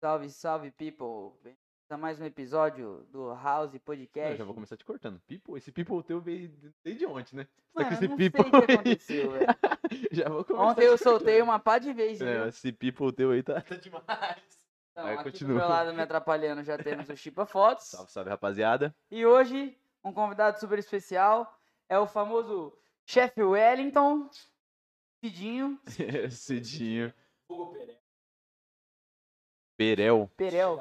Salve, salve, people. Bem-vindos a mais um episódio do House Eu Podcast. já vou começar te cortando. People, esse people teu veio de- desde ontem, né? Você Mano, tá com eu esse não people sei o que aí. aconteceu, velho. já vou começar Ontem eu te soltei cortando. uma pá de vez, É, esse people teu aí tá, tá demais. Então, Vai, aqui continua. do meu lado me atrapalhando já temos o Chipa Fotos. Salve, salve, rapaziada. E hoje, um convidado super especial é o famoso Chef Wellington Cidinho Cidinho. Hugo Pereira. Perel. Perel.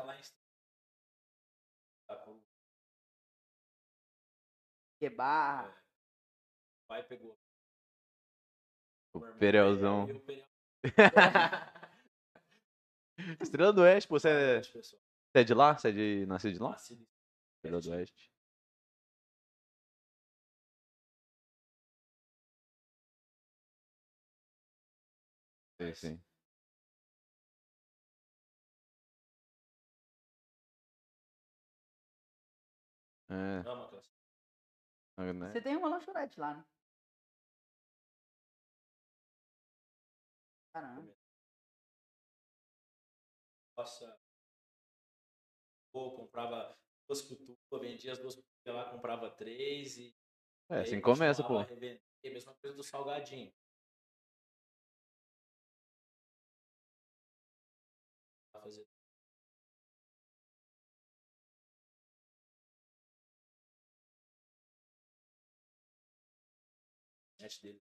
Que barra. pai pegou. O Perelzão. Estrela do Oeste, pô, você é, você é de lá? Você é de, nasceu de lá? Estrela do Oeste. Sim, sim. É, né? Você tem uma lanchonete lá, né? Caramba. Nossa. Pô, comprava duas cutucas, vendia as duas cutucas lá, comprava três e. É, assim começa, pô. revender. Mesma coisa do salgadinho. Net dele.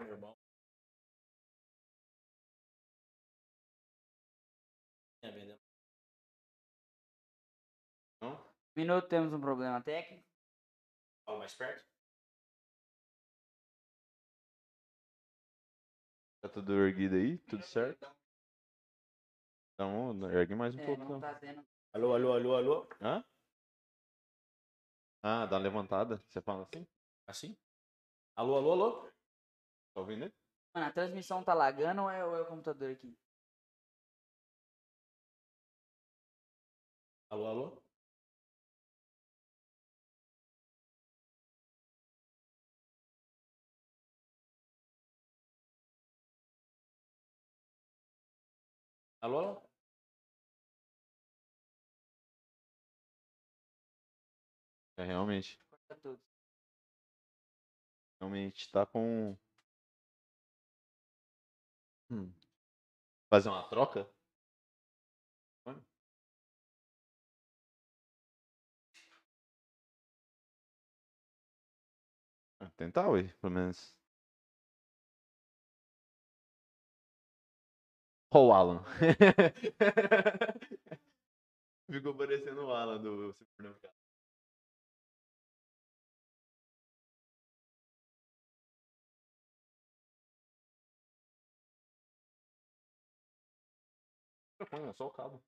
Meu irmão. É, vendendo. Minuto, temos um problema técnico. Fala mais perto. Tá tudo erguido aí? Tudo certo? Então, ergue mais um É, pouco. não então. tá. Alô, alô, alô, alô. Hã? Ah, dá uma levantada. Você fala assim? Assim? Alô, alô, alô. Tá ouvindo aí? Mano, a transmissão tá lagando ou é, ou é o computador aqui? Alô, alô. Alô, É, realmente. Realmente tá com. Hum. Fazer uma troca? Ah, Tentar, ué, pelo menos. Ó o Alan. Ficou parecendo o Alan do Supermercado. É só o cabo.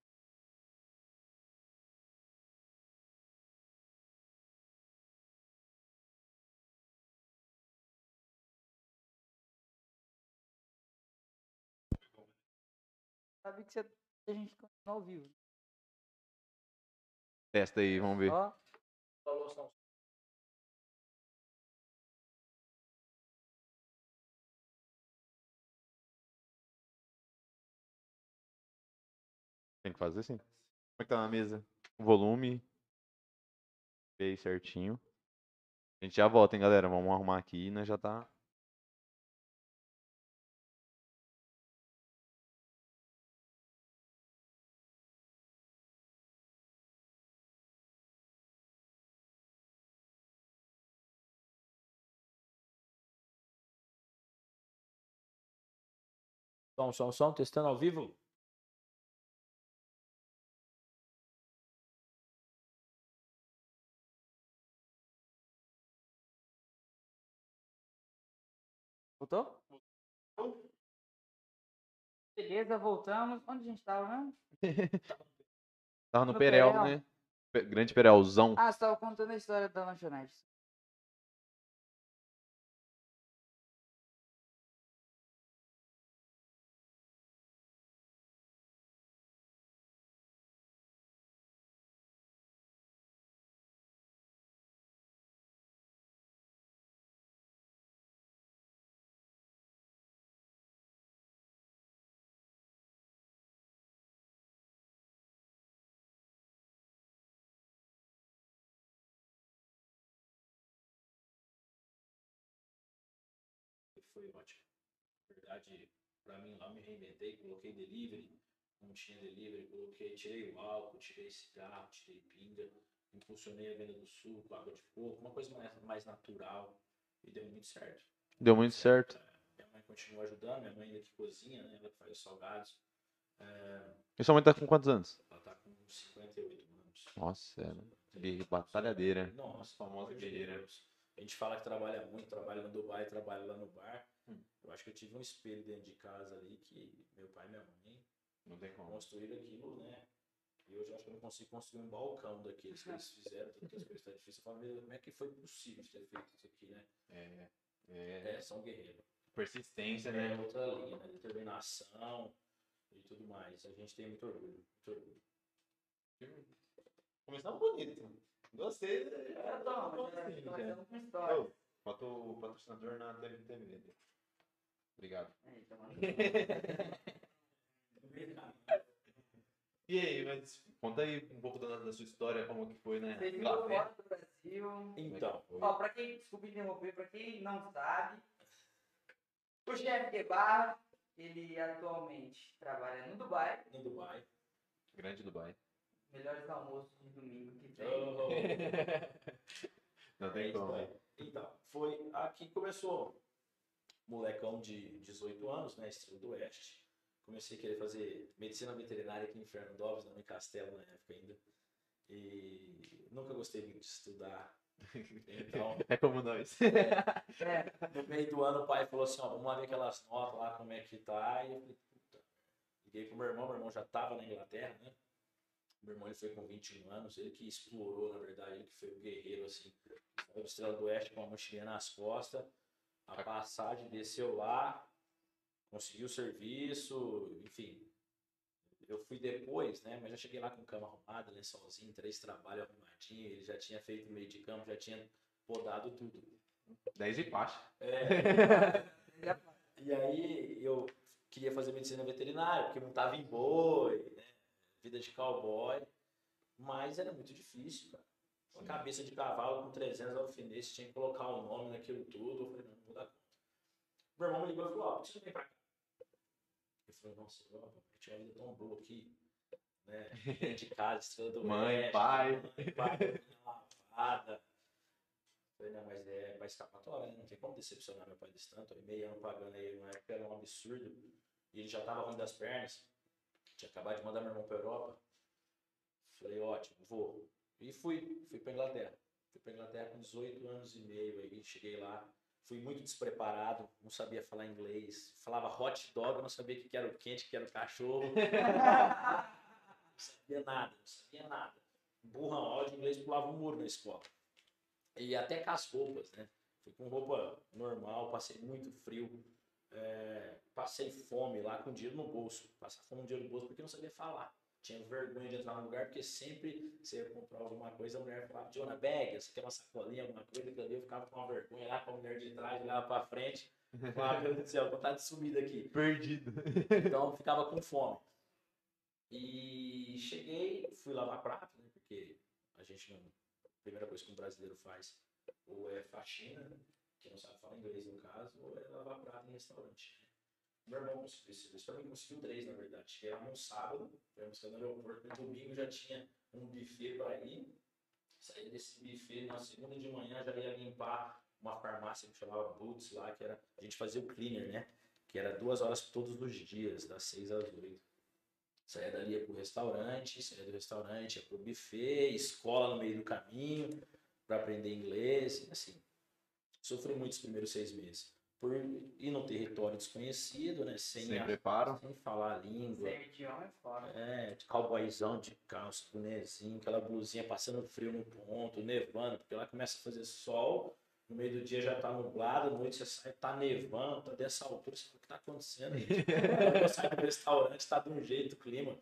Sabe que você, a gente continua ao vivo. Testa aí, vamos ver. Ó, Tem que fazer sim. Como é que tá na mesa? O volume. Vê aí certinho. A gente já volta, hein, galera. Vamos arrumar aqui, né? Já tá. Som, som, som, testando ao vivo. Voltou? Beleza, voltamos. Onde a gente tava mesmo? Tava no No Perel, Perel. né? Grande Perelzão. Ah, você tava contando a história da lanchonete. Foi ótimo. Na verdade, pra mim lá me reinventei, coloquei delivery, não tinha delivery, coloquei, tirei o álcool, tirei cigarro, tirei pinga, impulsionei a venda do suco, água de coco, uma coisa mais, mais natural e deu muito certo. Deu muito certo. É, minha mãe continua ajudando, minha mãe ainda que cozinha, né? Ela que faz os salgados. É, E sua mãe tá com quantos anos? ela tá com 58 anos. Nossa, é batalhadeira. Nossa, Famosa guerreira. Deus. A gente fala que trabalha muito, trabalha no Dubai, trabalha lá no bar. Hum. Eu acho que eu tive um espelho dentro de casa ali que meu pai e minha mãe Não tem como. construíram aquilo, né? E hoje eu acho que eu não consigo construir um balcão daqueles que eles fizeram, todas as coisas tá difícil. Eu falo, "Meu, como é que foi possível ter feito isso aqui, né? É, é. É, são guerreiros. Persistência, É né? outra linha, né? Determinação e tudo mais. A gente tem muito orgulho, muito orgulho. Começamos bonito. Gostei. É, já começamos com história. Ô, Bota o patrocinador na TV. TV. Obrigado. Aí, tamo E aí, mas conta aí um pouco da, da sua história, como que foi, né? Você ficou fora do Brasil. Então, Ó, pra quem, desculpa interromper, pra quem não sabe, o chefe Guevara, ele atualmente trabalha no Dubai, no Dubai. Grande Dubai. Melhores almoços de domingo que tem. Oh, Não É tem isso como. Então, foi aqui que começou. Molecão de 18 anos, né? Estrela do Oeste. Comecei a querer fazer medicina veterinária aqui em Fernandópolis, não em Castelo na época ainda. E nunca gostei muito de estudar. Então, É como nós. É, no meio do ano o pai falou assim, ó, vamos lá ver aquelas notas lá, como é que tá. E eu falei, puta. Liguei pro meu irmão, meu irmão já tava na Inglaterra, né? Meu irmão ele foi com 21 anos, ele que explorou, na verdade, ele que foi o guerreiro, assim. Saiu do Estrela do Oeste com uma mochilinha nas costas, a passagem desceu lá, conseguiu o serviço, enfim. Eu fui depois, né? Mas já cheguei lá com cama arrumada, lençolzinho, três trabalhos arrumadinho, ele já tinha feito meio de campo, já tinha podado tudo. 10 e faixa. É, e aí eu queria fazer medicina veterinária, porque montava em boi, né? Vida de cowboy. Mas era muito difícil, cara. Uma Sim. cabeça de cavalo com 300 alfinetes, tinha que colocar o nome naquilo tudo. Eu falei, não, não vou dar conta. Meu irmão me ligou e falou, ó, você não vem pra cá? Eu falei, nossa, eu tinha uma vida tão boa aqui, né? De casa, estrela do Mãe, oeste, pai. mãe, pai, lavada. Falei, não, mas é pra escapatória, né? Não tem como decepcionar meu pai desse tanto. Aí meio ano pagando aí, na época era um absurdo. E ele já tava ruim das pernas. Tinha acabado de mandar meu irmão pra Europa. Falei, ótimo, vou. E fui, fui pra Inglaterra. Fui pra Inglaterra com 18 anos e meio aí, cheguei lá. Fui muito despreparado, não sabia falar inglês. Falava hot dog, não sabia que era o quente, que era o cachorro. Não sabia nada, não sabia nada. Burra de inglês pulava um muro na escola. E até com as roupas, né? Fui com roupa normal, passei muito frio. É, passei fome lá com dinheiro no bolso. Passar fome com dinheiro no bolso porque não sabia falar. Tinha vergonha de entrar no lugar, porque sempre você ia comprar alguma coisa, a mulher falava, Jonah, bag, você quer uma sacolinha, alguma coisa, ali, eu ficava com uma vergonha lá com a mulher de trás, olhava pra frente, falava, meu Deus do céu, vontade de sumir daqui. Perdido. Então eu ficava com fome. E cheguei, fui lavar prato, né? Porque a gente não. A primeira coisa que um brasileiro faz ou é faxina, que não sabe falar inglês no caso, é lavar prato em restaurante. Meu irmão conseguiu serviço, pra mim conseguiu três, na verdade. Lá no sábado, buscar no aeroporto, no domingo já tinha um buffet para ir. Saí desse buffet na segunda de manhã, já ia limpar uma farmácia que chamava Boots lá, que era. A gente fazia o cleaner, né? Que era duas horas todos os dias, das seis às oito. Saía dali ia pro restaurante, saía do restaurante, ia pro buffet, escola no meio do caminho, para aprender inglês, assim. Sofri muito os primeiros seis meses. Por ir num território desconhecido, né? Sem, Sem a- preparo. sem falar a língua. Sem idioma é fora. É, de cowboyzão de calça, bonezinho, aquela blusinha passando frio no ponto, nevando, porque lá começa a fazer sol, no meio do dia já tá nublado, à noite você sai, tá nevando, tá dessa altura, você fala, o que tá acontecendo? Quando eu saio do restaurante, tá de um jeito o clima.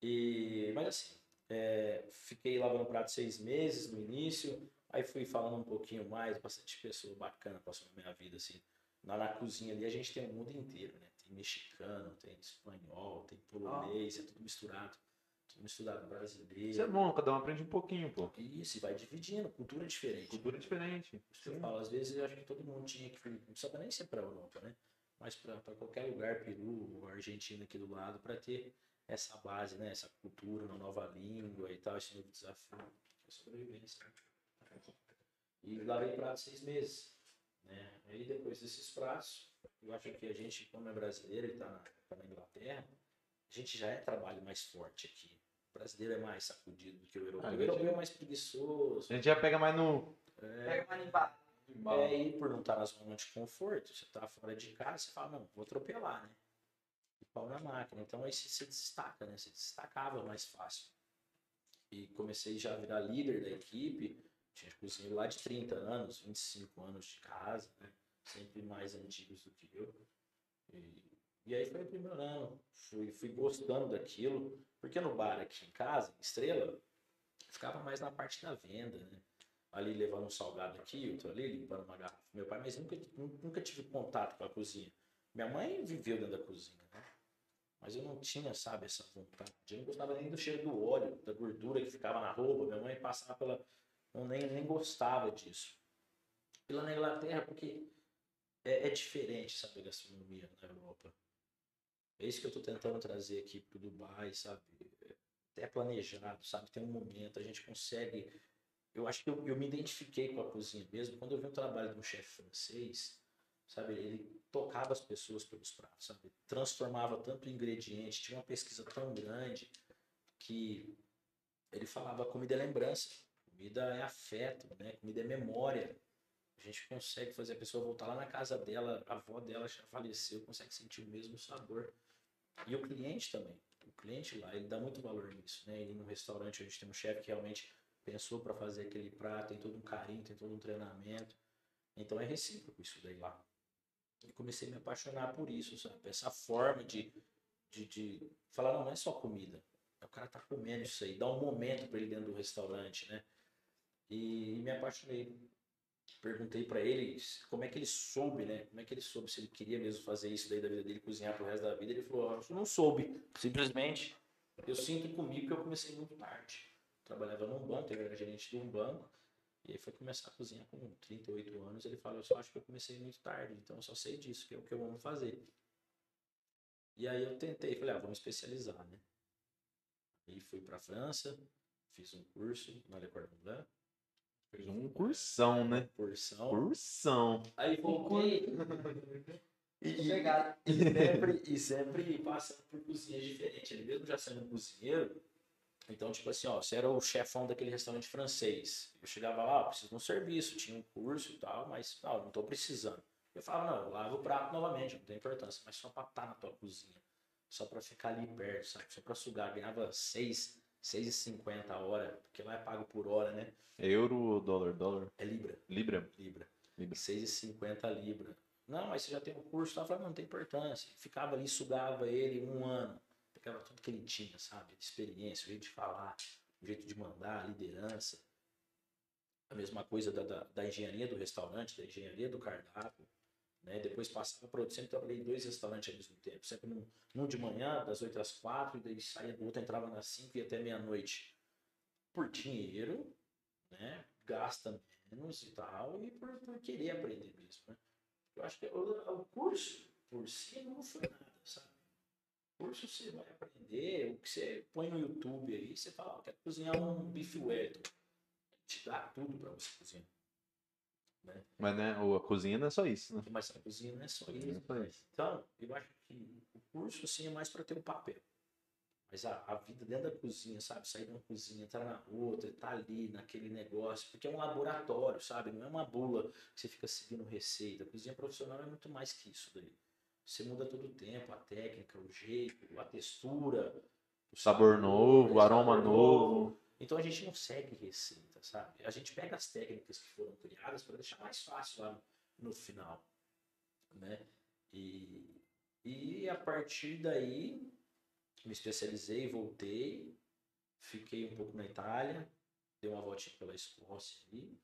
E, mas assim, é, fiquei lavando prato seis meses no início, aí fui falando um pouquinho mais, bastante pessoa bacana passou na minha vida, assim. Lá na cozinha ali a gente tem o mundo inteiro, né? Tem mexicano, tem espanhol, tem polonês, é tudo misturado. misturado com brasileiro. Isso é bom, cada um aprende um pouquinho, pô. Isso, e vai dividindo, cultura diferente. Cultura diferente. Isso que eu falo, às vezes eu acho que todo mundo tinha que, não precisava nem ser para a Europa, né? Mas para qualquer lugar, Peru, Argentina aqui do lado, para ter essa base, né? Essa cultura, uma nova língua e tal, esse novo desafio, é sobrevivência. E lavei prato seis meses, né? Aí depois desses pratos, eu acho que a gente, como é brasileiro e está na, tá na Inglaterra, a gente já é trabalho mais forte aqui. O brasileiro é mais sacudido do que o europeu. Ah, o europeu é mais preguiçoso. A gente já pega mais no. Pega uma limpada. É, e por não estar na zona de conforto, você tá fora de casa, você fala, não, vou atropelar, né? E pau na máquina. Então aí você se destaca, né? Você destacava mais fácil. E comecei já a virar líder da equipe. Tinha cozinheiro lá de 30 anos, 25 anos de casa, né? Sempre mais antigos do que eu. E, e aí foi aprimorando. Fui, fui gostando daquilo. Porque no bar aqui em casa, Estrela, ficava mais na parte da venda, né? ali levando um salgado aqui, outro ali, limpando uma garrafa. Meu pai, mas nunca, nunca tive contato com a cozinha. Minha mãe viveu dentro da cozinha, né? Mas eu não tinha, sabe, essa vontade. Eu não gostava nem do cheiro do óleo, da gordura que ficava na roupa. Minha mãe passava pela. Eu nem, nem gostava disso. E lá na Inglaterra, porque é, é diferente, sabe, a gastronomia na Europa. É isso que eu tô tentando trazer aqui pro Dubai, sabe? Até planejado, sabe? Tem um momento, a gente consegue eu acho que eu, eu, me identifiquei com a cozinha mesmo quando eu vi o trabalho de um chefe francês, sabe? Ele tocava as pessoas pelos pratos, sabe? Transformava tanto ingrediente, tinha uma pesquisa tão grande que ele falava comida é lembrança, comida é afeto, né? Comida é memória. A gente consegue fazer a pessoa voltar lá na casa dela, a avó dela já faleceu, consegue sentir o mesmo sabor. E o cliente também. O cliente lá, ele dá muito valor nisso, né? E no restaurante a gente tem um chefe que realmente pensou para fazer aquele prato, tem todo um carinho, tem todo um treinamento. Então é recíproco isso daí lá. E comecei a me apaixonar por isso, sabe? Essa forma de, de, de falar, não, não é só comida. O cara tá comendo isso aí, dá um momento para ele dentro do restaurante, né? E, me apaixonei. Perguntei para ele como é que ele soube, né? Como é que ele soube se ele queria mesmo fazer isso daí da vida dele, cozinhar pro resto da vida. Ele falou, eu não soube. Simplesmente, eu sinto comigo que eu comecei muito tarde trabalhava num banco, era gerente de um banco, e aí foi começar a cozinhar com 38 anos. Ele falou: Eu só acho que eu comecei muito tarde, então eu só sei disso, que é o que eu amo fazer. E aí eu tentei, falei: Ah, vamos especializar, né? E fui para França, fiz um curso na Le Cordon Bleu. Fez um cursão, né? Cursão. Cursão. Aí voltei. E, e, e, sempre, e sempre passando por cozinhas diferentes. Ele mesmo já sendo cozinheiro, então, tipo assim, ó, você era o chefão daquele restaurante francês. Eu chegava lá, preciso de um serviço, tinha um curso e tal, mas não, não tô precisando. Eu falava, não, eu lavo o prato novamente, não tem importância, mas só pra estar tá na tua cozinha. Só pra ficar ali perto, sabe? Só pra sugar. Ganhava 6, 6,50 a hora, porque lá é pago por hora, né? Euro ou dólar? Dólar? É Libra. Libra? Libra. Libra. 6,50 Libra. Não, mas você já tem um curso, tá? Eu falava, não, não tem importância. Ficava ali, sugava ele um ano pegava tudo que ele tinha, sabe? De experiência, o jeito de falar, o jeito de mandar, a liderança. A mesma coisa da, da, da engenharia do restaurante, da engenharia do cardápio. Né? Depois passava para outro, sempre trabalhei em dois restaurantes ao mesmo tempo. Sempre num, num de manhã, das 8 às 4, e daí saía do outro, entrava nas 5 e até meia-noite. Por dinheiro, né? Gasta menos e tal, e por, por querer aprender mesmo. Né? Eu acho que o, o curso por si não foi nada, sabe? curso você vai aprender, o que você põe no YouTube aí, você fala, quero cozinhar um bife Wellington. Te dá tudo para você cozinhar. Né? Mas né, a cozinha não é só isso, né? Mas a cozinha não é só isso. É isso. Então, eu acho que o curso assim é mais para ter um papel. Mas a, a, vida dentro da cozinha, sabe? Sair de uma cozinha, entrar na outra, estar tá ali naquele negócio, porque é um laboratório, sabe? Não é uma bula que você fica seguindo receita. A cozinha profissional é muito mais que isso daí. Você muda todo o tempo, a técnica, o jeito, a textura. O sabor, sabor novo, o aroma novo. novo. Então a gente não segue receita, sabe? A gente pega as técnicas que foram criadas para deixar mais fácil lá no, final, né? E, e a partir daí me especializei, voltei, fiquei um pouco na Itália, dei uma voltinha pela Escócia ali.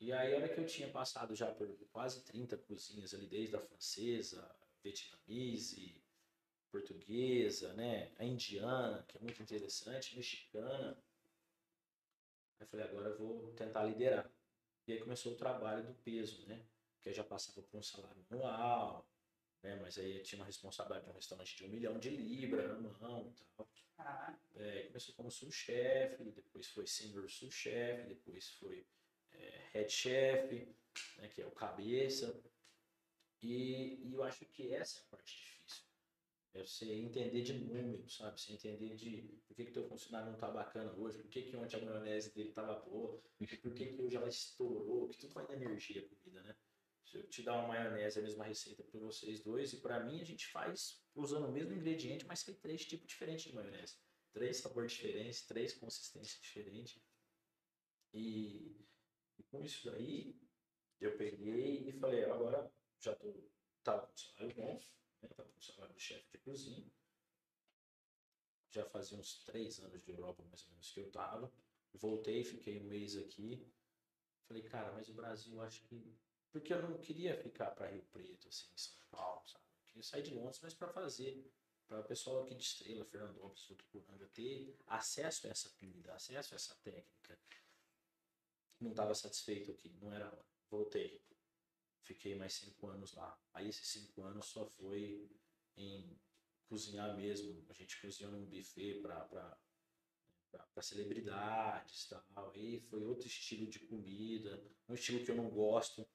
E aí, a hora que eu tinha passado já por quase 30 cozinhas ali, desde a francesa, vietnamese, portuguesa, né? A indiana, que é muito interessante, mexicana. Eu falei, agora eu vou tentar liderar. E aí começou o trabalho do peso, né? Que eu já passava por um salário anual, né? Mas aí eu tinha uma responsabilidade de um restaurante de um milhão de libras na mão e tal. É, começou como sous-chefe, depois foi senior sous-chefe, depois foi é, head chef, né, que é o cabeça. E, e eu acho que essa é a parte difícil. É você entender de número, sabe? Você entender de por que, que teu funcionário não tá bacana hoje, por que, que ontem a maionese dele tava boa, por que, que hoje ela estourou, que tudo vai na energia a comida, né? Se eu te dar uma maionese, a mesma receita para vocês dois, e para mim a gente faz usando o mesmo ingrediente, mas tem três tipos diferentes de maionese. Três sabores diferentes, três consistências diferentes. E, e com isso daí, eu peguei e falei, agora já tô, com salário bom, Tava com salário de chefe de cozinha. Já fazia uns três anos de Europa, mais ou menos, que eu tava. Voltei, fiquei um mês aqui. Falei, cara, mas o Brasil, acho que porque eu não queria ficar para Rio Preto, assim, em São Paulo, sabe? Eu queria sair de Londres, mas para fazer, para o pessoal aqui de Estrela, Fernandópolis, Votuporanga, ter acesso a essa comida, acesso a essa técnica. Não estava satisfeito aqui, não era. Voltei. Fiquei mais cinco anos lá. Aí esses cinco anos só foi em cozinhar mesmo. A gente cozinhou num buffet para para celebridades tal. Aí foi outro estilo de comida, um estilo que eu não gosto,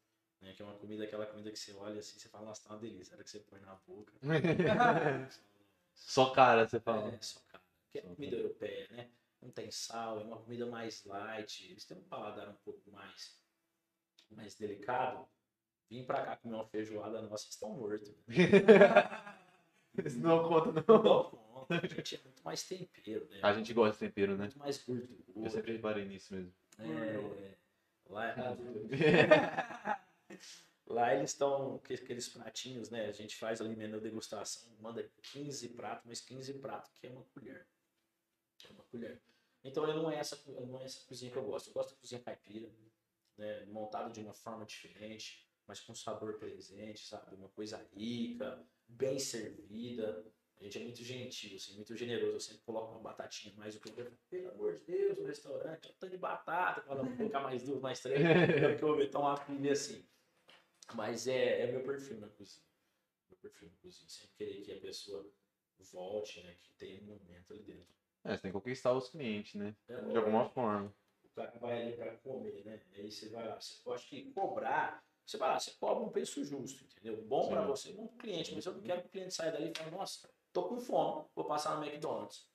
né? Que é uma comida, aquela comida que você olha assim, você fala, nossa, tá uma delícia, era que você põe na boca. Só cara, você fala. É, só cara. Que é comida europeia, né? Não tem sal, é uma comida mais light. Eles têm um paladar um pouco mais, mais delicado. Vim pra cá comer uma feijoada nossa, vocês estão mortos. Isso não conta, Não não. conta. A gente é muito mais tempero, né? A gente gosta de tempero, né? Muito mais Eu gordura. sempre reparei nisso mesmo. É, lá, lá eles estão com aqueles pratinhos, né? A gente faz ali menu degustação, manda 15 pratos, mas 15 pratos que é uma colher. É uma colher. Então não é essa, não é essa cozinha que eu gosto. Eu gosto da cozinha caipira, né? Montada de uma forma diferente, mas com sabor presente, sabe? Uma coisa rica, bem servida. A gente é muito gentil, assim, muito generoso. Eu sempre coloco uma batatinha mais do que eu Pelo amor de Deus, no restaurante, um tanto de batata. Fala, vou colocar mais duas, mais três. Quero que eu vou meter uma pilha assim. Mas é, é meu perfil na cozinha. Meu perfil na cozinha. Sempre querer que a pessoa volte, né? Que tenha um momento ali dentro. É, você tem que conquistar os clientes, né? É, De alguma forma. O cara vai ali para comer, né? Aí você vai lá. Você, que cobrar. Você vai lá, você cobra um preço justo, entendeu? Bom para você, bom pro cliente. Mas eu não quero que o cliente saia dali e fale, nossa, tô com fome, vou passar no McDonald's.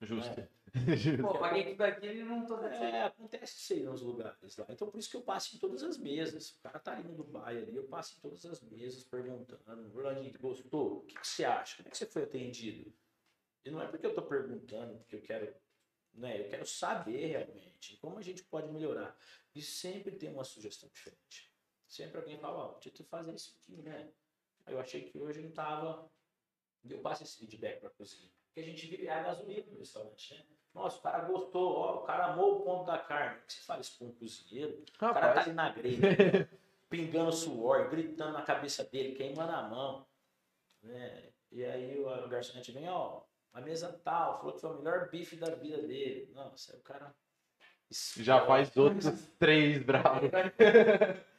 Justo. É. Pô, paguei tudo aquilo e não tô. É, acontece isso aí nos lugares lá. Então por isso que eu passo em todas as mesas. O cara tá ali no Dubai ali, eu passo em todas as mesas perguntando, Orlandinho, gostou? O que, que você acha? Como é que você foi atendido? E não é porque eu tô perguntando, porque eu quero, né? Eu quero saber realmente como a gente pode melhorar. E sempre tem uma sugestão diferente. Sempre alguém fala, ó, podia tu fazer isso aqui, né? Aí eu achei que hoje não tava. Eu passo esse feedback pra cozinha. Porque a gente vive a gasolina no restaurante, né? Nossa, o cara gostou, ó, o cara amou o ponto da carne. O que você fala isso com um cozinheiro? O cara tá Rapaz, ali na grelha, pingando suor, gritando na cabeça dele, queimando a mão. Né? E aí o, o garçonete vem, ó, a mesa tal, falou que foi o melhor bife da vida dele. Nossa, aí o cara. já faz outros três bravos.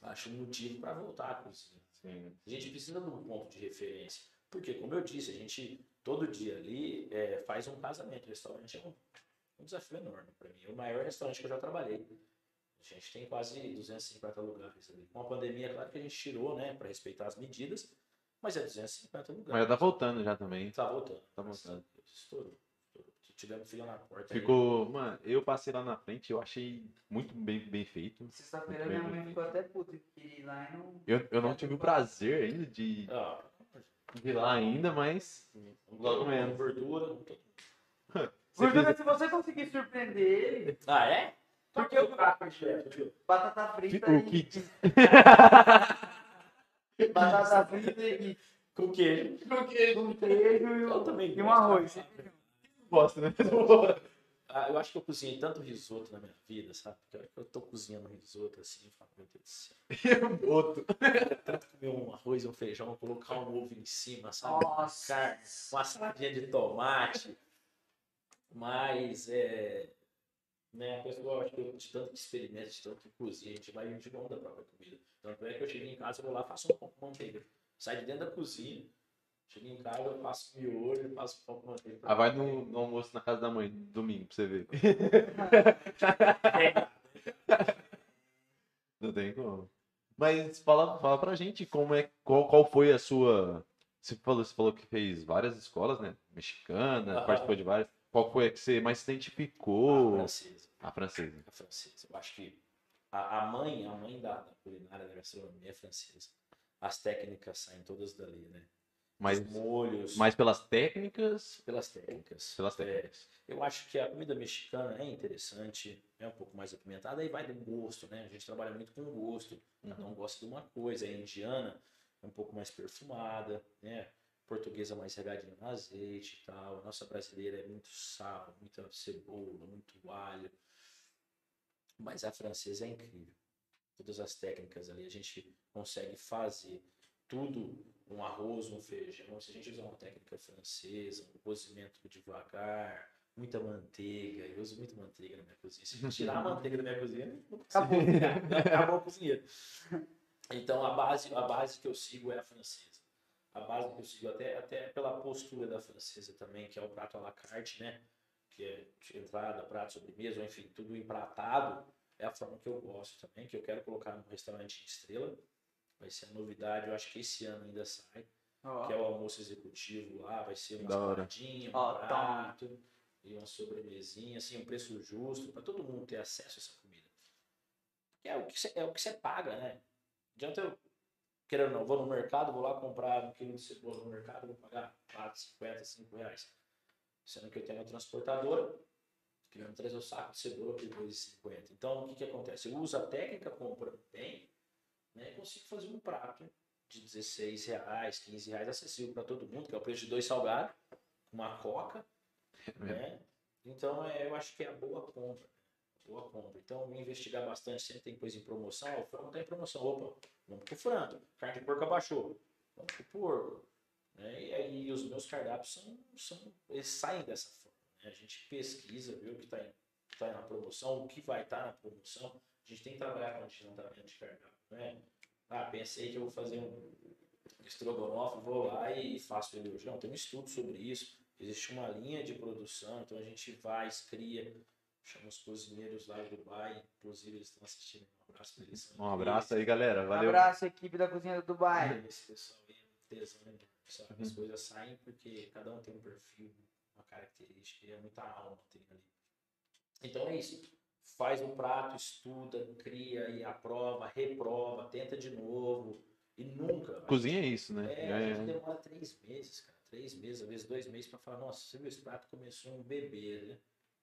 Acho um motivo para voltar à cozinha. Sim. A gente precisa de um ponto de referência. Porque, como eu disse, a gente todo dia ali é, faz um casamento. O restaurante é um, um desafio enorme para mim. É o maior restaurante que eu já trabalhei. A gente tem quase 250 lugares ali. Com a pandemia, claro que a gente tirou, né, para respeitar as medidas, mas é 250 lugares. Mas já tá voltando já também. Tá voltando. Tá voltando. Estourou. Tivemos fila na porta. aí. Ficou. Mano, eu passei lá na frente, eu achei muito bem, bem feito. Sexta-feira minha mãe ficou até puta que ir lá e não. Eu, eu não tive o prazer ainda de, Ah, de ir lá ainda, mas. Logo menos. com gordura. Gordura, se você conseguir surpreender ele, Ah, é? Porque eu- o prato, chefe. batata frita O e. kit. Batata frita e. Com queijo. Com queijo e, Eu um- também e um arroz. Bosta, né? Ah, eu acho que eu cozinhei tanto risoto na minha vida, sabe? Porque a hora que eu tô cozinhando risoto assim, eu falo, meu Deus do céu. Outro. Tanto comer um arroz, um feijão, colocar um ovo em cima, sabe? Nossa. Carne, uma saladinha de tomate. Mas é. Né, a pessoa, acho que eu, de tanto que experimenta, de tanto que cozinha, a gente vai de mão da própria comida. Tanto é que eu cheguei em casa, eu vou lá faço um pão com manteiga. Sai de dentro da cozinha, chego em casa, eu faço miolho, faço pão com manteiga. Ah, vai no, no almoço na casa da mãe, domingo, pra você ver. Não tem como. Mas fala, fala pra gente como é, qual, qual foi a sua. Você falou, você falou que fez várias escolas, né? Mexicana, Aham. participou de várias. Qual foi a que você mais se A identificou? francesa. A francesa. A francesa. Eu acho que a, a mãe, a mãe da, da culinária da gastronomia é francesa. As técnicas saem todas dali, né? Mas, Os molhos, mais pelas técnicas. pelas técnicas. Pelas É, técnicas. eu acho que a comida mexicana é interessante, é um pouco mais apimentada, aí vai do gosto, né? A gente trabalha muito com gosto, cada um gosta de uma coisa. A indiana é um pouco mais perfumada, né? Portuguesa mais regadinha no azeite e tal. A nossa brasileira é muito sal, muita cebola, muito alho. Mas a francesa é incrível. Todas as técnicas ali a gente consegue fazer tudo, um arroz, um feijão. Se a gente usar uma técnica francesa, um cozimento devagar, muita manteiga, eu uso muita manteiga na minha cozinha. Se tirar a manteiga da minha cozinha, não Acabou. acabou a cozinha. Então a base, a base que eu sigo é a francesa. A base que eu sigo até, até pela postura da francesa também, que é o prato à la carte, né? Que é de entrada, prato, sobremesa, enfim, tudo empratado. É a forma que eu gosto também, que eu quero colocar num restaurante estrela. Vai ser a novidade, eu acho que esse ano ainda sai Ó, que é o almoço executivo lá, vai ser uma saladinha, um toma. prato e uma sobremesinha, assim, um preço justo para todo mundo ter acesso a essa comida. É o que você, é o que você paga, né? Não adianta eu, querendo ou não, vou no mercado, vou lá comprar um quilo de cebola no mercado, vou pagar 4, 50, 5 reais. Sendo que eu tenho uma transportadora, que vai me trazer o saco de cebola por 2,50. Então, o que, que acontece? Eu uso a técnica comprando bem, né, e consigo fazer um prato de 16 reais, 15 reais, acessível para todo mundo, que é o preço de dois salgados, uma coca, né? Então, é, eu acho que é a boa compra. Boa compra. Então, investigar bastante, sempre tem coisa em promoção. O frango está em promoção. Opa, vamos pro frango. Carne de porco abaixou. Vamos pro porco. Né? E aí, os meus cardápios são, são, eles saem dessa forma. né? A gente pesquisa, vê o que está tá na promoção, o que vai estar na promoção. A gente tem que trabalhar com adiantamento de cardápio. Né? Ah, pensei que eu vou fazer um estrogonofe, vou lá e faço ele hoje. Não, tem um estudo sobre isso. Existe uma linha de produção, então a gente vai, cria, chama os cozinheiros lá do Dubai, inclusive eles estão assistindo. Um abraço pra eles. Um abraço aí, galera. Um Valeu. abraço, equipe da Cozinha do Dubai. Esse pessoal aí é tesão, né? Sabe? As coisas saem porque cada um tem um perfil, uma característica, e é muita alma tem ali. Então é isso. Faz um prato, estuda, cria e aprova, reprova, tenta de novo. E nunca. Cozinha é isso, né? É, a É, gente demora três meses, cara. Três meses, às vezes dois meses, pra falar, nossa, você viu esse prato começou um bebê, né?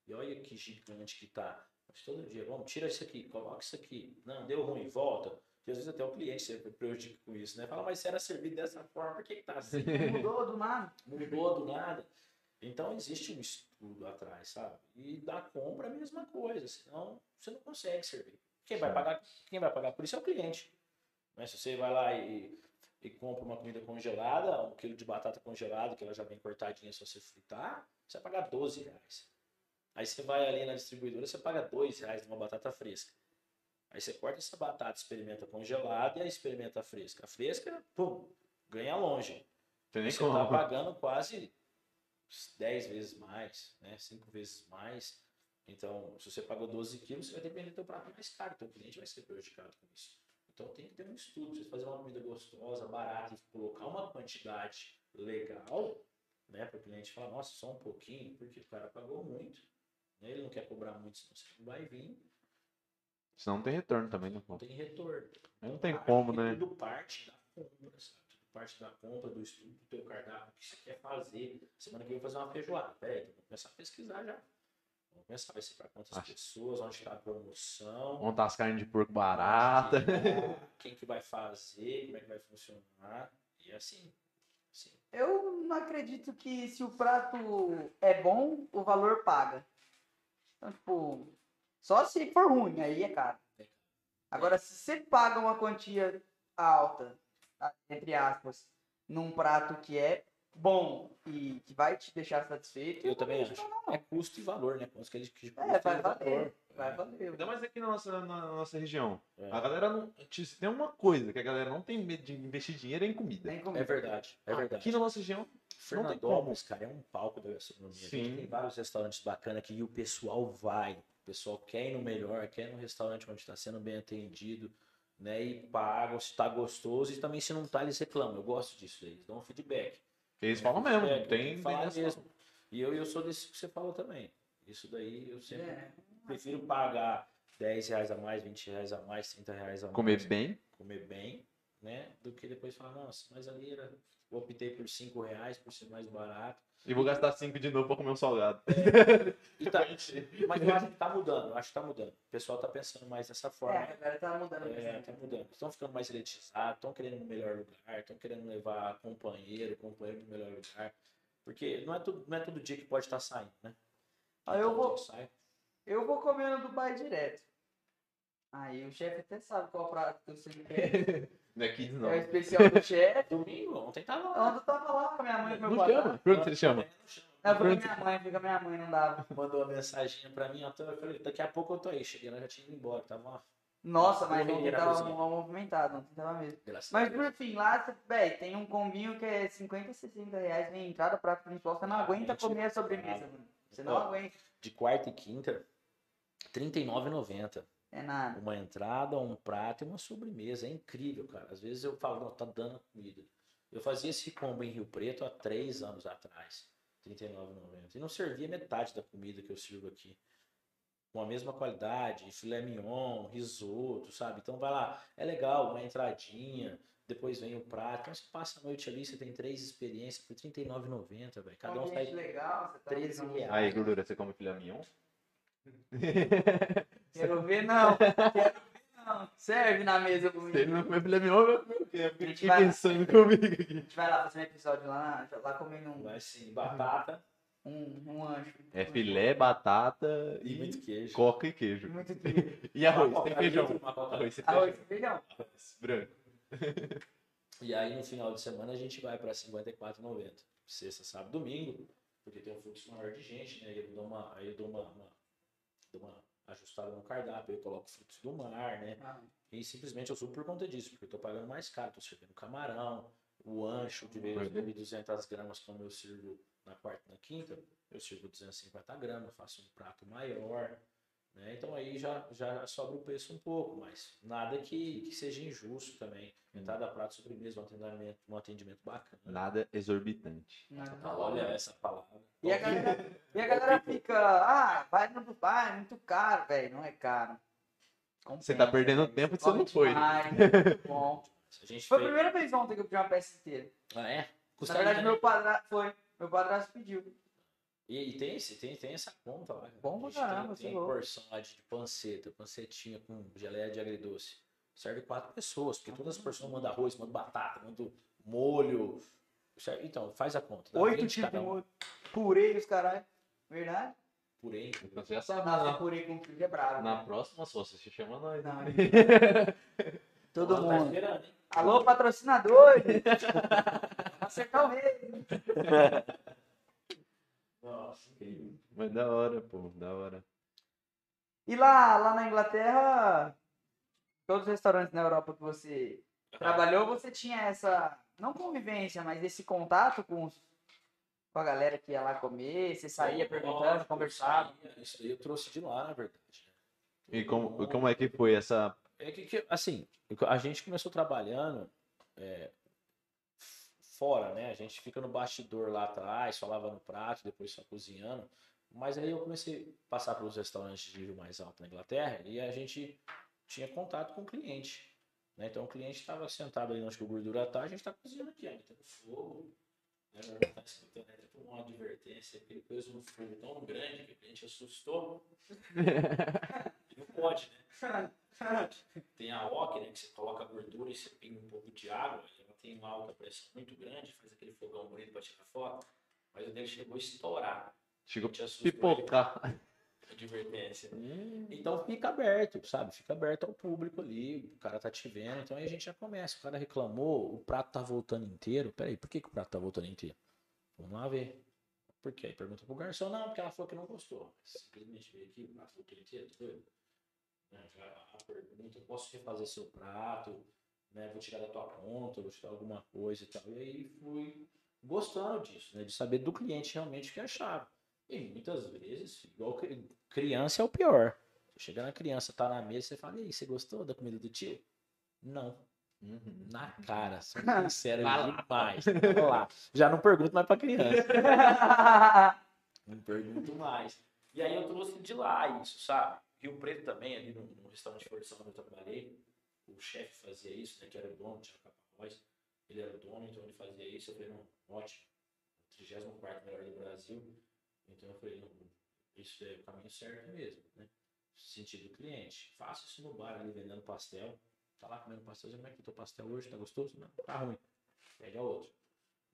E olha que gigante que tá. Mas todo dia, vamos, tira isso aqui, coloca isso aqui. Não, deu ruim, volta. E às vezes até o cliente se prejudica com isso, né? Fala, mas se era servido dessa forma, por que, que tá assim? Mudou do nada. Mudou do nada. Então existe um estudo atrás, sabe? E da compra é a mesma coisa, senão você não consegue servir. Quem vai pagar, quem vai pagar por isso é o cliente. Né? Se você vai lá e, e compra uma comida congelada, um quilo de batata congelada, que ela já vem cortadinha se você fritar, você vai pagar 12 reais. Aí você vai ali na distribuidora, você paga 2 reais numa batata fresca. Aí você corta essa batata, experimenta congelada e aí experimenta fresca. A fresca, pum, ganha longe. Você está pagando quase 10 vezes mais, né? 5 vezes mais. Então, se você pagou 12 quilos, você vai ter que vender teu prato mais caro. Então, o cliente vai ser prejudicado com isso. Então, tem que ter um estudo. Você fazer uma comida gostosa, barata e colocar uma quantidade legal, né? Para o cliente falar, nossa, só um pouquinho, porque o cara pagou muito. né, Ele não quer cobrar muito, senão você não vai vir. Senão não tem retorno também, né? Não tem retorno. Não tem acho como, né? Tudo parte da compra, sabe? Parte da compra, do estudo, do teu cardápio, o que você quer fazer. Semana que vem eu vou fazer uma feijoada. Peraí, vou começar a pesquisar já. Vou começar, vai ser para quantas Acho- pessoas, onde está a promoção. Montar as carnes de porco barata. tá, Quem que vai fazer, como é que vai funcionar. E assim, assim. Eu não acredito que se o prato é bom, o valor paga. Então, tipo, só se for ruim, aí é caro. Agora, se você paga uma quantia alta, tá, entre aspas, num prato que é bom e que vai te deixar satisfeito, Eu também não acho. vejo não. É custo e valor, né? Quanto que ele que É, vai custo valer. Vai É. valer. Ainda mais aqui na nossa, na, na nossa região. É. A galera não. Se tem uma coisa que a galera não tem medo de investir dinheiro é em comida. Nem comigo. É verdade, é verdade. Aqui na nossa região. Fernandópolis, cara, é um palco da gastronomia. A gente Sim. tem vários restaurantes bacanas que o pessoal vai. O pessoal quer ir no melhor, quer ir no restaurante onde está sendo bem atendido, né? E paga, se tá gostoso e também se não tá, eles reclamam. Eu gosto disso aí, eles dão um feedback. Eles falam mesmo. É, tem, essa- mesmo. E eu, eu sou desse que você falou também. Isso daí eu sempre É. prefiro pagar 10 reais a mais, 20 reais a mais, 30 reais a mais. Comer bem. comer bem, né? Do que depois falar, nossa, mas ali era. Eu optei por 5 reais por ser mais barato. E vou gastar 5 de novo pra comer um salgado. E tá, mas eu acho que tá mudando, eu acho que tá mudando. O pessoal tá pensando mais dessa É, forma. a galera tá mudando. É, tá mudando. Estão ficando mais elitizados, estão querendo um melhor lugar, estão querendo levar companheiro, companheiro no melhor lugar. Porque não é, tudo, não é todo dia que pode estar saindo, né? Ah, eu vou- sai. Eu vou comer no Dubai direto. Aí o chefe até sabe qual prato que eu sempre quero. Não é kids, não. É o especial do chefe. Domingo, ontem tava lá. Ontem eu tava lá com a minha mãe e com meu Não padrasto. chama. Pergunta se ele chama. Não, foi minha mãe, foi com a minha mãe, não dava. Mandou uma mensagem pra mim, eu falei, daqui a pouco eu tô aí. Cheguei lá, já tinha ido embora. Tava uma Nossa, mas ontem na tava movimentado, ontem tava mesmo. graça. a Mas por fim, lá, você- véi, tem um combinho que é 50, 60 reais, vem entrada, prato principal, você não aguenta Gente, comer a sobremesa, mano. Você não Ó. aguenta. de quarta e quinta, R$ 39,90. É nada. Uma entrada, um prato e uma sobremesa. É incrível, cara. Às vezes eu falo, não, tá dando a comida. Eu fazia esse combo em Rio Preto há três anos atrás. R$ 39,90. E não servia metade da comida que eu sirvo aqui. Com a mesma qualidade, filé mignon, risoto, sabe? Então vai lá, é legal, uma entradinha, depois vem o prato. Então você passa a noite ali, você tem três experiências por R$ 39,90, velho. Cada um sai legal, você tá 13 vendo? reais. Aí, gordura, você come filé mignon? Quero ver não. Quero ver não. Serve na mesa comigo. Se ele não comer filé mignon, vai comer o quê? Eu A gente fiquei vai- pensando comigo aqui. A gente vai lá fazer um episódio lá, lá comendo um, Vai sim, batata um, um ancho. É filé, batata e e muito queijo. coca e queijo. Muito queijo. E arroz, Uma tem feijão. uma Arroz, tem Arroz feijão. e feijão. Branco. E aí no final de semana a gente vai para 54,90. Sexta, sábado, domingo, porque tem um fluxo maior de gente, né? Aí eu dou uma, aí eu dou uma, uma- dou uma ajustada no cardápio, eu coloco frutos do mar, né? Ah, E simplesmente eu subo por conta disso, porque eu tô pagando mais caro, tô servindo camarão, o ancho de vez Uhum. 1.200 gramas, como eu sirvo na quarta e na quinta, eu sirvo 250 gramas, faço um prato maior, né? Então aí já, já sobra o preço um pouco, mas nada que, que seja injusto também. Entrada, prato, sobremesa, um atendimento, um atendimento bacana. Nada exorbitante. Ah, Olha essa palavra. E a galera, e a galera fica, ah, vai no Dubai, é muito caro, velho. Não é caro. Você tá perdendo tempo que Você não foi. demais, bom. A gente Foi a fez... primeira vez ontem que eu pedi uma peça inteira. Ah, é? Na verdade, meu padrasto foi. Meu padrasto pediu. E, e tem, esse, tem, tem essa conta lá. Bom pra A gente caramba, tem, você tem é louco. porção lá de panceta, pancetinha com geleia de agridoce. Serve quatro pessoas, porque todas as pessoas mandam arroz, mandam batata, mandam molho. Serve- Então, faz a conta. dá Oito 20 tipos de molho. Purê os caralho. Verdade? Purê. Você já sabe, Nossa, na, purê com queijo é bravo. na né? próxima só, você chama nós. Não, né? Todo Tá mundo. hein? Alô, patrocinador! Acertar o rei. Nossa. Mas da hora, pô, da hora. E lá, lá na Inglaterra, todos os restaurantes na Europa que você trabalhou, você tinha essa, não convivência, mas esse contato com, os- com a galera que ia lá comer, você saía perguntando, conversava. Isso aí eu trouxe de lá, na verdade. né? E como, como é que foi essa. É que, que, assim, a gente começou trabalhando é, fora, né? A gente fica no bastidor lá atrás, só lavando prato, depois só cozinhando. Mas aí eu comecei a passar pelos restaurantes de nível mais alto na Inglaterra e a gente tinha contato com o cliente. Né? Então o cliente estava sentado ali onde o gordura tá, a gente está cozinhando aqui, ainda tem fogo. Né? Tá escutando, né? Tem uma advertência, porque ele pôs um fogo tão grande que o cliente assustou. Não pode, né? Tem a wok, né? Que você coloca a gordura e você pinga um pouco de água. E tem uma alta pressão muito grande, faz aquele fogão bonito para tirar foto. Mas o dele chegou a estourar. Chegou A pipocar. Advertência. Hum. Então fica aberto, sabe? Fica aberto ao público ali, o cara tá te vendo, então aí a gente já começa. O cara reclamou, o prato tá voltando inteiro. Peraí, por que, que o prato tá voltando inteiro? Vamos lá ver. Por quê? Aí pergunta pro garçom, não, porque ela falou que não gostou. Simplesmente veio aqui, o prato voltou inteiro, doido? Já A pergunta, posso refazer seu prato? Né? Vou tirar da tua conta, vou tirar alguma coisa e tal. E aí fui gostando disso, né? De saber do cliente realmente o que achava. E muitas vezes, igual cri- criança é o pior. Chega na criança, tá na mesa, você fala, e aí, você gostou da comida do tio? Não. Uhum. Na cara, sou sincero demais. Lá. Já não pergunto mais pra criança. Não pergunto mais. E aí eu trouxe de lá isso, sabe? Rio Preto também, ali no, no restaurante Forção onde eu trabalhei, o chefe fazia isso, né? Que era o dono, tinha Capapós. Ele era o dono, então ele fazia isso. Eu falei, não, ótimo. 34 melhor do Brasil. Então eu falei, não, isso é o caminho certo mesmo, né? Sentido do cliente. Faça isso no bar ali vendendo pastel. Tá lá comendo pastel, como é que teu pastel hoje? Tá gostoso? Não, tá ruim. Pega outro.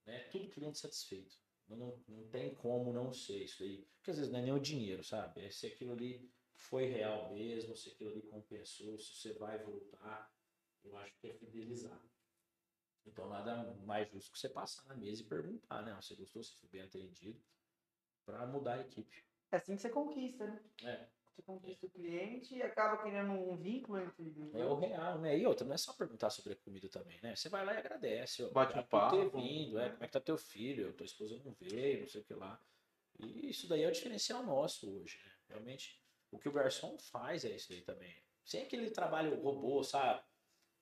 Né? Tudo cliente satisfeito. Não, não, não tem como não ser isso aí. Porque às vezes não é nem o dinheiro, sabe? É se aquilo ali foi real mesmo, se aquilo ali compensou, se você vai voltar. Eu acho que é fidelizar. Então nada mais justo que você passar na mesa e perguntar, né? Você gostou, você foi bem atendido, para mudar a equipe. É assim que você conquista, né? É, Você conquista o cliente e acaba criando um vínculo entre é o real, né? E outra, não é só perguntar sobre a comida também, né? Você vai lá e agradece. Bate um obrigado por ter papo, vindo, é, né? como é que tá teu filho, tua esposa não veio, não sei o que lá. E isso daí é o diferencial nosso hoje, né? Realmente, o que o garçom faz é isso daí também. Sem aquele trabalho robô, sabe?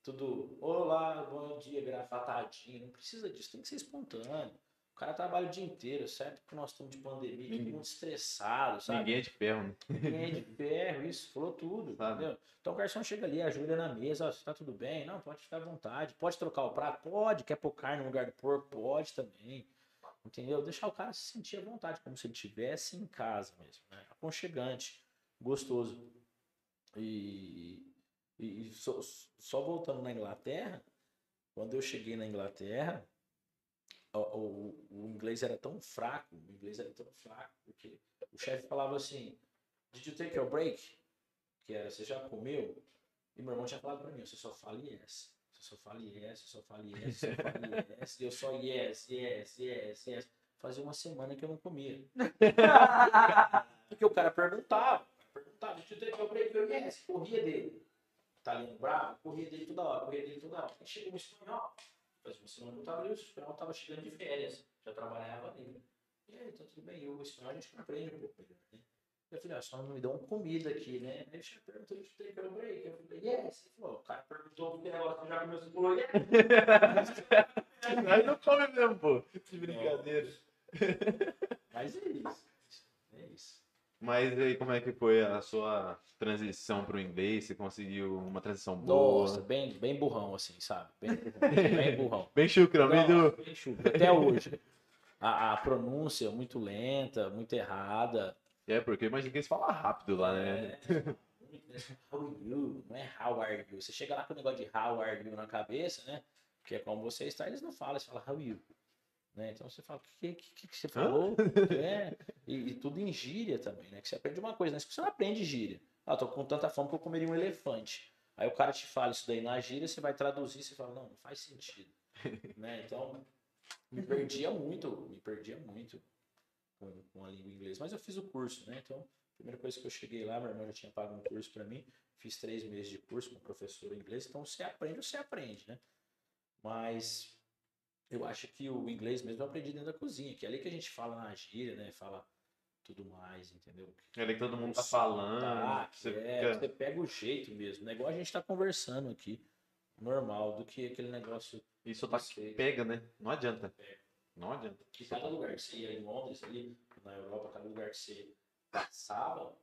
Tudo, olá, bom dia, grafatadinho. Não precisa disso, tem que ser espontâneo. O cara trabalha o dia inteiro, certo? Porque nós estamos de pandemia, todo Ninguém- mundo estressado, sabe? Ninguém é de ferro, né? Ninguém é de ferro, isso, falou tudo, Sabe? entendeu? Então o garçom chega ali, ajuda na mesa, ó, tá tudo bem? Não, pode ficar à vontade. Pode trocar o prato? Pode. Quer pôr carne no lugar do porco? Pode também. Entendeu? Deixar o cara se sentir à vontade, como se ele estivesse em casa mesmo, né? Aconchegante, gostoso. E, e, só, só voltando na Inglaterra, quando eu cheguei na Inglaterra, o, o, o inglês era tão fraco, o inglês era tão fraco, porque o chefe falava assim, Did you take your break? Que era, você já comeu? E meu irmão tinha falado pra mim, você só fala yes. Você só fala yes, você só fala yes, você só fala yes. E eu só yes, yes, yes, yes. Fazia uma semana que eu não comia. Porque o cara perguntava, you take your break? Eu, yes, corria dele. Tá ali bravo, corria dele toda hora, corria dele toda hora. Aí chegou um espanhol, fazia uma semana que eu tava ali, o espanhol tava chegando de férias, já trabalhava ali. E aí, tá tudo bem, e o espanhol a gente compreende um pouco melhor, né? Eu falei, ah, só não me dão comida aqui, né? Aí o chefe perguntou, you take your break? Eu falei, yes. Ele falou, o cara perguntou que negócio já comeu, você falou, yes. Aí não come mesmo, pô. Que brincadeira. Mas é isso. É isso. Mas aí, como é que foi a sua transição pro inglês? Você conseguiu uma transição boa? Nossa, bem, bem burrão, assim, sabe? Bem burrão. Bem burrão. Bem chucro, Não, bem chucro. Até hoje. A, a pronúncia muito lenta, muito errada. É, porque eu imagino que eles falam rápido lá, né? É, how are you? Não é how are you. Você chega lá com o negócio de how are you na cabeça, né? Que é como você está, eles não falam, eles falam how are you. Né? Então você fala, o que, que, que, você falou? É, e, e tudo em gíria também, né? Que você aprende uma coisa, né? Você não aprende gíria. Ah, tô com tanta fome que eu comeria um elefante. Aí o cara te fala isso daí na gíria, você vai traduzir, você fala, não, não faz sentido. né? Então, me perdia muito, me perdia muito com, com a língua inglesa. Mas eu fiz o curso, né? Então, a primeira coisa que eu cheguei lá, meu irmão já tinha pago um curso para mim, fiz três meses de curso com um professor inglês, então você aprende, você aprende, né? Mas eu acho que o inglês mesmo eu aprendi dentro da cozinha, que é ali que a gente fala na gíria, né? Fala tudo mais, entendeu? É ali que todo mundo tá falando. sotaque, Você é, fica- você pega o jeito mesmo, né? Igual a gente tá conversando aqui, normal, do que aquele negócio Isso tá Você- pega, né? Não adianta. Não adianta. que cada lugar que você ia em Londres, ali, na Europa, cada lugar que você passava,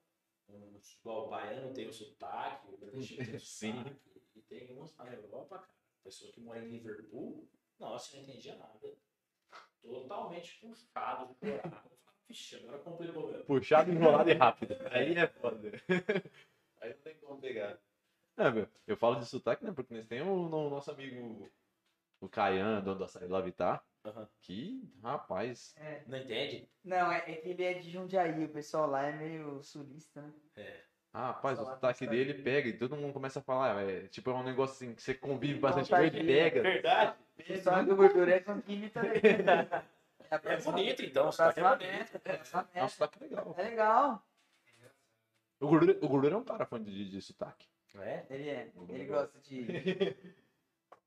um, igual o baiano tem o sotaque, o tem o Sim. sotaque, e tem uns na Europa, cara, pessoa que mora em Liverpool, nossa, não entendia nada. Totalmente puxado. Vixe, agora complicou mesmo. Puxado, enrolado e rápido. Aí é foda. Aí não tem como pegar. É, meu, eu falo de sotaque, né? Porque nós temos o, no- nosso amigo, o Caian, dono do açaí Lavitar. Aham. Que, rapaz. É. Não entende? Não, é, é que ele é de Jundiaí, o pessoal lá é meio sulista, né? Ah, rapaz, o sotaque dele pega e todo mundo começa a falar. É, tipo, é um negócio assim que você convive bastante com ele, pega. Verdade. O pessoal do gordura é com química também. É bonito, então. O sotaque é meta, próxima É um meta. sotaque legal. É legal. O Gordura, o Gordura é um cara fã de, de sotaque. É? Ele é. Ele gosta de.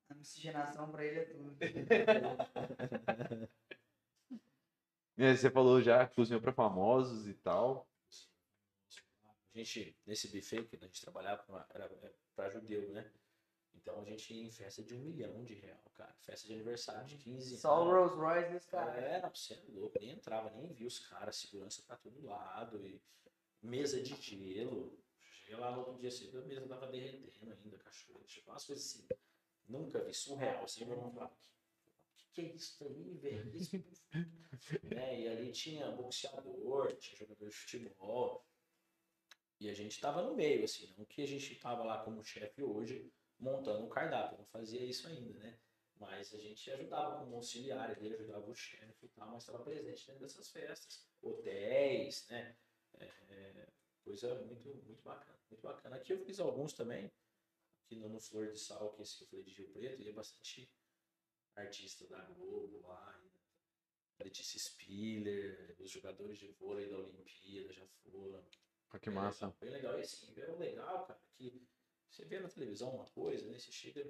A miscigenação pra ele é tudo. E aí você falou já que cozinhou pra famosos e tal. A gente, nesse buffet que a gente trabalhava, pra- era para judeu, né? Então a gente ia em festa de um milhão de real, cara. Festa de aniversário de 15 Só o. Rolls Royce desse cara. É, não, você é louco, nem entrava, nem via os caras, segurança pra todo lado, e mesa de gelo. Cheguei lá no outro dia cedo, a mesa tava derretendo ainda, cachoeira, tipo, umas coisas assim. Nunca vi, surreal, assim, meu irmão falava, que, é isso aí, velho? Né? E ali tinha boxeador, tinha jogador de futebol, e a gente tava no meio, assim, não que a gente tava lá como chefe hoje, montando um cardápio, não fazia isso ainda, né? Mas a gente ajudava como auxiliar, ele ajudava o chefe e tal, mas estava presente dentro dessas festas, hotéis, né? É, é, coisa muito, muito bacana, muito bacana. Aqui eu fiz alguns também, aqui no, no Flor de Sal, que é esse que eu falei de Rio Preto, e é bastante artista da Globo lá, Letícia Spiller, os jogadores de vôlei da Olimpíada já foram. Ah, que massa. legal, Bem legal. E assim, é legal, cara, que você vê na televisão uma coisa, né? Você chega.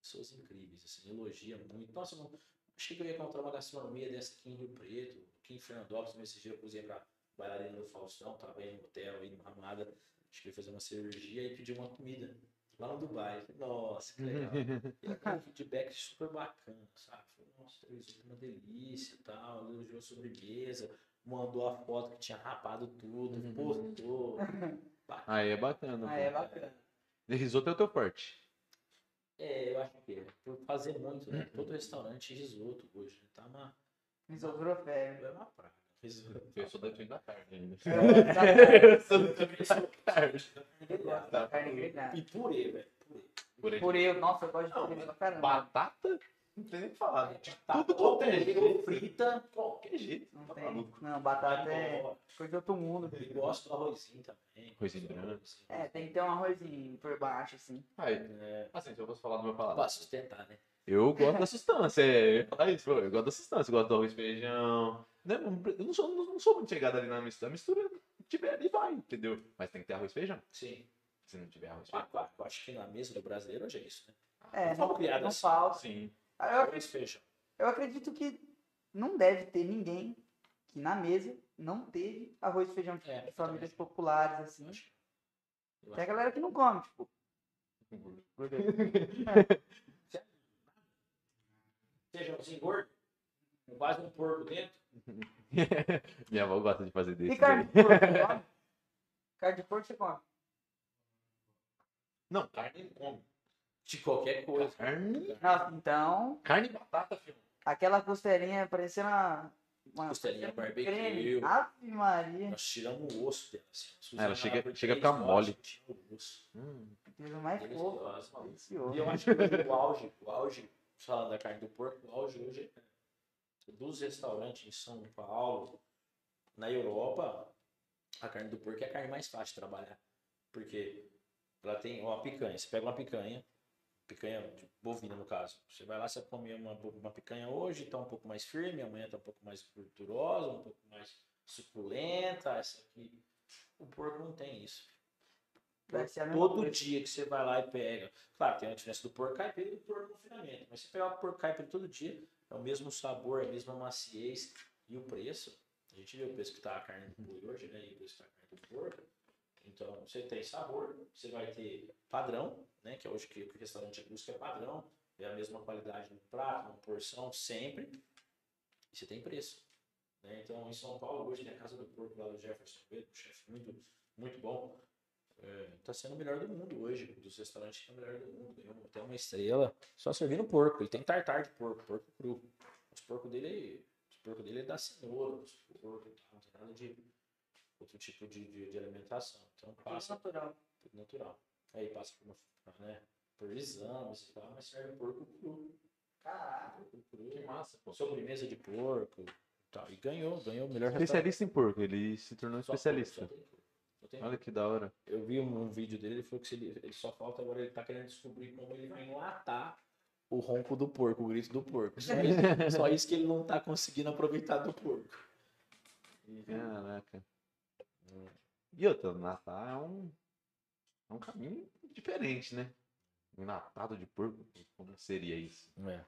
Pessoas incríveis, assim, elogia muito. Nossa, não, achei que eu ia encontrar uma gastronomia dessa aqui em Rio Preto, aqui em Fernandópolis, mas esse dia eu cozinhei pra bailarina do Faustão, tava aí no hotel, aí no Ramada, acho que ia fazer uma cirurgia e pedi uma comida lá no Dubai. Nossa, que legal. E ela teve um feedback super bacana, sabe? Falei, nossa, risoto é uma delícia e tal, elogiou a sobremesa, mandou a foto que tinha rapado tudo, Uhum. postou. Bacana. Aí é bacana. Pô. é bacana. E risoto é o teu forte. É, eu acho que é. Por fazer muito, né? Todo restaurante risoto hoje. né? Tá uma, Misotrofé. é uma praga. Risoto. Eu sou da time da carne ainda. É, Eu sou do time da carne. Ele gosta da carne grelhada. E purê, velho. Purê. Purê, nossa, eu gosto de purê pra caramba. Batata? Não tem nem o que falar. Tá, Tudo ou qualquer purê, jeito. frita. Qualquer jeito. Não Tá tem. maluco. Não, batata é coisa de outro mundo. E gosto do arrozinho também. Do branco. arrozinho. É, tem que ter um arrozinho por baixo, assim. Aí, É, assim, se eu fosse falar do meu paladar. pra sustentar, né? Eu gosto da sustância, é, eu ia falar isso, eu gosto da sustância, eu gosto do arroz e feijão. Né? Eu não sou, não, não sou muito chegado ali na mistura. A mistura tiver ali vai, entendeu? Mas tem que ter arroz e feijão. Sim. Se não tiver arroz e Ah, feijão. claro, eu acho que na mesa do brasileiro hoje é isso, né? É, não, não assim. falta. Sim. Eu, Arroz acredito, e feijão. eu acredito que não deve ter ninguém que na mesa não teve arroz e feijão de É, de famílias populares, assim. Eu acho eu Tem a galera que não come, tipo. Feijãozinho gordo, com quase um porco dentro. Minha avó gosta de fazer E desse. carne de porco, você come? Carne de porco você come. Não, carne não come. De qualquer coisa. Carne. Nossa, então, Carne e batata, filho. aquela costelinha parecendo uma. uma Costelinha barbecue. creme. Ave Maria. Nós tiramos o osso dela. Assim. Ela chega- chega a ficar mole. tira o osso. Hum. Mais fofo. E eu acho que o auge, o auge, falando da carne do porco, o auge hoje é dos restaurantes em São Paulo, na Europa, a carne do porco é a carne mais fácil de trabalhar. Porque ela tem uma picanha. Você pega uma picanha, picanha de bovina no caso. Você vai lá, você come uma, uma picanha hoje, tá um pouco mais firme, amanhã tá um pouco mais gordurosa, um pouco mais suculenta. Essa aqui. O porco não tem isso. Todo coisa. dia que você vai lá e pega. Claro, tem a diferença do porco caipira e do porco confinamento. Mas você pegar o porco caipira todo dia, é o mesmo sabor, a mesma maciez e o preço. A gente vê o preço que tá a carne do boi hoje, né? E o preço que tá a carne do porco. Então, você tem sabor, você vai ter padrão, né? Que é hoje que o restaurante busca é padrão. É a mesma qualidade no prato, uma porção, sempre. E você tem preço. Né? Então, em São Paulo, hoje tem a Casa do Porco lá do Jefferson um chefe muito, muito bom. Está sendo o melhor do mundo hoje. Dos restaurantes que é o melhor do mundo. Ganhou até uma estrela só servindo porco. Ele tem tartar de porco, porco cru. Os porcos dele, os porcos dele é da cenoura, os tá? não tem nada de outro tipo de, de, de alimentação. Então Tudo passa natural. tudo natural. Aí passa por, uma, né, por exames e tal, mas serve porco cru. Caraca. Porco cru. Que massa, pô. sobremesa de porco. e Tal. E ganhou, ganhou o melhor Especialista em porco, ele se tornou. Só especialista. porco, só tem porco. Só tem Olha que da hora. Eu vi um, um vídeo dele, ele falou que se ele, ele só falta agora, ele tá querendo descobrir como ele vai enlatar o ronco do porco, o grito do porco. Só isso, só isso que ele não tá conseguindo aproveitar do porco. Caraca. E outra, Natal é um, é um caminho diferente, né? Enlatado de porco, como seria isso? É.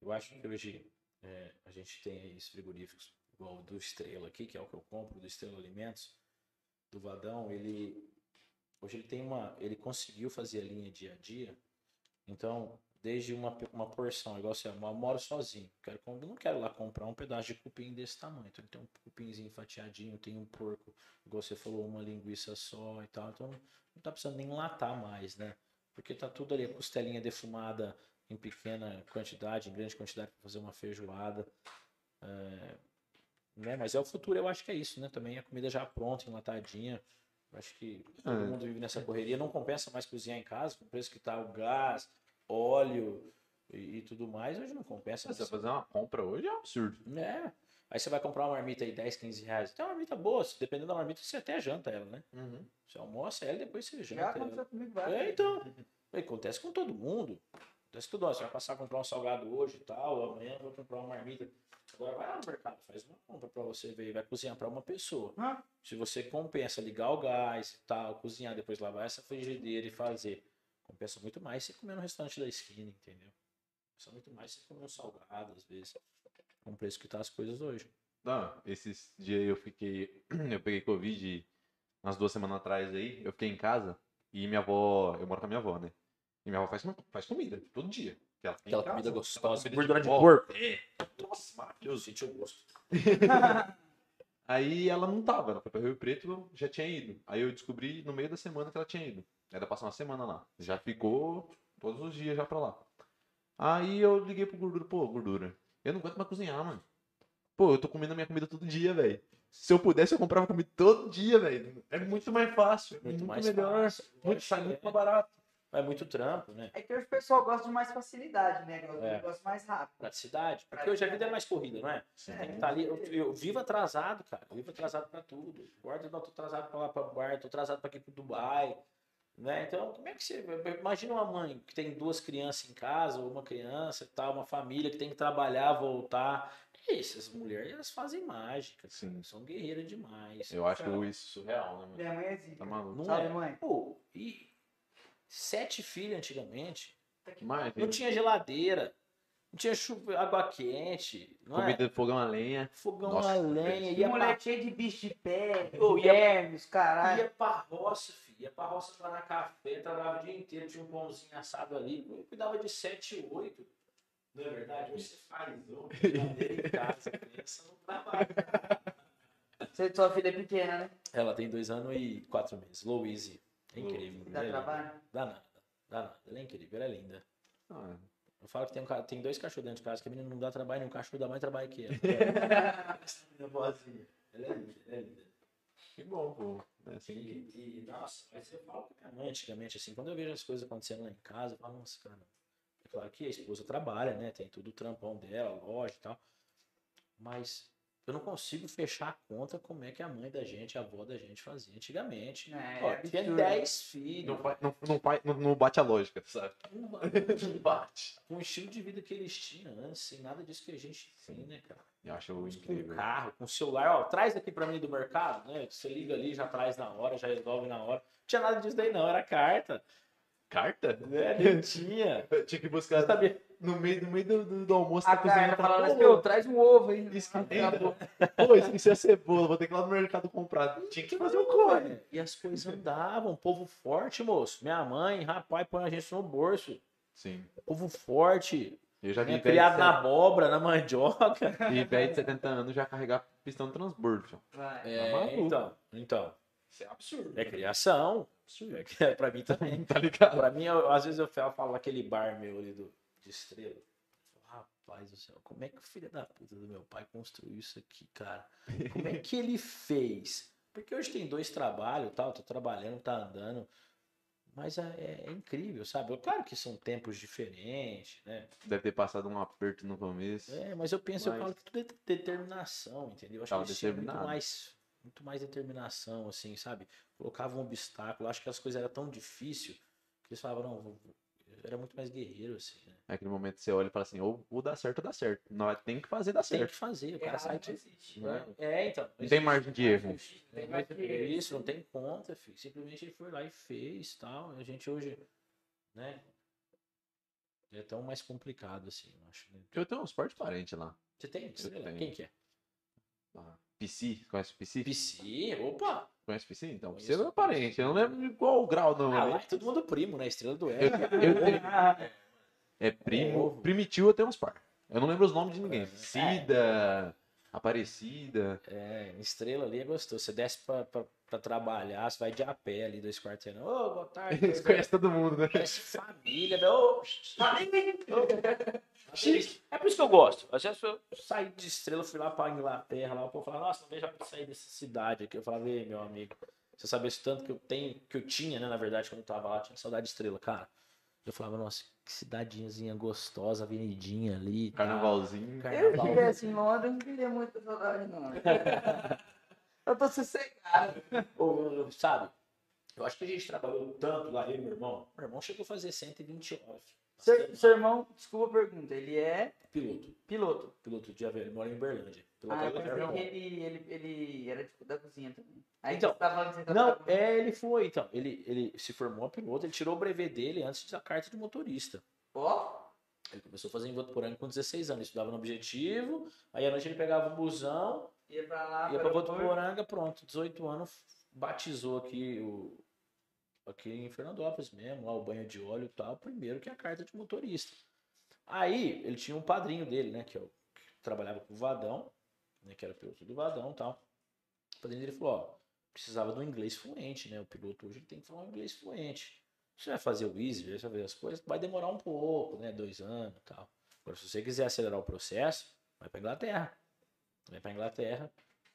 Eu acho que hoje é, a gente tem aí os frigoríficos, igual o do Estrela aqui, que é o que eu compro, do Estrela Alimentos, do Vadão, ele hoje ele tem uma, ele conseguiu fazer a linha dia a dia. Então, desde uma, uma porção, igual assim, eu moro sozinho, quero, não quero lá comprar um pedaço de cupim desse tamanho. Então, tem um cupinzinho fatiadinho, tem um porco, igual você falou, uma linguiça só e tal. Então, não tá precisando nem latar mais, né? Porque tá tudo ali, a costelinha defumada em pequena quantidade, em grande quantidade para fazer uma feijoada. É, né? Mas é o futuro, eu acho que é isso, né? Também a comida já pronta, enlatadinha. Acho que todo É. mundo vive nessa correria. Não compensa mais cozinhar em casa, com o preço que tá o gás, óleo e, e tudo mais. Hoje não compensa. Você vai fazer uma compra hoje é um absurdo. É. Aí você vai comprar uma marmita aí 10, 15 reais. Tem uma marmita boa, se dependendo da marmita, você até janta ela, né? Você almoça ela e depois você Já janta ela. aconteceu comigo várias É, então. Acontece com todo mundo. Acontece mundo. Você vai passar a comprar um salgado hoje e tal, amanhã vai comprar uma marmita. Agora vai lá no mercado, faz uma compra pra você ver e vai cozinhar pra uma pessoa. Hã? Se você compensa ligar o gás e tal, cozinhar, depois lavar essa frigideira e fazer, compensa muito mais você comer no restaurante da esquina, entendeu? Compensa muito mais você comer um salgado, às vezes, com o preço que tá as coisas hoje. Não, esses dias eu fiquei. Eu peguei Covid umas duas semanas atrás aí. Eu fiquei em casa e minha avó. Eu moro com a minha avó, né? E minha avó faz, faz comida todo dia. que ela Aquela casa, comida gostosa, gordura de vó. porco. É, nossa, maravilhoso. senti o gosto. Aí ela não tava, ela foi pra Rio Preto já tinha ido. Aí eu descobri no meio da semana que ela tinha ido. Era passar uma semana lá. Já ficou todos os dias já pra lá. Aí eu liguei pro Gordura, pô, Gordura, eu não aguento mais cozinhar, mano. Pô, eu tô comendo a minha comida todo dia, velho. Se eu pudesse, eu comprava comida todo dia, velho. É muito mais fácil, é muito, mais melhor. fácil. Muito, sai É. muito mais barato. É muito trampo, né? É que hoje o pessoal gosta de mais facilidade, né? Gosta É. negócio mais rápido. Praticidade. Porque hoje a vida é mais corrida, não é? Você tem que estar ali. Eu, eu vivo atrasado, cara. Eu vivo atrasado pra tudo. Guarda, não, tô atrasado pra lá pra bar, tô atrasado pra aqui pro Dubai. Né? Então, como é que você. Imagina uma mãe que tem duas crianças em casa, ou uma criança e tal, uma família que tem que trabalhar, voltar. E essas mulheres, elas fazem mágica. cara. Sim. São guerreiras demais. Eu acho isso surreal, né, mano? Minha mãe é zica. Tá maluco. Não Sabe, é? mãe? Pô, e sete filhos antigamente. Mas, Não tinha geladeira. Não tinha chuva, água quente. Não é? comida de fogão a lenha. Fogão Nossa, a lenha. E Ia moleque pra, cheio de bicho de pé, vermes, caralho. ia pra roça. Ia pra roça pra na café, trabalhava o dia inteiro, tinha um pãozinho assado ali. Eu cuidava de sete, oito. Não é verdade? Hoje você faz geladeira em casa, criança não trabalha. Você, sua filha é pequena, né? Ela tem dois anos e quatro meses. Louise. É incrível. Dá é linda. trabalho? Dá nada. Dá nada. Ela é incrível, ela é linda. Ah, Eu falo que tem, um, tem dois cachorros dentro de casa, que a menina não dá trabalho, nenhum cachorro dá mais trabalho que ela. Essa menina boazinha. Ela é linda, ela é linda. que bom, pô. É assim E, nossa, mas eu falo minha mãe antigamente, assim, quando eu vejo as coisas acontecendo lá em casa, eu falo, nossa, cara. É claro que a esposa trabalha, né? Tem tudo o trampão dela, loja e tal. Mas eu não consigo fechar a conta como é que a mãe da gente, a avó da gente fazia antigamente. É, Ó, é tinha absurdo. 10 filhos. Não, não, não, não- não bate a lógica, sabe? Um Não bate. com o estilo de vida que eles tinham antes, sem nada disso que a gente tem, né, cara? Eu acho Com incrível. carro, com celular, ó, traz aqui pra mim do mercado, né? Você liga ali, já traz na hora, já resolve na hora. Não tinha nada disso daí, não, era carta. Carta? Né? Nem tinha. Eu tinha que buscar Sabia? No meio, no meio do, do, do almoço A tá cozinhando. falando assim, Pô, "Ô, traz um ovo aí. Isso Acabou. Pô, esqueci a cebola, vou ter que ir lá no mercado comprar. Tinha que fazer o corre. É, E as coisas andavam, povo forte, moço. Minha mãe, rapaz, põe a gente no bolso. Sim. Povo forte, Eu já vi né? velho criado na abóbora, na mandioca. E velho de 70 anos já carregar pistão de transbordo. Vai. É, maluco. então, então. Isso é absurdo. É criação. É, que- pra mim também. Tá ligado? Pra mim, eu- às vezes eu falo, naquele bar meu ali do, de estrela. Eu Rapaz do céu, como é que o filho da puta do meu pai construiu isso aqui, cara? Como é que ele fez? Porque hoje tem dois trabalhos, tal, tô trabalhando, tá andando. Mas é, é- é incrível, sabe? Claro que são tempos diferentes, né? Deve ter passado um aperto no começo. É, mas eu penso, eu Mas- falo que tudo é determinação, entendeu? Eu Acho Tava que eles tinham muito mais, muito mais determinação, assim, sabe? Colocava um obstáculo, acho que as coisas eram tão difíceis que eles falavam, não, era muito mais guerreiro, assim, né? Naquele momento você olha e fala assim, ou, ou dá certo ou dá certo. Nós tem que fazer Tem certo. que fazer, o cara Errado sai não de... existe. né? É, então. Não tem margem de erro. Tem mais que erro. Isso, não tem conta, filho. Simplesmente ele foi lá e fez tal. A gente hoje, né? É tão mais complicado, assim, eu acho. né? Eu tenho uns fortes parentes lá. Você tem? estrela? tenho. Quem que é? Ah, PC, conhece o PC? PC? Opa! Conhece o PC? Então, Conheço. você é meu parente. Eu não lembro de qual grau, não. Ah, né? lá é todo mundo primo, né? Estrela do eu tenho- é primo. ovo. Primitivo eu tenho uns par. Eu não lembro os nomes de ninguém. É. Cida, Aparecida. É, estrela ali é gostoso. Você desce pra, pra, pra trabalhar, você vai de a pé ali, dois quarteirão. Ô, boa tarde. Eles conhecem todo mundo, né? Conhece família, velho. Ô, família. Ô. É por isso que eu gosto. Às vezes eu saí de estrela, fui lá pra Inglaterra, lá o povo falava, nossa, não vejo a sair dessa cidade aqui. Eu falava, ei, meu amigo, você sabia esse tanto que eu tenho, que eu tinha, né, na verdade, quando eu tava lá, tinha saudade de estrela, cara. Eu falava, nossa, que cidadezinha gostosa, avenidinha ali. Carnavalzinho. Eu Carnaval. estivesse em Londres, não queria muita saudade, não. Eu tô sossegado. Ô, sabe? Eu acho que a gente trabalhou tanto lá, eu meu irmão. Meu irmão chegou a fazer 120 horas. Seu, seu irmão, desculpa a pergunta, ele é Piloto. piloto. Piloto de avião. Ele mora em Uberlândia. Piloto Ah, eu de pensei avião. que ele, ele, ele era tipo da cozinha também. Aí Então, você Não, é, ele foi, então. Ele, ele se formou piloto, ele tirou o brevet dele antes da carta de motorista. Ó, Ele começou a fazer em Votuporanga com 16 anos. Ele estudava no Objetivo, aí à noite ele pegava um busão, ia pra lá, ia pra. Votuporanga, pronto, 18 anos, batizou aqui o. Aqui em Fernandópolis mesmo, lá o banho de óleo e tal, primeiro que a carta de motorista. Aí ele tinha um padrinho dele, né, que, é o- que trabalhava com o Vadão, né, que era piloto do Vadão e tal. O padrinho dele falou, ó, precisava de um inglês fluente, né, o piloto hoje tem que falar um inglês fluente. Você vai fazer o Easy, vai fazer as coisas, vai demorar um pouco, né, dois anos e tal. Agora, se você quiser acelerar o processo, vai pra Inglaterra. Vai pra Inglaterra.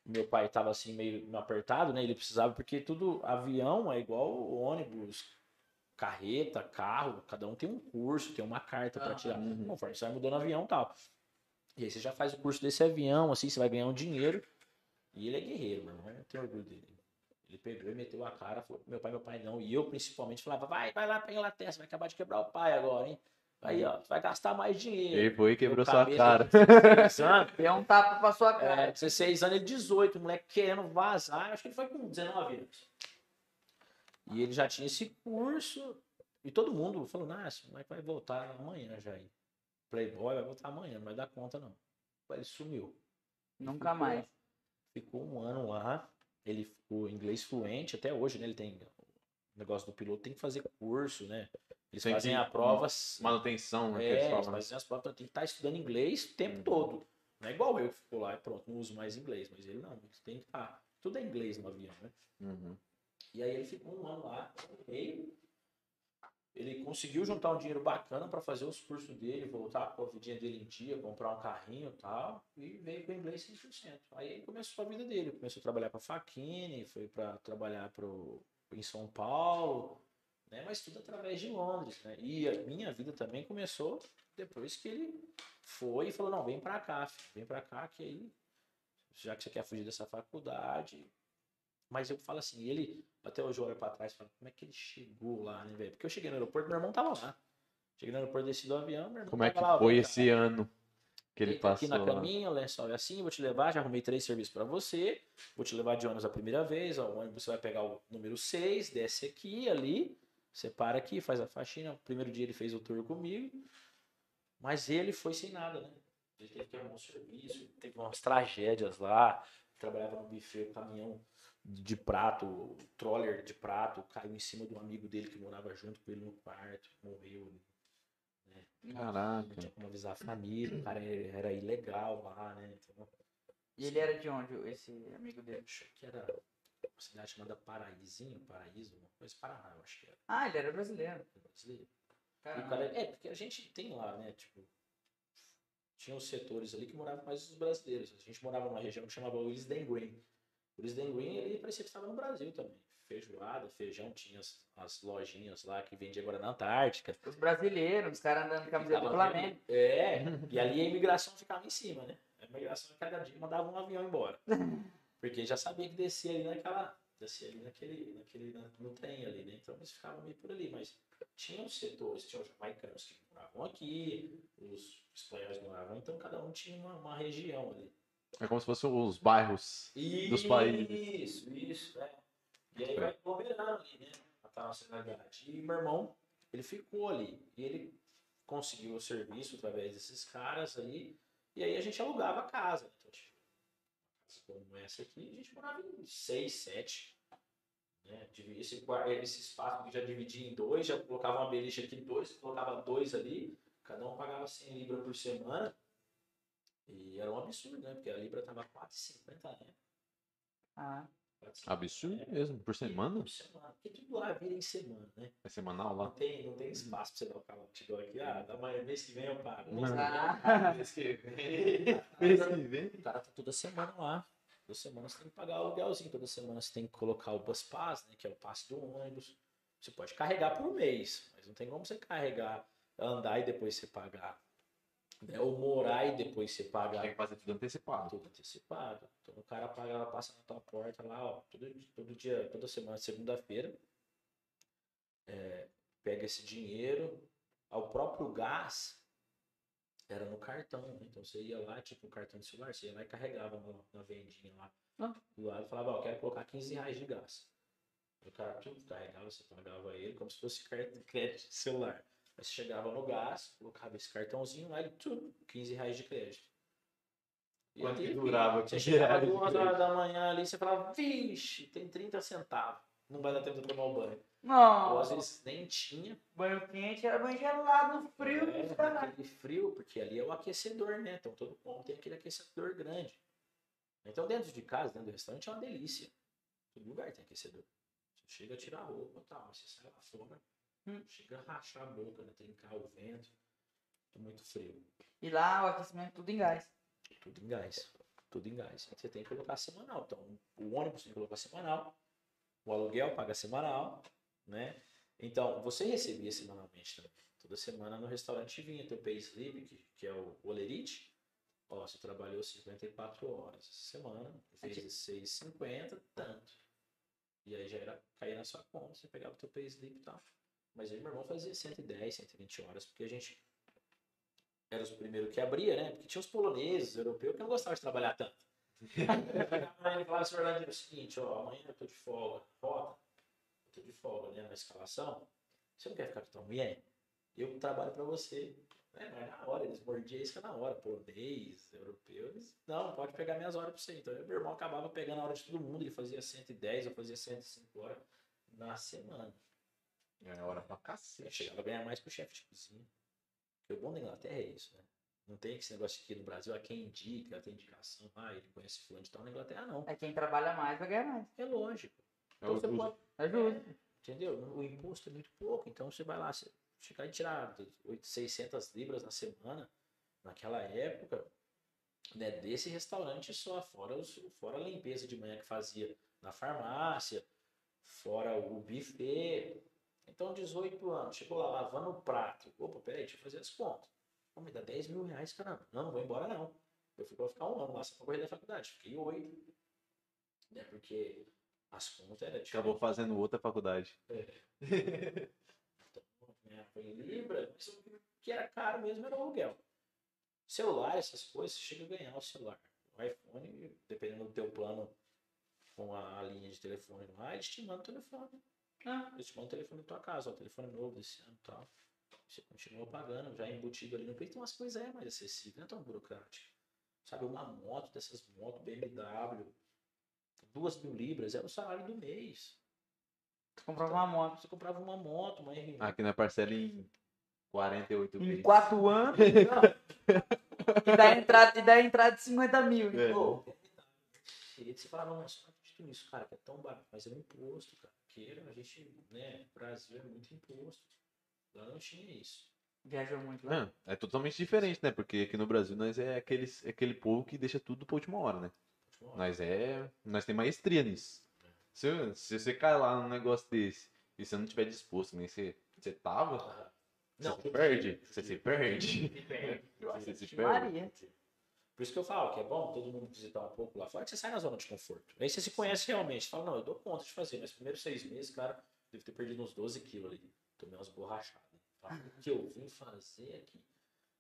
Meu pai tava assim meio apertado, né, ele precisava, porque tudo, avião é igual ônibus, carreta, carro, cada um tem um curso, tem uma carta para tirar. Uhum. Conforme você vai mudando avião e tal. E aí você já faz o curso desse avião, assim, você vai ganhar um dinheiro. E ele é guerreiro, meu irmão, eu tenho orgulho dele. Ele pegou e meteu a cara, falou, meu pai, meu pai não. E eu, principalmente, falava, vai, vai lá pra Inglaterra, você vai acabar de quebrar o pai agora, hein? Aí, ó, vai gastar mais dinheiro. Ele foi e quebrou sua cabeça cara. de 16 anos, Deu um tapa pra sua cara. é, 16 anos, ele 18, o moleque querendo vazar. Acho que ele foi com 19 anos. E ele já tinha esse curso. E todo mundo falou, nossa, o moleque vai voltar amanhã já aí. Playboy vai voltar amanhã, não vai dar conta não. Ele sumiu. Nunca mais. Ficou um ano lá. Ele ficou inglês fluente até hoje, né? Ele tem. O negócio do piloto tem que fazer curso, né? Eles Tem fazem a prova. Manutenção, né? É, eles eles falam, né? fazem as provas, então tem que estar estudando inglês o tempo todo. Não é igual eu que ficou lá e pronto, não uso mais inglês, mas ele não, ele tem que estar. Tudo é inglês no avião, né? Uhum. E aí ele ficou um ano lá, meio. Ele conseguiu juntar um dinheiro bacana para fazer os cursos dele, voltar com a vidinha dele em dia, comprar um carrinho e tal, e veio com o inglês 100%. Aí ele começou a vida dele, começou a trabalhar para Faquini, foi para trabalhar pro, em São Paulo, né? Mas tudo através de Londres, né? E a minha vida também começou depois que ele foi e falou: "Não, vem para cá, filho, vem para cá que aí já que você quer fugir dessa faculdade, mas eu falo assim, ele, até hoje eu olho pra trás e falo, como é que ele chegou lá, né, velho? Porque eu cheguei no aeroporto, meu irmão tava lá. Cheguei no aeroporto, desci do avião, meu irmão Como é que lá, foi "Vem, esse ano que ele Deita aqui passou na caminha, o lençol é assim, vou te levar, já arrumei três serviços pra você, vou te levar de ônibus a primeira vez, ó, o ônibus você vai pegar o número 6, desce aqui, ali, você para aqui, faz a faxina, o primeiro dia ele fez o tour comigo, mas ele foi sem nada, né? Ele teve que arrumar um serviço, teve umas tragédias lá, trabalhava no buffet, caminhão de prato, troller de prato, caiu em cima de um amigo dele que morava junto com ele no quarto, morreu, não Caraca. tinha como avisar a família, o cara era era ilegal lá, né? Então, E ele era de onde, esse amigo dele? acho que era uma cidade chamada Paraízinho, Paraíso, uma coisa Paraná, eu acho que era. Ah, ele era brasileiro. brasileiro. E o Caramba. cara, é, porque a gente tem lá, né? Tipo, tinha os setores ali que moravam mais os brasileiros. A gente morava numa região que chamava Willis Den Green. Willis Den Green, ele parecia que estava no Brasil também. feijoada, feijão, tinha as, as lojinhas lá que vendia agora na Antártica. Os brasileiros, os caras andando de camiseta do Flamengo. É, e ali a imigração ficava em cima, né? A imigração cada dia mandava um avião embora. Porque já sabia que descia ali naquela. Descia ali naquele, naquele na- no trem ali, né? Então eles ficavam meio por ali, mas tinham setores, tinham os jamaicanos que moravam aqui, os espanhóis moravam, então cada um tinha uma, uma região ali. É como se fossem os bairros. Dos países. Isso, isso, é. E aí vai aglomerando ali, né? A nacionalidade. E meu irmão, ele ficou ali. E ele conseguiu o serviço através desses caras aí. E aí a gente alugava a casa. né? Então, tipo, casa como essa aqui, a gente morava em seis, sete. Né? Esse, esse espaço que já dividia em dois, já colocava uma beliche aqui, dois, colocava dois ali. Cada um pagava 100 libras por semana. E era um absurdo, né? Porque a libra tava 4,50, né? Ah, 4,50. Absurdo É. mesmo. Por semana? Por semana. Porque tudo lá vira em semana, né? É semanal Não lá? tem, não tem espaço pra você dar o calo. Tipo, aqui, ah, dá mais mês que vem eu pago. Não. Mês que vem eu Ah. pago. Mês que vem. Mês que vem. O cara tá toda semana lá. Toda semana você tem que pagar o aluguelzinho. Toda semana você tem que colocar o bus pass, né? Que é o passe do ônibus. Você pode carregar por mês, mas não tem como você carregar, andar e depois você pagar. Né? Ou morar e depois você pagar. Tem que fazer tudo antecipado. Tudo antecipado. Então o cara paga, ela passa na tua porta lá, ó, todo, todo dia, toda semana, segunda-feira. É, pega esse dinheiro, ao próprio gás era no cartão, né? Então você ia lá, tipo um cartão de celular, você ia lá e carregava na, na vendinha lá Ah. do lado e falava, ó, quero colocar 15 reais de gás. O cara tudo carregava, você pagava ele como se fosse crédito de celular. Aí você chegava no gás, colocava esse cartãozinho lá, ele tudo, 15 reais de crédito. E Quanto que durava Você 15 chegava duas horas da manhã ali, você falava, vixe, tem 30 centavos. Não vai dar tempo de tomar um banho. Ou às Não, vezes nem tinha. banho quente era banho gelado, no frio, É, aquele frio, porque ali é o aquecedor, né? Então todo mundo tem aquele aquecedor grande. Então dentro de casa, dentro do restaurante, é uma delícia. Todo lugar tem aquecedor. Você chega a tirar a roupa e tal, você sai lá fora, Hum. chega a rachar a boca, né? Trincar o vento. Tô muito frio. E lá o aquecimento tudo em gás. Tudo em gás. Tudo em gás. Você tem que colocar semanal. Então, o ônibus tem que colocar semanal. O aluguel paga semanal, né? Então, você recebia semanalmente também. Toda semana no restaurante vinha teu payslip, que, que é o Olerite. Ó, você trabalhou 54 horas essa semana, vezes 6,50, tanto. E aí já era cair na sua conta, você pegava o teu payslip e tal. Mas aí meu irmão fazia 110, 120 horas, porque a gente era os primeiros que abria, né? Porque tinha os poloneses, os europeus, que não gostavam de trabalhar tanto. Aí ele falava assim, Orlando, é o seguinte, ó, amanhã eu tô de folga, rota, eu tô de folga, né, na escalação, você não quer ficar com tua mulher? Eu trabalho pra você. É, mas na hora, eles mordiam isca na hora, polonês, europeu, eles, não, pode pegar minhas horas pra você. Então, meu irmão acabava pegando a hora de todo mundo, ele fazia 110, eu fazia 105 horas na semana. É hora pra Eu cacete. chegava a ganhar mais que o chefe de cozinha. Porque o bom da Inglaterra é isso, né? Não tem esse negócio aqui no Brasil, a quem indica, tem indicação, ah, ele conhece fulano de tal. Na Inglaterra, não. É quem trabalha mais vai ganhar mais. É lógico. É Então o- você o- É entendeu? O imposto é muito pouco, então você vai lá, você chegar e tirar 800, 600 libras na semana, naquela época, né, desse restaurante só, fora, os, fora a limpeza de manhã que fazia na farmácia, fora o buffet. Então, 18 anos, chegou lá lavando o prato. Opa, peraí, deixa eu fazer as contas. Pô, me dá 10 mil reais, caramba. Não, não vou embora não. Eu fui pra ficar um ano lá só pra correr da faculdade. Fiquei oito. Né, porque as contas eram Acabou fazendo outra faculdade. ganhava em Libra, mas o que era caro mesmo era o aluguel. Celular, essas coisas, você chega a ganhar o celular. O iPhone, dependendo do teu plano com a, a linha de telefone lá, eles te mandam o telefone. Ah, Eles te mandam o telefone na tua casa, ó, telefone novo desse ano e tal. Você continua pagando, já embutido ali no peito, então as coisas é mais acessível, não é tão burocrático. Sabe, uma moto dessas motos BMW, duas mil libras, era o salário do mês. tu comprava uma moto. Você comprava uma moto, uma R1. Aqui na parcela em 48 Em vezes. 4 anos. e dá entrada, e dá entrada de 50 mil. né? É. Pô, E você falava, nossa, não acredito nisso, cara, que é tão barato, mas é um imposto, cara. Porque a gente, né, Brasil é muito imposto. Lá não tinha isso. Viajou muito lá. Não, é totalmente diferente, né? Porque aqui no Brasil nós é aqueles, aquele povo que deixa tudo pra última hora, né? Nós é. Nós tem maestria nisso. Se, se você cai lá num negócio desse e você não tiver disposto, nem você, você tava, Não, você se perde. Você se perde. Se perde. Você se perde. Por isso que eu falo que é bom todo mundo visitar um pouco lá fora, que você sai na zona de conforto. Aí você se conhece realmente. Você fala, não, eu dou conta de fazer, mas primeiros seis meses, cara, devo ter perdido uns 12 quilos ali. Tomei umas borrachadas. Fala, O que eu vim fazer aqui?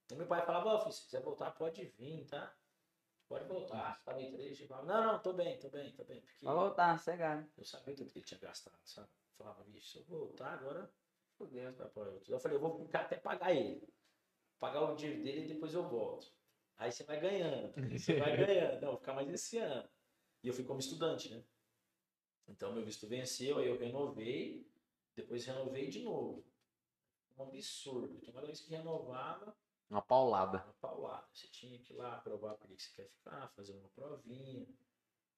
Então meu pai falava, ó, filho, se quiser voltar, pode vir, tá? Pode voltar. Você tá triste. Eu falava, não, não, tô bem, tô bem, tô bem. Porque Vai voltar, cegado. eu sabia tudo que ele tinha gastado, sabe? Eu falava, bicho, se eu voltar agora, outro. Eu falei, eu vou ficar até pagar ele. Pagar o dinheiro dele e depois eu volto. Aí você vai ganhando. Você vai ganhando. Não, vou ficar mais esse ano. E eu fui como estudante, né? Então meu visto venceu, aí eu renovei, depois renovei de novo. Um absurdo. Cada vez que renovava, Uma paulada. uma paulada. Você tinha que ir lá provar por que você quer ficar, fazer uma provinha.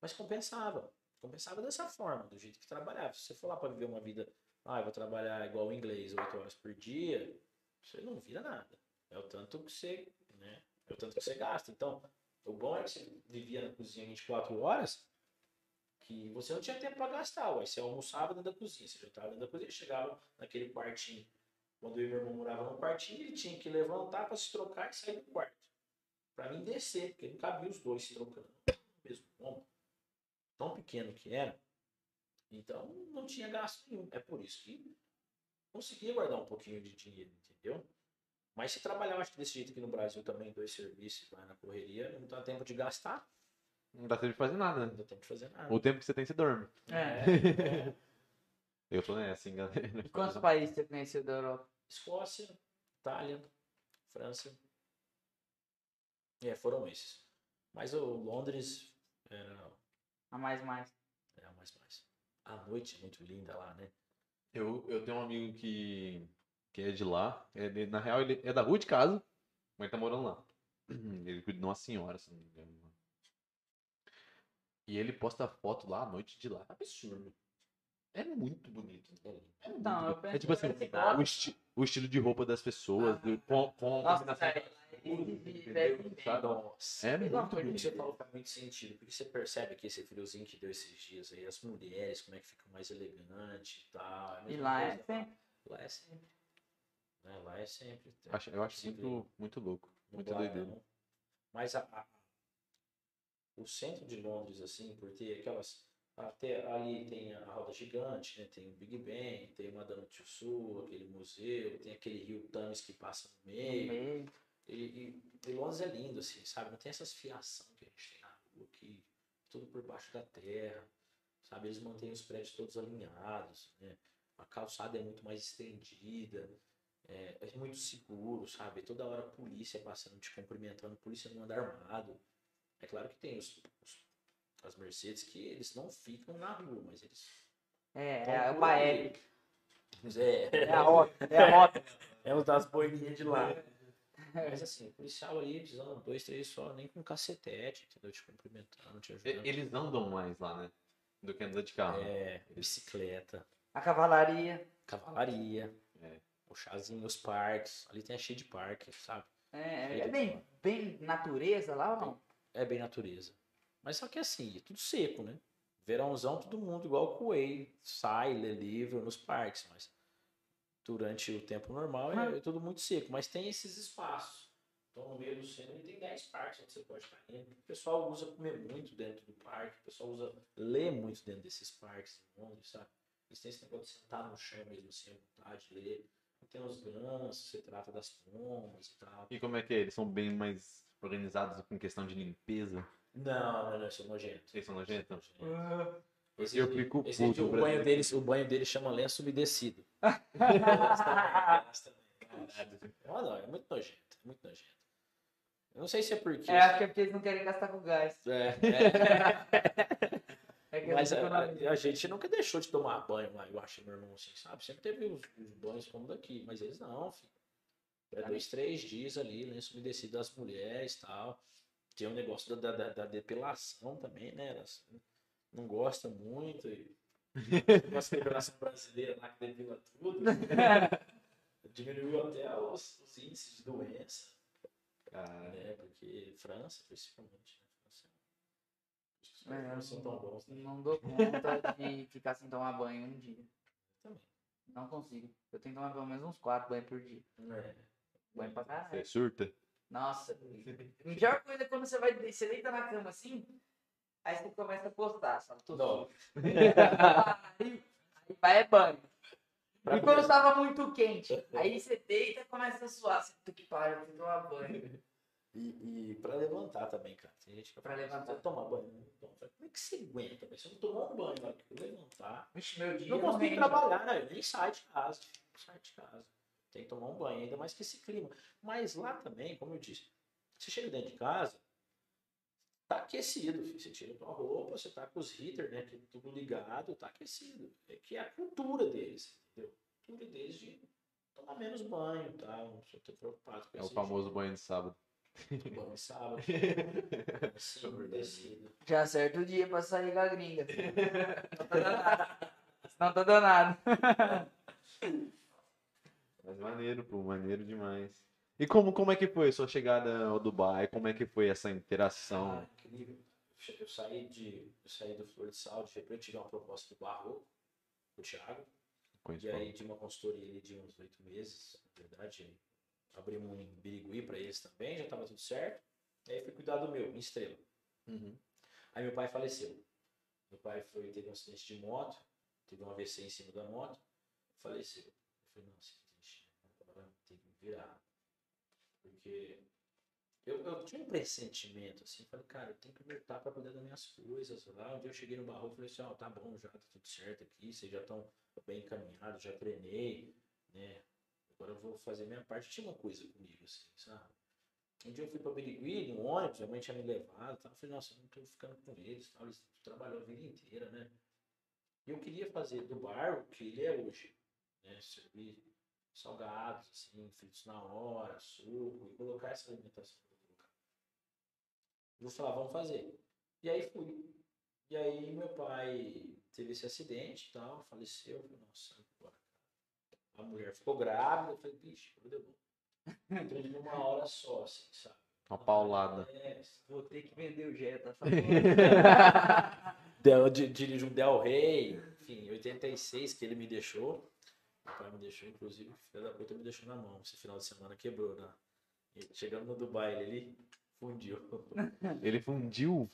Mas compensava. Compensava dessa forma, do jeito que trabalhava. Se você for lá para viver uma vida, ah, eu vou trabalhar igual o inglês, 8 horas por dia, você não vira nada. É o tanto que você, né? É o tanto que você gasta. Então, o bom é que você vivia na cozinha 24 horas, que você não tinha tempo para gastar. Ué. Você almoçava dentro da cozinha, você jantava dentro da cozinha, chegava naquele quartinho. Quando eu e meu irmão morava num quartinho, ele tinha que levantar para se trocar e sair do quarto. Para mim descer, porque não cabia os dois se trocando no mesmo ponto. Tão pequeno que era. Então não tinha gasto nenhum. É por isso que conseguia guardar um pouquinho de dinheiro, entendeu? Mas se trabalhar, acho que desse jeito aqui no Brasil também, dois serviços, vai na correria, não dá tempo de gastar, Não dá tempo de fazer nada, não né? dá tempo de fazer nada. O tempo que você tem, você dorme. É. Eu tô nessa, hein, galera. E quantos países você conheceu da Europa? Escócia, Itália, França. É, foram esses. Mas o Londres era, A mais mais. era mais mais. A noite é muito linda lá, né? Eu, eu tenho um amigo que, que é de lá. É de- na real, ele é da rua de casa, mas tá morando lá. Ele cuida de uma senhora, se não me engano. E ele posta foto lá à noite de lá. Absurdo. É muito bonito. É. É, muito Não, bonito. é tipo assim, o, esti- o estilo de roupa das pessoas, do- com, com a Nossa, combinação. Sabe? Nossa. É muito bonito. você falou faz muito sentido, porque você percebe que esse friozinho que deu esses dias aí, as mulheres, como é que ficam mais elegantes e tal. é a E lá é coisa sempre. Lá é sempre. Né? Lá é sempre. Acho- Eu acho Se vê. muito, muito louco. Muito não. Mas a, a- o centro de Londres, assim, por ter aquelas. Até ali tem a roda gigante, né? Tem o Big Ben, tem o Madame Tussauds, aquele museu, tem aquele rio Thames que passa no no meio. meio. E, e, e Londres é lindo, assim, sabe? Não tem essas fiação que a gente tem na rua aqui, tudo por baixo da terra, sabe? Eles mantêm os prédios todos alinhados, né? A calçada é muito mais estendida, é, é muito seguro, sabe? Toda hora a polícia passando, te cumprimentando, polícia não anda armado. É claro que tem os, os- as Mercedes que eles não ficam na rua, mas eles. É, é ali. Mas É, É a rota. É a rota. é os das boininhas de lá. Mas assim, o policial ali, precisando dois, três só, nem com cacetete, entendeu? Te cumprimentando, te ajudando. Eles andam mais lá, né? Do que andar de carro. É, bicicleta, A cavalaria. cavalaria, É. o chazinho, os parques. Ali tem a cheia de parque, sabe? É, é bem, bem natureza lá ou não? É bem natureza. Mas só que assim, é tudo seco, né? Verãozão, todo mundo igual coelho, sai, lê livro nos parques, mas durante o tempo normal é, é tudo muito seco. Mas tem esses espaços. Então, no meio do centro, ele tem 10 parques onde você pode estar indo. O pessoal usa comer muito dentro do parque, o pessoal usa ler muito dentro desses parques em Londres, sabe? Eles têm esse negócio de sentar no chão mesmo, assim, à vontade, ler. Tem os gansos, você trata das pombas e tal. E como é que é? Eles são bem mais organizados com questão de limpeza? Não, não, não, isso é nojento. Eles são nojentos? Esse, Eu fico esse puto, o banho brasileiro. deles, o banho deles chama lenço umedecido. Ah, não, é muito nojento, é muito nojento. Eu não sei se é porque. É, acho que é porque eles não querem gastar com gás. É, é. É Mas a, a- a gente nunca deixou de tomar banho lá, eu acho, meu irmão, assim, sabe? Sempre teve os, os banhos como daqui, mas eles não, filho. É dois, três dias ali, lenço umedecido das mulheres e tal. Tem o negócio da, da, da depilação também, né? Elas não gostam muito. E... Nossa depilação brasileira lá que depila tudo. Diminuiu até os, os índices de doença, Cara, né? Porque França, principalmente, né? França, Os caras É, não são tão bons, né? Não dou conta de ficar sem tomar banho um dia. Também. Não consigo. Eu tenho que tomar pelo menos uns quatro banhos por dia. É. Banho pra Você caralho. surta? Nossa. A pior coisa é quando você vai. Você deita na cama assim, aí você começa a postar, sabe? Não. Aí, vai é banho. Pra e quando tava muito quente, aí você deita e começa a suar. Você puta que pariu, eu tomar banho. E, e pra levantar também, cara. Tem gente que Pra levantar. "Você toma banho. Não toma." Eu falei, Como é que você aguenta? velho? Você não tomou um banho, eu levantar. Vixe, meu dia. Não consigo trabalhar, né? Eu nem saio de casa. Saio de casa. Tem que tomar um banho, ainda mais que esse clima. Mas lá também, como eu disse, você chega dentro de casa, tá aquecido, filho. Você tira a tua roupa, você tá com os heaters, né? Tudo, ligado, tá aquecido. É que é a cultura deles, entendeu? A cultura deles de tomar menos banho, tá? Não precisa ter preocupado com É o famoso banho de sábado. banho sábado. Assim, descido. Já acerta o dia pra sair com a gringa. Não tá dando nada. Não tá dando nada. Mas maneiro, pô, maneiro demais. E como, como é que foi a sua chegada ao Dubai? Como é que foi essa interação? Ah, incrível. Eu saí, de, eu saí do Flor de Sal, de repente tive uma proposta do Barroco, o Thiago, com e aí de uma consultoria ali de uns oito meses, na verdade, abrimos um Birigui para eles também, já estava tudo certo. E aí fui cuidar do meu, em Estrela. Uhum. Aí meu pai faleceu. Meu pai foi, teve um acidente de moto, teve um AVC em cima da moto, faleceu. Eu falei, nossa, que triste. Agora tem que me virar. Porque eu, eu tinha um pressentimento, assim, falei, cara, eu tenho que voltar para cuidar das minhas coisas. Lá um dia eu cheguei no barro e falei assim, ó, tá bom, já tá tudo certo aqui, vocês já estão bem encaminhados, já treinei, né? Agora eu vou fazer a minha parte. Tinha uma coisa comigo, assim, sabe? Um dia eu fui pra Birigui, no ônibus, minha mãe tinha me levado, tal. eu falei, nossa, eu não tô ficando com eles, tal. eles trabalham a vida inteira, né? E eu queria fazer do bar o que ele é hoje, né? Servir salgados, assim, fritos na hora, suco, e colocar essa alimentação eu falar, vamos fazer. E aí fui. E aí meu pai teve esse acidente e tal, faleceu, eu falei, nossa, agora. A mulher ficou grávida, eu falei, bicho, eu deu bom. Tudo numa hora só, assim, sabe? Uma paulada. É, Vou ter que vender o Jetta. Tá Del, dirijo um Del Rey, enfim, 86 que ele me deixou. Meu pai me deixou, inclusive, o filho da puta me deixou na mão. Esse final de semana quebrou, né? Chegando no Dubai, ele fundiu. Ele fundiu?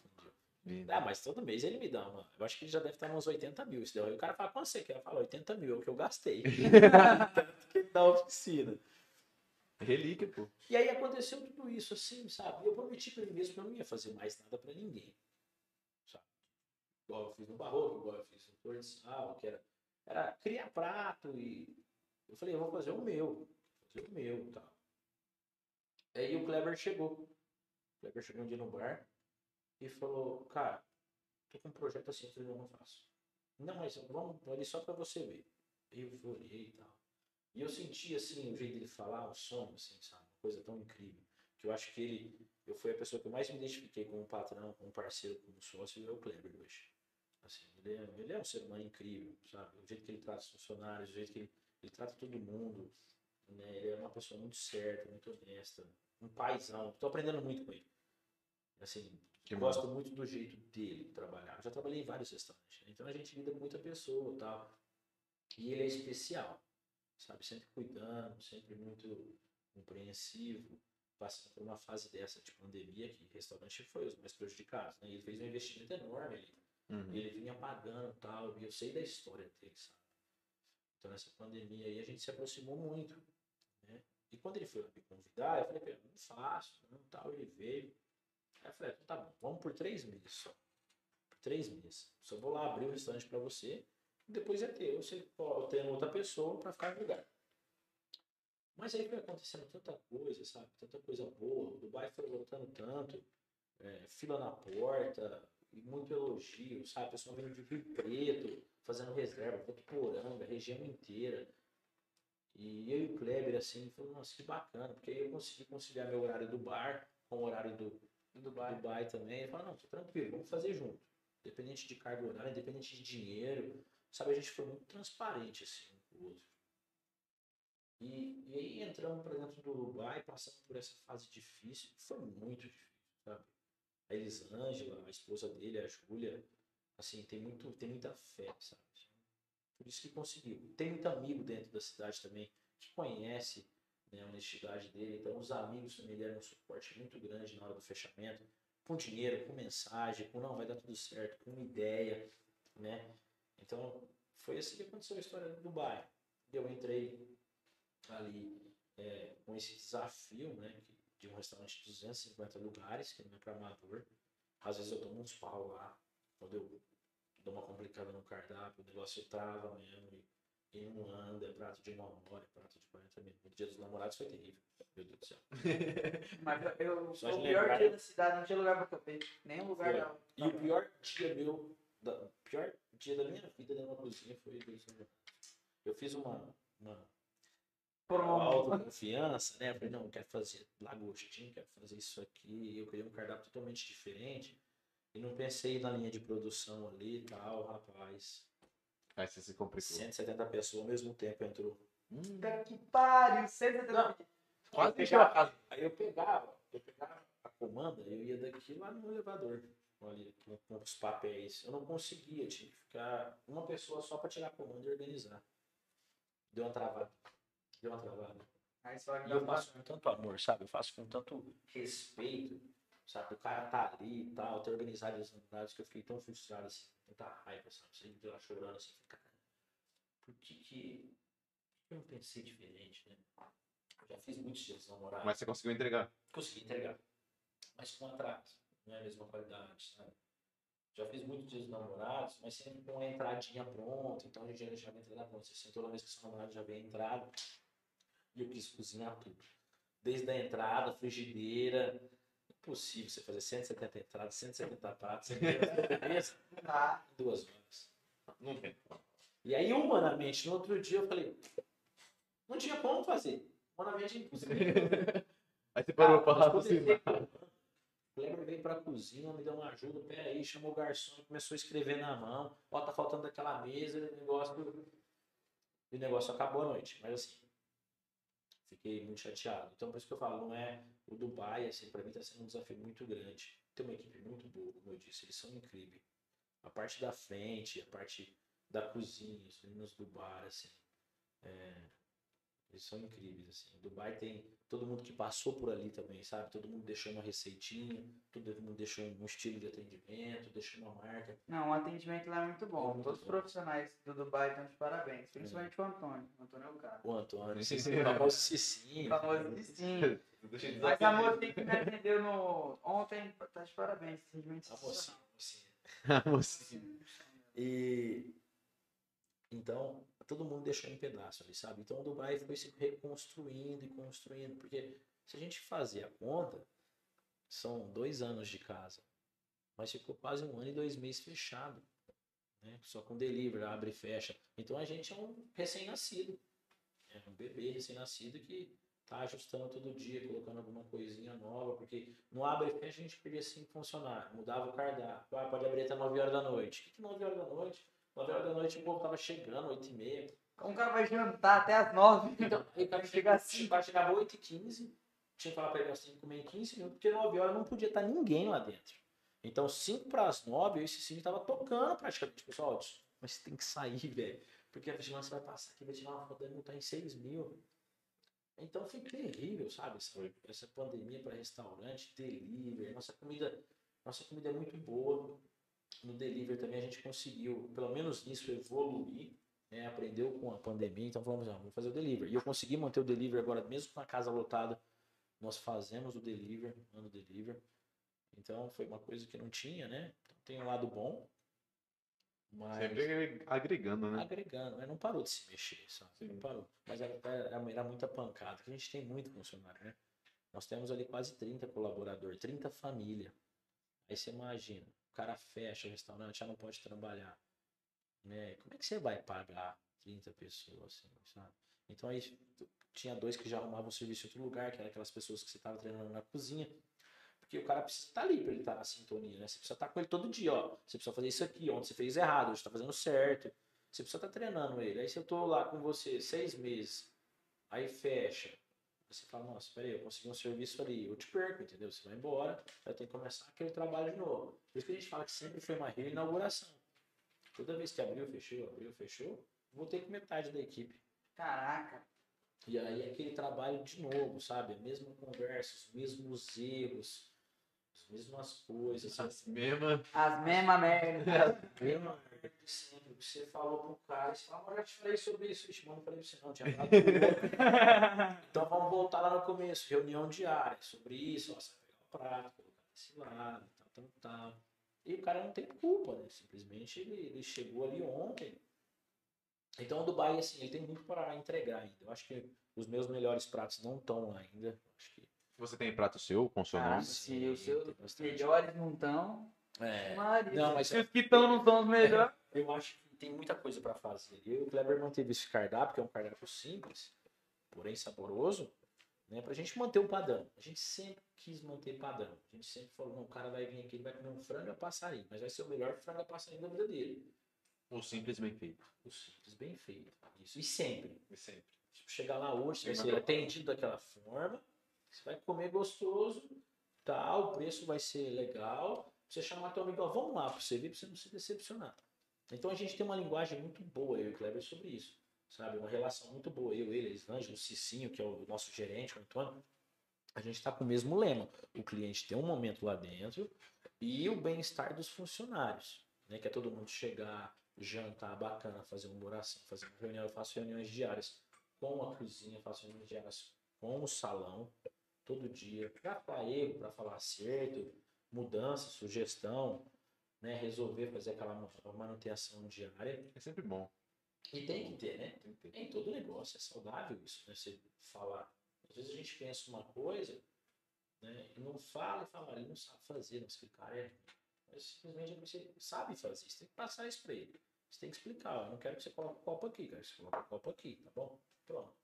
Ah, mas todo mês ele me dá uma. Eu acho que ele já deve estar uns 80 mil. Del Rey. O cara fala, quanto você quer? Eu falo, 80 mil, é o que eu gastei. Tanto que ele dá oficina. Relíquia, pô. E aí aconteceu tudo isso, assim, sabe? Eu prometi pra mim mesmo que eu não ia fazer mais nada pra ninguém. Sabe? Igual eu fiz no Barroco, igual eu fiz no Flor de Sal, que era, era criar prato e. Eu falei, eu vou fazer o meu. Fazer o meu e tal. Aí o Kleber chegou. O Kleber chegou um dia no bar e falou, cara, tô com um projeto assim, eu falei, não, faço. Não, mas vamos ali só pra você ver. Eu olhei e tal. E eu senti, assim, o jeito dele falar, um sonho, assim, sabe? Uma coisa tão incrível. Que eu acho que ele, eu fui a pessoa que eu mais me identifiquei como patrão, como parceiro, como sócio, é o Kleber hoje. Assim, ele é, ele é um ser humano incrível, sabe? O jeito que ele trata os funcionários, o jeito que ele, ele trata todo mundo, né? Ele é uma pessoa muito certa, muito honesta, um paizão. Tô aprendendo muito com ele. Assim, Que gosto muito do jeito dele trabalhar. Eu já trabalhei em vários restaurantes, né? então a gente lida com muita pessoa e tal. E ele é especial sabe? Sempre cuidando, sempre muito compreensivo, passando por uma fase dessa de pandemia que restaurante foi os mais prejudicados, né? Ele fez um investimento enorme ali. Uhum. Ele vinha pagando e tal, e eu sei da história dele, sabe? Então nessa pandemia aí a gente se aproximou muito, né? E quando ele foi me convidar, eu falei, "Pô, não faço, não tal, ele veio. Aí eu falei, então tá bom, vamos por três meses só. Por três meses. Só vou lá abrir o restaurante para você depois é teu, você ter outra pessoa para ficar no lugar. Mas aí foi acontecendo tanta coisa, sabe? Tanta coisa boa. O Dubai foi lotando tanto, é, fila na porta, e muito elogio, sabe? Pessoal vindo de Rio Preto, fazendo reserva, Votuporanga, região inteira. E eu e o Kleber, assim, falou, nossa, que bacana, porque aí eu consegui conciliar meu horário do bar com o horário do, Do Dubai. Dubai também. Ele falou, não, tô tranquilo, vamos fazer junto. Independente de carga horária, independente de dinheiro. Sabe, a gente foi muito transparente assim com o outro. E, e aí entramos para dentro do Dubai, passamos por essa fase difícil, foi muito difícil, sabe? A Elisângela, a esposa dele, a Júlia, assim, tem, muito, tem muita fé, sabe? Por isso que conseguiu. Tem muito amigo dentro da cidade também que conhece né, a honestidade dele. Então, os amigos também deram um suporte muito grande na hora do fechamento, com dinheiro, com mensagem, com não, vai dar tudo certo, com ideia, né? Então, foi assim que aconteceu a história do Dubai. Eu entrei ali é, com esse desafio, né, de um restaurante de 250 lugares, que não é para amador. Às vezes eu tomo uns pau lá, quando eu dou uma complicada no cardápio, o negócio trava mesmo e e não anda, é prato de uma hora, é prato de 40 minutos. O dia dos namorados foi terrível. Meu Deus do céu. Mas eu, Só o pior lembrar, dia da cidade, não tinha lugar pra comer. Nenhum lugar Foi. não. E o pior dia meu, da, o pior dia da minha vida dentro da cozinha foi o dia dos namorados. Eu fiz uma, uma Promo. autoconfiança, né? Eu falei, não, eu quero fazer lagostinho, quero fazer isso aqui. Eu queria um cardápio totalmente diferente. E não pensei na linha de produção ali e tal, rapaz. Aí você se complicou. 170 pessoas ao mesmo tempo entrou. Hum, que pariu, 170 Não. quase encheu a casa. Aí eu pegava, eu pegava a comanda, eu ia daqui lá no elevador, ali, com, com os papéis. Eu não conseguia, tinha que ficar uma pessoa só para tirar a comanda e organizar. Deu uma travada. Deu uma travada. Aí só E eu faço com tanto amor, sabe? Eu faço com tanto respeito, sabe? O cara tá ali e tal, ter organizado as unidades que eu fiquei tão frustrado, assim, tanta raiva, sabe? Você de lá chorando assim, cara, por que que eu não pensei diferente, né? Eu já fiz muitos dias namorados Mas você conseguiu entregar. consegui entregar. Mas com atraso. Não é a mesma qualidade, sabe? Já fiz muitos dias namorados, mas sempre com a entradinha pronta. Então a gente já deixava a entrada pronta. Você sentou na vez que seu namorado já veio a entrada. E eu quis cozinhar tudo. Desde a entrada, frigideira. Impossível você fazer 170 entradas, 170 pratos, 170 sobremesa Tá. em duas horas. Não tem. E aí, humanamente, no outro dia eu falei, não tinha como fazer. Humanamente é impossível. Aí você parou pra mas quando ele raciocinar. Kleber veio pra cozinha, me deu uma ajuda, pera aí, chamou o garçom, começou a escrever na mão, ó, tá faltando daquela mesa, o negócio. E o negócio acabou à noite. Mas assim, fiquei muito chateado. Então por isso que eu falo, não é o Dubai, assim, pra mim tá sendo um desafio muito grande. Tem uma equipe muito boa, como eu disse, eles são incríveis. A parte da frente, a parte da cozinha, os meninos do bar, assim. é, eles são incríveis, assim. Dubai tem todo mundo que passou por ali também, sabe? Todo mundo deixou uma receitinha, todo mundo deixou um estilo de atendimento, deixou uma marca. Não, o atendimento lá é muito bom. Muito Todos os profissionais do Dubai estão de parabéns. Principalmente o Antônio. O Antônio é o cara. O Antônio, Sim. o famoso Cicinho. Famoso sim. Deixa eu Mas a moça que me atendeu no... ontem tá de parabéns. A mocinha, mocinha. A mocinha. E então todo mundo deixou um pedaço ali, sabe? Então Dubai foi se reconstruindo e construindo, porque se a gente fazer a conta, são dois anos de casa, mas ficou quase um ano e dois meses fechado, né? Só com delivery, abre e fecha. Então a gente é um recém-nascido, é um bebê recém-nascido que tá ajustando todo dia, colocando alguma coisinha nova, porque no abre e fecha a gente perdia cinco funcionários, mudava o cardápio, ah, pode abrir até 9 horas da noite. O que 9 horas da noite? 9 horas da noite o povo tava chegando, 8 e meia. Um cara vai jantar até as nove. Então, aí o cara Chega chega assim. assim, vai chegar 8 e 15, tinha que falar pra ele, que comer em 15 minutos, porque 9 horas não podia estar ninguém lá dentro. Então, 5 para as 9, eu e esse Cine tava tocando praticamente. Pessoal, eu disse, mas você tem que sair, velho. Porque a vigilância vai passar aqui, vai tirar uma foto, vai multar em 6 mil. Então foi terrível, sabe? Essa, essa pandemia para restaurante, delivery, nossa comida, nossa comida é muito boa. No delivery também a gente conseguiu, pelo menos nisso, evoluir, né? Aprendeu com a pandemia, então falamos, ah, vamos fazer o delivery. E eu consegui manter o delivery agora, mesmo com a casa lotada, nós fazemos o delivery, mando delivery. Então foi uma coisa que não tinha, né? Então, tem um lado bom, mas Sempre agregando, né? agregando, mas não parou de se mexer? Sim. Não parou. Mas era, era, era muita pancada, que a gente tem muito funcionário, né? Nós temos ali quase 30 colaboradores, 30 famílias. Aí você imagina, cara fecha o restaurante, já não pode trabalhar. Né? Como é que você vai pagar 30 pessoas, assim, sabe? Então aí tinha dois que já arrumavam serviço em outro lugar, que eram aquelas pessoas que você estava treinando na cozinha. Porque o cara precisa estar ali para ele estar na sintonia, né? Você precisa estar com ele todo dia, ó. Você precisa fazer isso aqui, ontem você fez errado, hoje está fazendo certo. Você precisa estar treinando ele. Aí se eu tô lá com você seis meses, aí fecha, você fala, nossa, peraí, eu consegui um serviço ali, eu te perco, entendeu? Você vai embora, vai ter que começar aquele trabalho de novo. Por isso que a gente fala que sempre foi uma reinauguração. Toda vez que abriu, fechou, abriu, fechou, voltei com metade da equipe. Caraca. E aí aquele trabalho de novo, sabe? A mesma conversa, os mesmos erros, as mesmas coisas. As mesmas. As mesmas merdas. A mesma merda de sempre. que Você falou pro cara, você falou, "Ah, mas eu já te falei sobre isso. Ixi, mano, não falei pra você não, tinha falado. Então vamos voltar lá no começo, reunião diária, sobre isso, vai pegar o prato, colocar desse lado, tal, tal, tal. E o cara não tem culpa, né? Simplesmente ele, ele chegou ali ontem. Então o Dubai, assim, ele tem muito para entregar ainda. Eu acho que os meus melhores pratos não estão lá ainda. Acho que Você tem prato seu com seu Ah, nome? se os seus melhores não estão. É, Maria. Não, mas- Se os que estão não são os melhores. Eu acho que tem muita coisa para fazer. Eu e o Kleber manteve esse cardápio, que é um cardápio simples, porém saboroso, né, pra gente manter o padrão. A gente sempre quis manter padrão. A gente sempre falou, não, o cara vai vir aqui, ele vai comer um frango a passarinho, mas vai ser o melhor frango a passarinho da vida dele. Ou simples bem feito? O simples, bem feito. Isso. E sempre. Sempre. Tipo, chegar lá hoje, você vai ser atendido daquela forma, você vai comer gostoso, tal, o preço vai ser legal. Você chamar teu amigo, ó, vamos lá pra você ver, pra você não se decepcionar. Então a gente tem uma linguagem muito boa, eu e o Kleber, sobre isso. Sabe? Uma relação muito boa. Eu, ele, a Islândia, o Cicinho, que é o nosso gerente, o Antônio. A gente está com o mesmo lema. O cliente tem um momento lá dentro e o bem-estar dos funcionários. Né? Que é todo mundo chegar, jantar bacana, fazer uma oração, fazer uma reunião. Eu faço reuniões diárias com a cozinha, faço reuniões diárias com o salão, todo dia. Para erro, para falar acerto, mudança, sugestão, né? resolver fazer aquela manutenção diária. É sempre bom. E tem que ter, né? Tem que ter. Em todo negócio é saudável isso, né? Você falar. Às vezes a gente pensa uma coisa, né? E não fala e fala, "Ah, ele não sabe fazer, não o cara é. Mas simplesmente você sabe fazer, você tem que passar isso pra ele. Você tem que explicar, eu não quero que você coloque o copo aqui, quero que você coloque o copo aqui, tá bom? Pronto.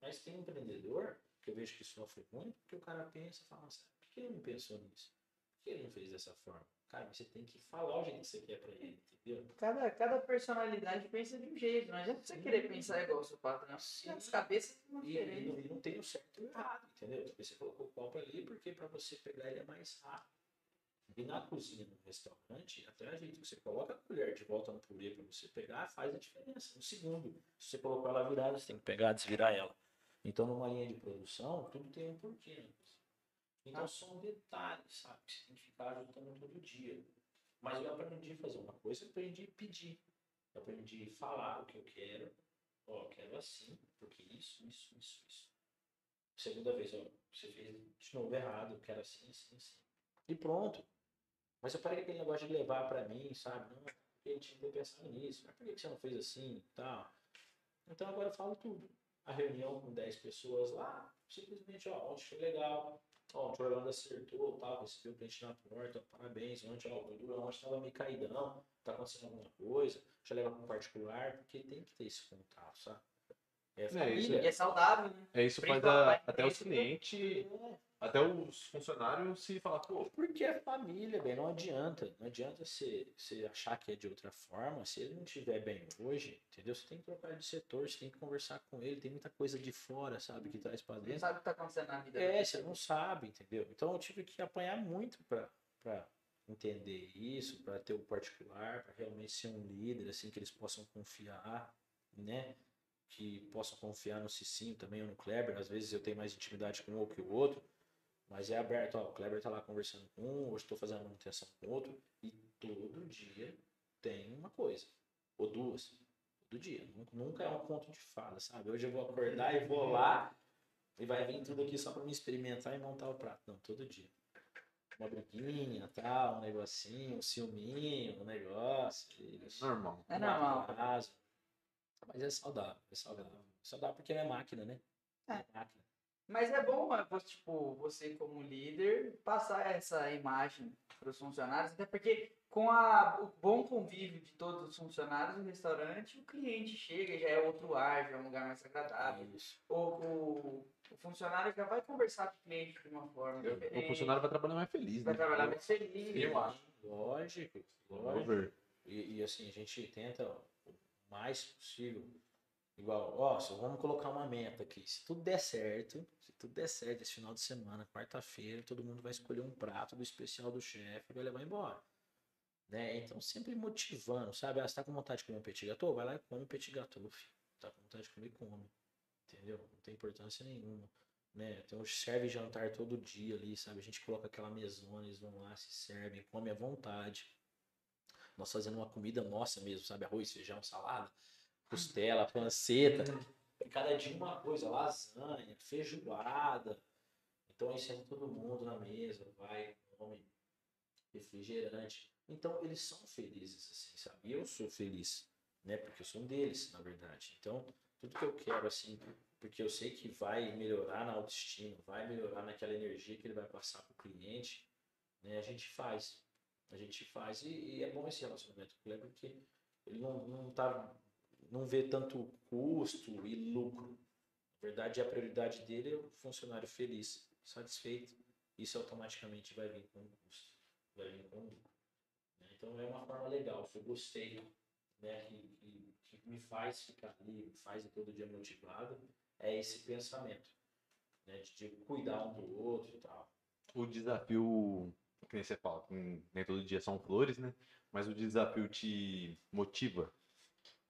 Mas tem um empreendedor que eu vejo que sofre muito, porque o cara pensa e fala, nossa, por que ele não pensou nisso? Por que ele não fez dessa forma? Cara, você tem que falar o jeito que você quer pra ele, entendeu? Cada, cada personalidade pensa de um jeito. Não adianta você querer pensar igual o seu patrão. Sim. As cabeças são E, e não, e não tem o certo e o errado, entendeu? Tipo, Você colocou o copo ali porque para você pegar ele é mais rápido. E na cozinha, no restaurante, até a gente, você coloca a colher de volta no purê para você pegar, faz a diferença. Um segundo. Se você colocou ela virada, você tem que pegar, desvirar ela. Então, numa linha de produção, tudo tem um porquê. Então, Ah. são detalhes, sabe? Você tem que ficar ajustando todo dia. Mas eu aprendi a fazer uma coisa, eu aprendi a pedir. Eu aprendi a falar o que eu quero. Ó, quero assim, porque isso, isso, isso, isso. Segunda vez, ó, você fez de novo errado, eu quero assim, assim, assim. E pronto. Mas eu parei aquele negócio de levar pra mim, sabe? Não, gente tinha que ter pensado nisso. Mas por que você não fez assim e tal? Então agora eu falo tudo. A reunião com 10 pessoas lá, simplesmente, ó, foi legal. Ó, o Orlando acertou, tal, recebeu o cliente na porta, parabéns. Ontem, ó, o Gordura ontem tava meio caidão, tá acontecendo alguma coisa, já leva pro particular, porque tem que ter esse contato, sabe? É isso família. E é saudável, né? É isso faz a- até os isso, clientes, É. até os funcionários se falar, pô, Porque é família, bem, não adianta. Não adianta você, você achar que é de outra forma. Se ele não estiver bem hoje, entendeu? Você tem que trocar de setor, você tem que conversar com ele. Tem muita coisa de fora, sabe, que traz pra Você não dentro. sabe o que tá acontecendo na vida. É, você não sabe, entendeu? Então eu tive que apanhar muito pra, pra entender isso, pra ter o particular, pra realmente ser um líder, assim, que eles possam confiar, né? Que possam confiar no Cicinho também ou no Kleber. Às vezes eu tenho mais intimidade com um ou que o outro, mas é aberto. Ó, o Kleber tá lá conversando com um, hoje estou fazendo manutenção com outro, e todo dia tem uma coisa, ou duas. Todo dia. Nun- Nunca é um conto de fada, sabe? Hoje eu vou acordar e vou lá e vai vir tudo aqui só pra me experimentar e montar o prato. Não, todo dia. Uma briguinha, tal, um negocinho, um ciúminho, um negócio. isso. normal. É normal. Mas é saudável, é saudável. É saudável porque é máquina, né? É. máquina. Mas é bom, mas, você, tipo, você como líder, passar essa imagem para os funcionários, até porque com a, o bom convívio de todos os funcionários do restaurante, o cliente chega e já é outro ar, já é um lugar mais agradável. Isso. Ou o, o funcionário já vai conversar com o cliente de uma forma Eu- diferente. O funcionário vai trabalhar mais feliz, vai né? trabalhar mais feliz. Eu acho. Lógico, lógico. E, e, assim, a gente tenta o mais possível Igual, ó, só vamos colocar uma meta aqui. Se tudo der certo, se tudo der certo esse final de semana, quarta-feira, todo mundo vai escolher um prato do especial do chefe e vai levar embora. Né? Então, sempre motivando, sabe? Ah, você tá com vontade de comer um petit gâteau? Vai lá e come um petit gâteau, filho. Tá com vontade de comer, come. Entendeu? Não tem importância nenhuma. Né? Então, serve jantar todo dia ali, sabe? A gente coloca aquela mesona, eles vão lá, se servem, come à vontade. Nós fazendo uma comida nossa mesmo, sabe? Arroz, feijão, salada, costela, panceta. E cada dia uma coisa, lasanha, feijoada. Então aí senta todo mundo na mesa, vai, come refrigerante. Então eles são felizes, assim, sabe? E eu sou feliz, né? Porque eu sou um deles, na verdade. Então, tudo que eu quero, assim, porque eu sei que vai melhorar na autoestima, vai melhorar naquela energia que ele vai passar pro cliente, né? A gente faz. A gente faz. E, e é bom esse relacionamento com o Kleber, porque ele não, não tá. Não vê tanto custo e lucro. Na verdade, a prioridade dele é o funcionário feliz, satisfeito. Isso automaticamente vai vir com custo, vai vir com lucro. né? Então é uma forma legal, eu gostei, né? Que, que, que me faz ficar ali, me faz todo dia motivado, é esse pensamento, né? De, de cuidar um do outro e tal. O desafio, que nem você fala, nem todo dia são flores, né? Mas o desafio te motiva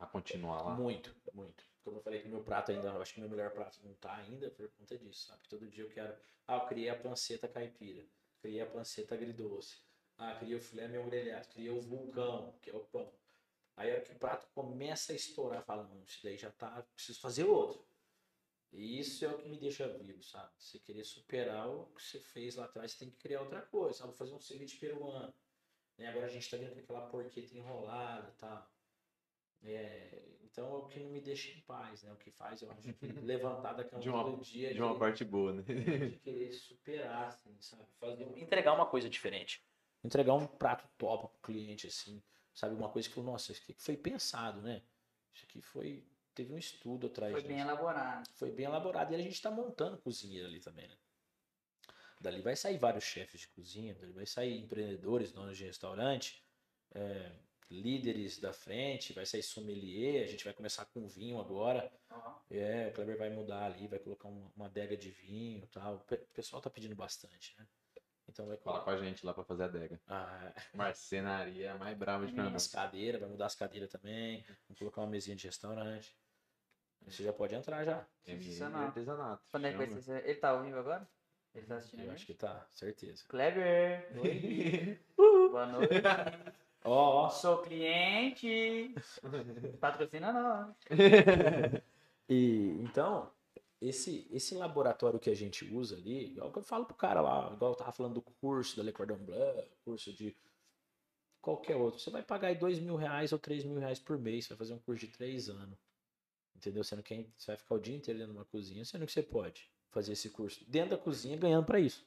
a continuar lá. Muito, muito. Como eu falei que meu prato ainda, eu acho que meu melhor prato não tá ainda por conta disso, sabe? Todo dia eu quero. Ah, eu criei a panceta caipira, criei a panceta agridoce. Ah, criei o filé meu grelhado, criei o vulcão, que é o pão. Aí hora que o prato começa a estourar, fala, não, isso daí já tá, preciso fazer outro. E isso é o que me deixa vivo, sabe? Você querer superar o que você fez lá atrás, você tem que criar outra coisa, sabe? Fazer um ceviche peruano. Né? Agora a gente tá vendo aquela porqueta enrolada e tal. É, então é o que não me deixa em paz, né? O que faz eu acho que levantar da cama De uma- todo dia De uma de- parte boa, né? de querer superar, assim, sabe? Fazer, entregar uma coisa diferente. Entregar um prato top pro cliente, assim, sabe? Uma coisa que falou, nossa, isso aqui foi pensado, né? Isso aqui foi. Teve um estudo atrás Foi bem elaborado. Foi bem elaborado. E a gente tá montando cozinheiro ali também, né? Dali vai sair vários chefes de cozinha, dali vai sair empreendedores, donos de restaurante, é, líderes da frente, vai sair sommelier, a gente vai começar com vinho agora. Ó, É, o Kleber vai mudar ali, vai colocar uma, uma adega de vinho e tal. O pe- o pessoal tá pedindo bastante, né? Então vai Fala com colocar a gente lá pra fazer a adega. ah, Marcenaria mais brava de as Pernambuco. cadeiras, vai mudar as cadeiras também, vamos colocar uma mesinha de restaurante. Você já pode entrar já. Sensacional. artesanato. Quando é que vai chama. ser? Ele tá ao vivo agora? Ele tá assistindo Eu acho que tá, certeza. Kleber! Oi! Boa noite! Ó, ó. Sou cliente! Patrocina nós! E então, esse, esse laboratório que a gente usa ali, igual que eu falo pro cara lá, igual eu tava falando do curso da Le Cordon Bleu, curso de qualquer outro, você vai pagar aí dois mil reais ou três mil reais por mês, você vai fazer um curso de três anos. Entendeu? Sendo que você vai ficar o dia inteiro dentro de uma cozinha, sendo que você pode fazer esse curso dentro da cozinha ganhando pra isso.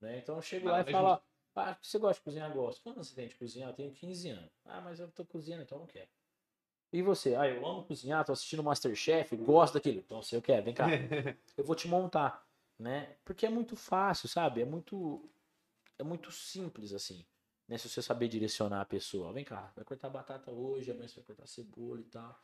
Né? Então eu chego lá e falo, ah, você gosta de cozinhar? Gosto. Quando você tem de cozinhar? Eu tenho 15 anos. Ah, mas eu tô cozinhando, então eu não quero. E você? Ah, eu amo cozinhar, tô assistindo Masterchef, gosto daquilo. Então você eu quero, vem cá. Eu vou te montar, né? Porque é muito fácil, sabe? É muito é muito simples assim, né? Se você saber direcionar a pessoa, vem cá, vai cortar batata hoje, amanhã você vai cortar cebola e tal.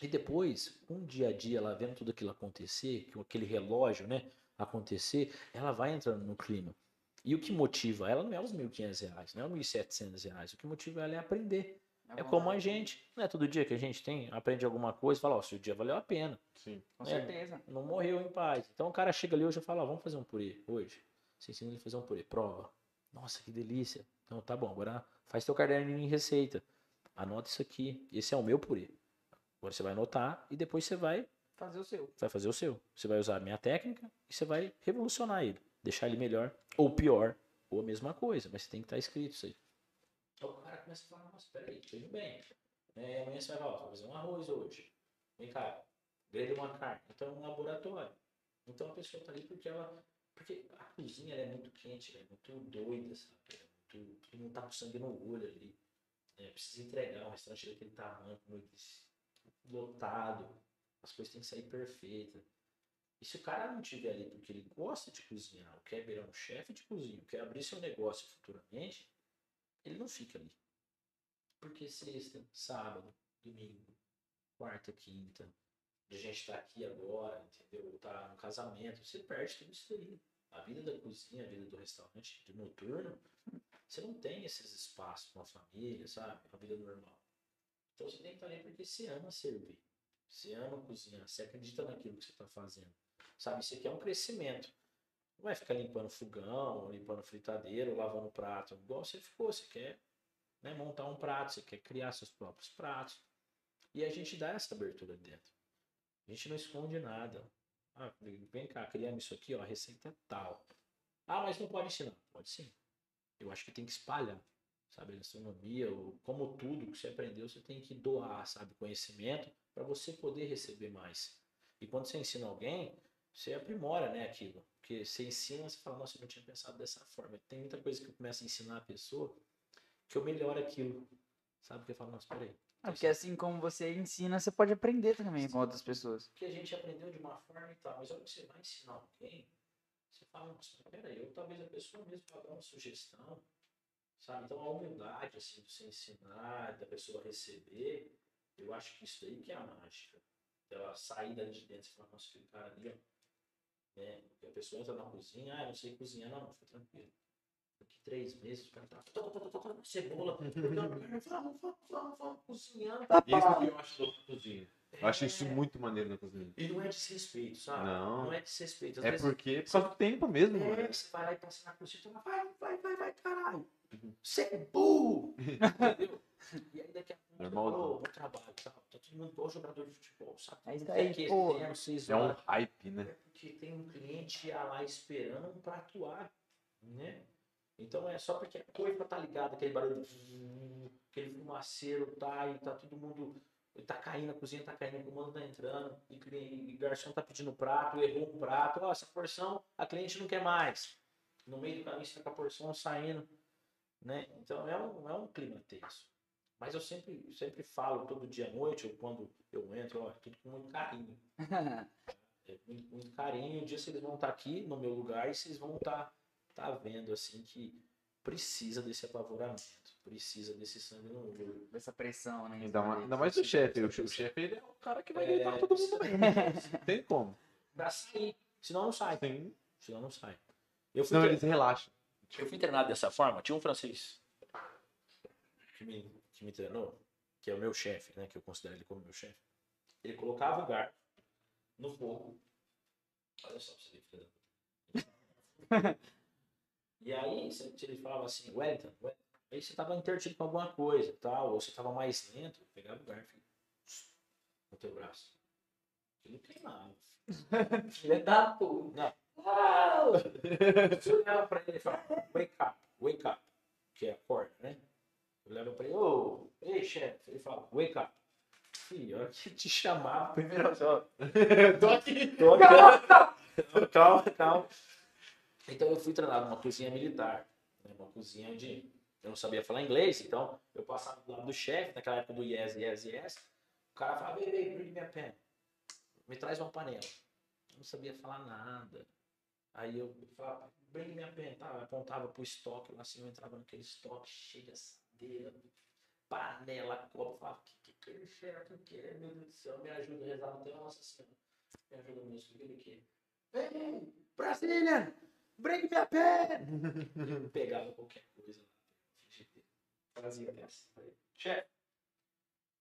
E depois, com o dia a dia, ela vendo tudo aquilo acontecer, aquele relógio, né, acontecer, ela vai entrando no clima. E o que motiva ela não é os 1.500 reais, não é os 1.700 reais. O que motiva ela é aprender. É como a gente. Não é todo dia que a gente tem, aprende alguma coisa e fala, ó, seu dia valeu a pena. Sim. Com É. certeza. Não morreu em paz. Então o cara chega ali hoje e fala, ó, vamos fazer um purê hoje. Você ensina ele a fazer um purê. Prova. Nossa, que delícia. Então tá bom, agora faz teu caderno em receita. Anota isso aqui. Esse é o meu purê. Agora você vai anotar e depois você vai, Fazer o seu. vai fazer o seu. Você vai usar a minha técnica e você vai revolucionar ele. Deixar ele melhor ou pior. Ou a mesma coisa, mas tem que estar escrito isso aí. Então o cara começa a falar, nossa, peraí, tô indo bem. E amanhã você vai falar, vou fazer um arroz hoje. Vem cá, grelha uma carne. Então é um laboratório. Então a pessoa tá ali porque ela. Porque a cozinha é muito quente, é muito doida, sabe? É muito, mundo tá com sangue no olho ali. né? Precisa entregar um restaurante daquele tamanho, como eu disse, lotado. As coisas têm que sair perfeitas. E se o cara não estiver ali porque ele gosta de cozinhar, ou quer virar um chefe de cozinha, quer abrir seu negócio futuramente, ele não fica ali. Porque sexta, sábado, domingo, quarta, quinta, a gente estar aqui agora, entendeu? Tá no casamento, você perde tudo isso aí. A vida da cozinha, a vida do restaurante, de noturno, você não tem esses espaços com a família, sabe? A vida normal. Então você tem que estar ali porque você ama servir. Você ama cozinhar, você acredita naquilo que você está fazendo. Sabe, isso aqui é um crescimento. Não vai ficar limpando fogão, limpando fritadeira, lavando prato. Igual você ficou, você quer né, montar um prato, você quer criar seus próprios pratos. E a gente dá essa abertura dentro. A gente não esconde nada. Ah, vem cá, criamos isso aqui, ó, a receita é tal. Ah, mas não pode ensinar. Pode sim. Eu acho que tem que espalhar, sabe? A gastronomia, como tudo que você aprendeu, você tem que doar, sabe? Conhecimento para você poder receber mais. E quando você ensina alguém, você aprimora, né, aquilo. Porque você ensina, você fala, nossa, eu não tinha pensado dessa forma. Tem muita coisa que eu começo a ensinar a pessoa que eu melhoro aquilo. Sabe? Porque eu falo, nossa, peraí. É porque assim como você ensina, você pode aprender também com outras pessoas. Porque a gente aprendeu de uma forma e tal, mas a hora que você vai ensinar alguém, você fala, nossa, peraí, eu talvez a pessoa mesmo vai dar uma sugestão, sabe? Então a humildade, assim, de você ensinar, da pessoa receber, eu acho que isso aí que é a mágica. Ela sair dali de dentro e falar, nossa, aquele cara ali, ó. Né? E a pessoa entra na cozinha, ah, eu não sei cozinhar, não, fica tranquilo. Daqui três meses, o cara tá cebola, vamos, vamos, vamos, vamos cozinhar. Isso que eu acho louco na cozinha. Eu acho isso É. muito maneiro na cozinha. E não é desrespeito, sabe? Não. Não é desrespeito. Às É vezes, porque é por causa do tempo mesmo, mano. é, você vai lá e passa na cozinha e fala, vai, vai, vai, vai, caralho. Você é burro! Entendeu? E aí daqui a pouco você Normalzão. falou, bom trabalho, tal. Todo mundo igual jogador de futebol, sabe? É isso aí, pô. querendo, seis É um horas. hype, né? É porque tem um cliente lá esperando pra atuar, né? Então é só porque a coisa tá ligada, aquele barulho, aquele fumaceiro tá e tá todo mundo, tá caindo, a cozinha tá caindo, o comando tá entrando, e, cli- e o garçom tá pedindo prato, errou um prato, ó, essa porção a cliente não quer mais. No meio do caminho você tá com a porção saindo, né? Então é um, é um clima tenso. Mas eu sempre, sempre falo todo dia à noite, ou quando eu entro, ó, tudo com muito carinho. É, muito, muito carinho. Um dia vocês vão estar aqui no meu lugar e vocês vão estar tá vendo assim que precisa desse apavoramento, precisa desse sangue no olho. Essa pressão, né? Ainda mais, ainda mais o chefe. O che- o chefe ele é o cara que vai É, deitar todo mundo mesmo. Não tem como. Pra sair. Senão não sai. Tem. Senão não sai. Eu fui, Senão tre- eles relaxam. eu fui treinado dessa forma. Tinha um francês que me, que me treinou, que é o meu chefe, né? Que eu considero ele como meu chefe. Ele colocava o garfo no fogo. Olha só pra você ver, da. E aí, se ele falava assim, Wellington, Wellington, aí você tava intertido com alguma coisa, tal, ou você tava mais lento, pegava o garfo no teu braço. Ele queimava. Filha da puta. Não. Você olhava pra ele e falava, wake up, wake up, que é acorda, né? Eu olhava pra ele, ô, ei, chefe. Ele fala, wake up. Hora que te chamava, primeiro só. Tô aqui. Tô aqui. calma, calma. Então eu fui treinado numa cozinha militar, né? uma cozinha de. Eu não sabia falar inglês, então eu passava do lado do chefe, naquela época do yes, yes, yes. O cara falava, ei, ei, bring minha pen. Me traz uma panela. Eu não sabia falar nada. Aí eu falava, bring minha pen, tá? Eu apontava pro estoque, lá assim, eu entrava naquele estoque cheio de assadeira, panela, copo, falava, o que, que, que ele chefe quer? Meu Deus do céu, me ajuda a rezar teu Nossa Senhora. Me ajuda nisso, o que ele quer? Vem, Brasília, bring minha pen! Pegava qualquer coisa fazia essa. Falei, Chefe,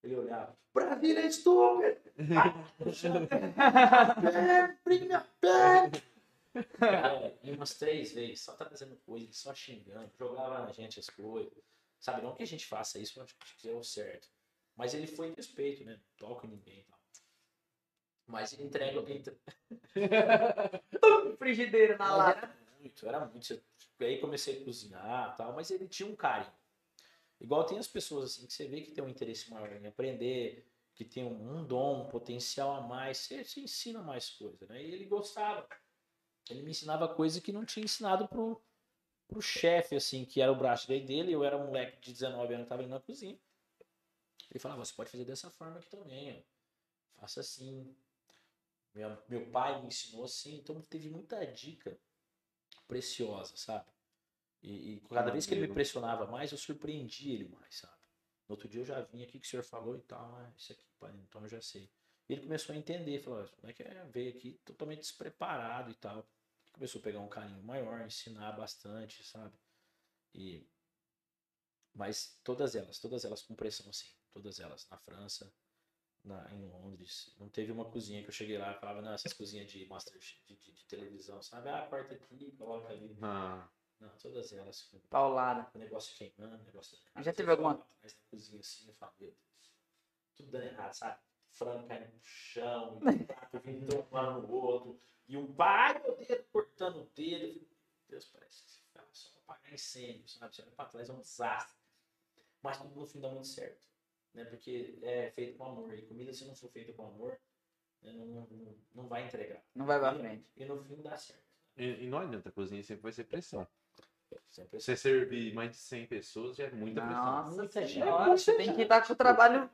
ele olhava, Brasília é estúpido! Bring minha pen! Cara, umas três vezes, só trazendo coisa, só xingando, jogava na gente as coisas. Sabe, não que a gente faça isso, eu acho que é o certo. Mas ele foi em respeito, né? Não toca ninguém e tal. Mas ele entrega alguém. Frigideira na lata. era muito, era muito. Aí comecei a cozinhar e tal, mas ele tinha um carinho. Igual tem as pessoas assim que você vê que tem um interesse maior em aprender, que tem um, um dom, um potencial a mais, você, você ensina mais coisa, né? E ele gostava. Ele me ensinava coisa que não tinha ensinado pro, pro chefe, assim, que era o braço direito dele, eu era um moleque de 19 anos tava indo na cozinha. Ele falava, você pode fazer dessa forma aqui também, ó. Faça assim. Meu, meu pai me ensinou assim, então teve muita dica preciosa, sabe? E, e cada vez que ele me pressionava mais, eu surpreendia ele mais, sabe? No outro dia eu já vim aqui que o senhor falou e tal, ah, isso aqui, pai, então eu já sei. E ele começou a entender, falou, como é que é? veio aqui totalmente despreparado e tal. Começou a pegar um carinho maior, ensinar bastante, sabe? E mas todas elas, todas elas com pressão, assim, todas elas na França, na, em Londres. Não teve uma cozinha que eu cheguei lá e falava, não, essas cozinhas de master de, de, de televisão, sabe? Ah, corta aqui, coloca ali. Ah, Não, todas elas com Paulada. o negócio queimando, o negócio. Já teve alguma- Atrás da cozinha assim, eu falo, meu Deus. Tudo dando errado, sabe? Frango caindo no chão, e um prato vindo tomando no outro, e um pai, meu dedo, cortando o dedo. Eu fico, Deus, parece que se fala só pra apagar incêndio, sabe? Você olha pra trás, é um desastre. Mas tudo no fim dá muito certo, né? Porque é feito com amor. E comida, se não for feita com amor, né, não, não, não vai entregar. Não vai pra frente. E no fim dá certo. e, e não adianta, a cozinha sempre vai ser pressão. Sempre Você servir mais de 100 pessoas já é muita pressão. Nossa Muita gente. senhora, você tem que estar com o trabalho.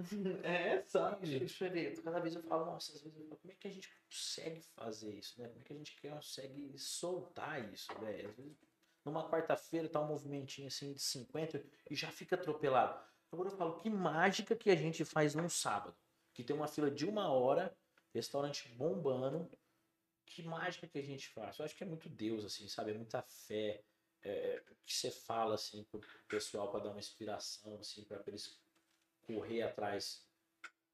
É, sabe? É Cada vez eu falo, nossa, às vezes eu falo, como é que a gente consegue fazer isso, né? Como é que a gente consegue soltar isso, velho? Às vezes, numa quarta-feira tá um movimentinho assim de 50 e já fica atropelado. Agora eu falo, que mágica que a gente faz num sábado, que tem uma fila de uma hora, restaurante bombando, que mágica que a gente faz? Eu acho que é muito Deus, assim, sabe? É muita fé. É, que você fala, assim, pro pessoal para dar uma inspiração, assim, para eles correr atrás.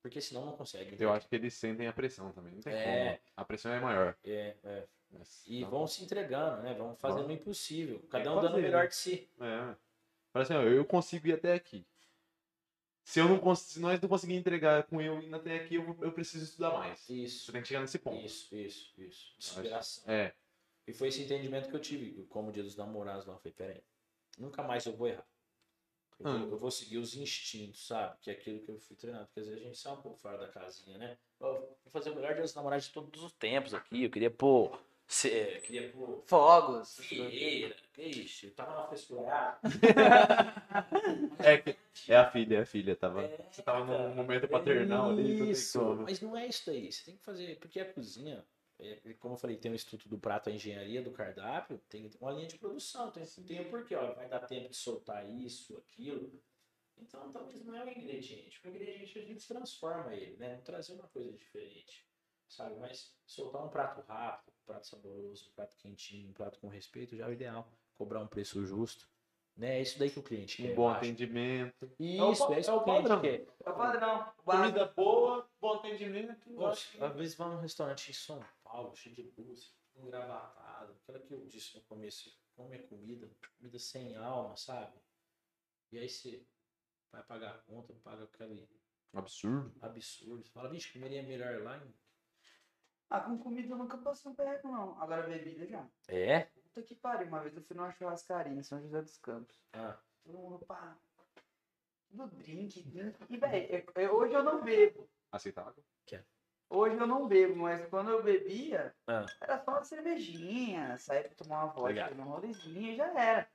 Porque senão não consegue. Eu acho que eles sentem a pressão também. Não tem É. como. A pressão é maior. É, é. Mas E não- vão se entregando, né? Vão fazendo o impossível. Cada que um dando o fazer, melhor né? de si. É. Fala assim, ó, eu consigo ir até aqui. Se, eu não cons- se nós não conseguir entregar com eu indo até aqui, eu, eu preciso estudar mais. Você Isso, tem que chegar nesse ponto. isso, isso, isso. Acho- Inspiração. É. E foi esse entendimento que eu tive, como o dia dos namorados lá. Eu falei, peraí, nunca mais eu vou errar. Eu, Ah. vou, eu vou seguir os instintos, sabe? Que é aquilo que eu fui treinado. Porque às vezes a gente sai um pouco fora da casinha, né? Ó, vou fazer o melhor dia dos namorados de todos os tempos aqui. Eu queria pôr. cê- queria pôr Fogos. Fieira, ixi, eu tava na frescurada. É, é a filha, é a filha. Tava, É, você tava num momento paternal ali. não tem Isso, mas não é isso daí. Você tem que fazer, porque a cozinha, é, como eu falei, tem o Instituto do Prato, a engenharia do cardápio, tem uma linha de produção, tem, tem o porquê, ó, vai dar tempo de soltar isso, aquilo. Então talvez não é o ingrediente. O ingrediente a gente transforma ele, né? Trazer uma coisa diferente, sabe? Mas soltar um prato rápido, um prato saboroso, um prato quentinho, um prato com respeito já é o ideal. Cobrar um preço justo. Né? É isso daí que o cliente quer. Um bom atendimento. Isso, É o é isso pa- que o cliente é o quer. É o padrão. Comida boa, bom atendimento. Poxa, às vezes vai num restaurante em São Paulo, cheio de luz, engravatado, aquela que eu disse no começo, come a comida, comida sem alma, sabe? E aí você vai pagar a conta, paga aquele Absurdo. absurdo. Você fala, bicho, comeria melhor lá em. Ah, com comida eu nunca passei um perreco, não. Agora bebida já. É? Puta que pariu. Uma vez eu fui numa churrascaria em São José dos Campos. Ah, Todo mundo, pá. Tudo drink, drink. E, velho, hoje eu não bebo. Aceitável. Hoje eu não bebo, mas quando eu bebia, Ah. era só uma cervejinha, saía pra tomar uma vodka, um rolezinho e já era.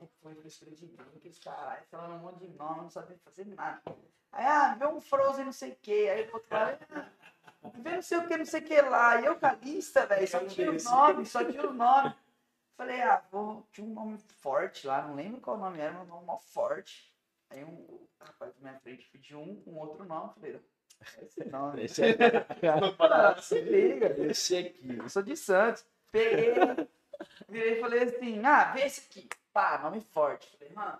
Aí foi frescura de drink, os caras falando um monte de nome, não sabia fazer nada. Aí, ah, vê um Frozen não sei o que, aí o outro cara, ah, vê não sei o que, não sei o que lá. E eu, calista, velho, só tinha o nome, só tinha o nome. Falei, ah, vou, tinha um nome forte lá, não lembro qual nome era, mas um nome mó forte. Aí um rapaz da minha frente pediu um com outro nome, falei, esse nome. esse, é... Ah, se liga. esse aqui. Eu sou de Santos. Peguei, virei e falei assim, ah, vê esse aqui. Pá, nome forte. Falei, mano,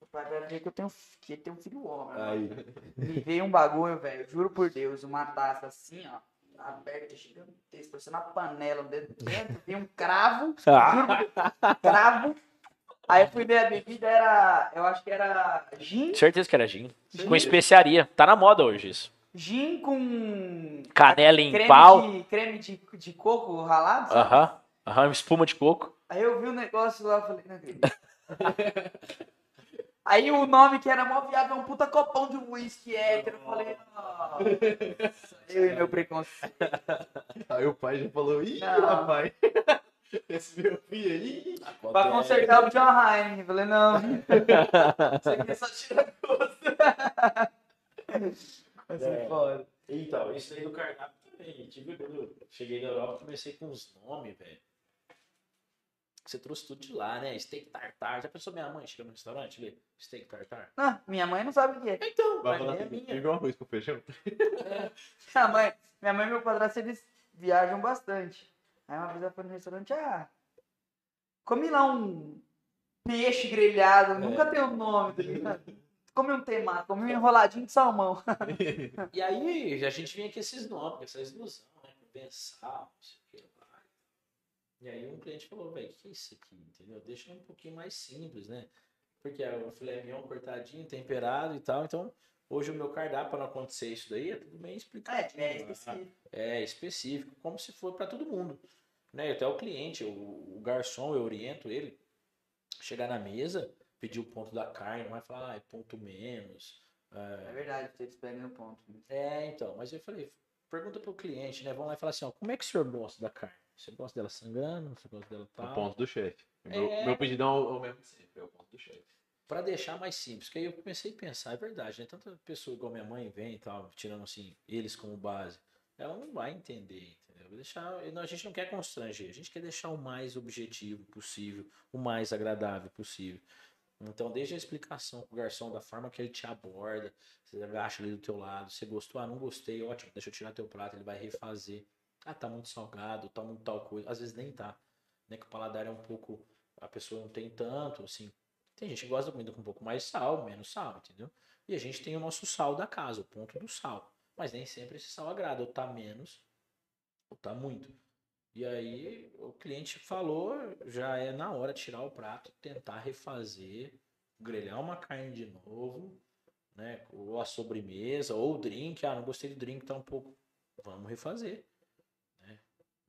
o pai vai ver que eu tenho, que tem um filho homem. mano. Aí. Me veio um bagulho, velho, juro por Deus, uma taça assim, ó, aberta, gigantesca, parecendo uma panela dentro, dentro veio um cravo, Ah, cravo. Aí eu fui ver a bebida, era, eu acho que era gin, certeza que era gin. Gin. Com especiaria. Tá na moda hoje isso. gin com Canela em creme, pau. de, creme de, de coco ralado? Aham. Aham, espuma de coco. Aí eu vi o negócio lá, eu falei, não acredito. Aí o nome que era mó viável é um puta copão de uísque hétero. Eu falei, nossa, eu e meu preconceito. Aí o pai já falou, ih, Não. rapaz. Esse meu filho aí. Pra consertar o John. Eu falei, não. Isso aqui só tira gosto. Ser É. foda. Então, isso aí do cardápio também. Tive, quando eu cheguei na Europa, comecei com os nomes, velho. Você trouxe tudo de lá, né? Steak tartar. Já pensou minha mãe chega no restaurante e steak tartar? Ah, minha mãe não sabe o que é. Então, Vai mas falar é assim, minha. igual arroz com feijão. Minha mãe, minha mãe e meu padrasto, eles viajam bastante. Aí uma vez ela foi no restaurante, ah, comi lá um peixe grelhado, nunca tem o nome, tá ligado? Comi um temaki, comi um enroladinho de salmão. E aí a gente vinha com esses nomes, com essas ilusões, né? Pensar, não sei o que lá. E aí um cliente falou, velho, o que é isso aqui? Entendeu? Deixa um pouquinho mais simples, né? Porque é o filé mignon cortadinho, temperado e tal. Então, hoje o meu cardápio, para não acontecer isso daí, é tudo bem explicado. É, é específico. É específico, como se for para todo mundo. Né? Até o cliente, o, o garçom, eu oriento ele, chegar na mesa, pedir o ponto da carne, não vai falar, ah, é ponto menos. É verdade, vocês pegam no ponto. É, então, mas eu falei, pergunta pro cliente, né? Vamos lá e falar assim, ó, como é que o senhor gosta da carne? Você gosta dela sangrando? Você gosta dela O tal? ponto do chefe. Meu, É. meu pedidão é o mesmo de sempre, é o ponto do chefe. Pra deixar mais simples, que aí eu comecei a pensar, é verdade, né? Tanta pessoa igual minha mãe vem e tal, tirando assim, eles como base, ela não vai entender, entendeu? Deixar, a gente não quer constranger, a gente quer deixar o mais objetivo possível, o mais agradável possível. Então, desde a explicação pro garçom, da forma que ele te aborda, você agacha ali do teu lado, você gostou, ah, não gostei, ótimo, deixa eu tirar teu prato, ele vai refazer. Ah, tá muito salgado, tá muito tal coisa, às vezes nem tá, né? Que o paladar é um pouco, a pessoa não tem tanto, assim, tem gente que gosta da comida com um pouco mais sal, menos sal, entendeu? E a gente tem o nosso sal da casa, o ponto do sal. Mas nem sempre esse sal agrada, ou tá menos, ou tá muito. E aí o cliente falou, já é na hora de tirar o prato, tentar refazer, grelhar uma carne de novo, né? Ou a sobremesa, ou o drink. Ah, não gostei do drink, tá um pouco. Vamos refazer.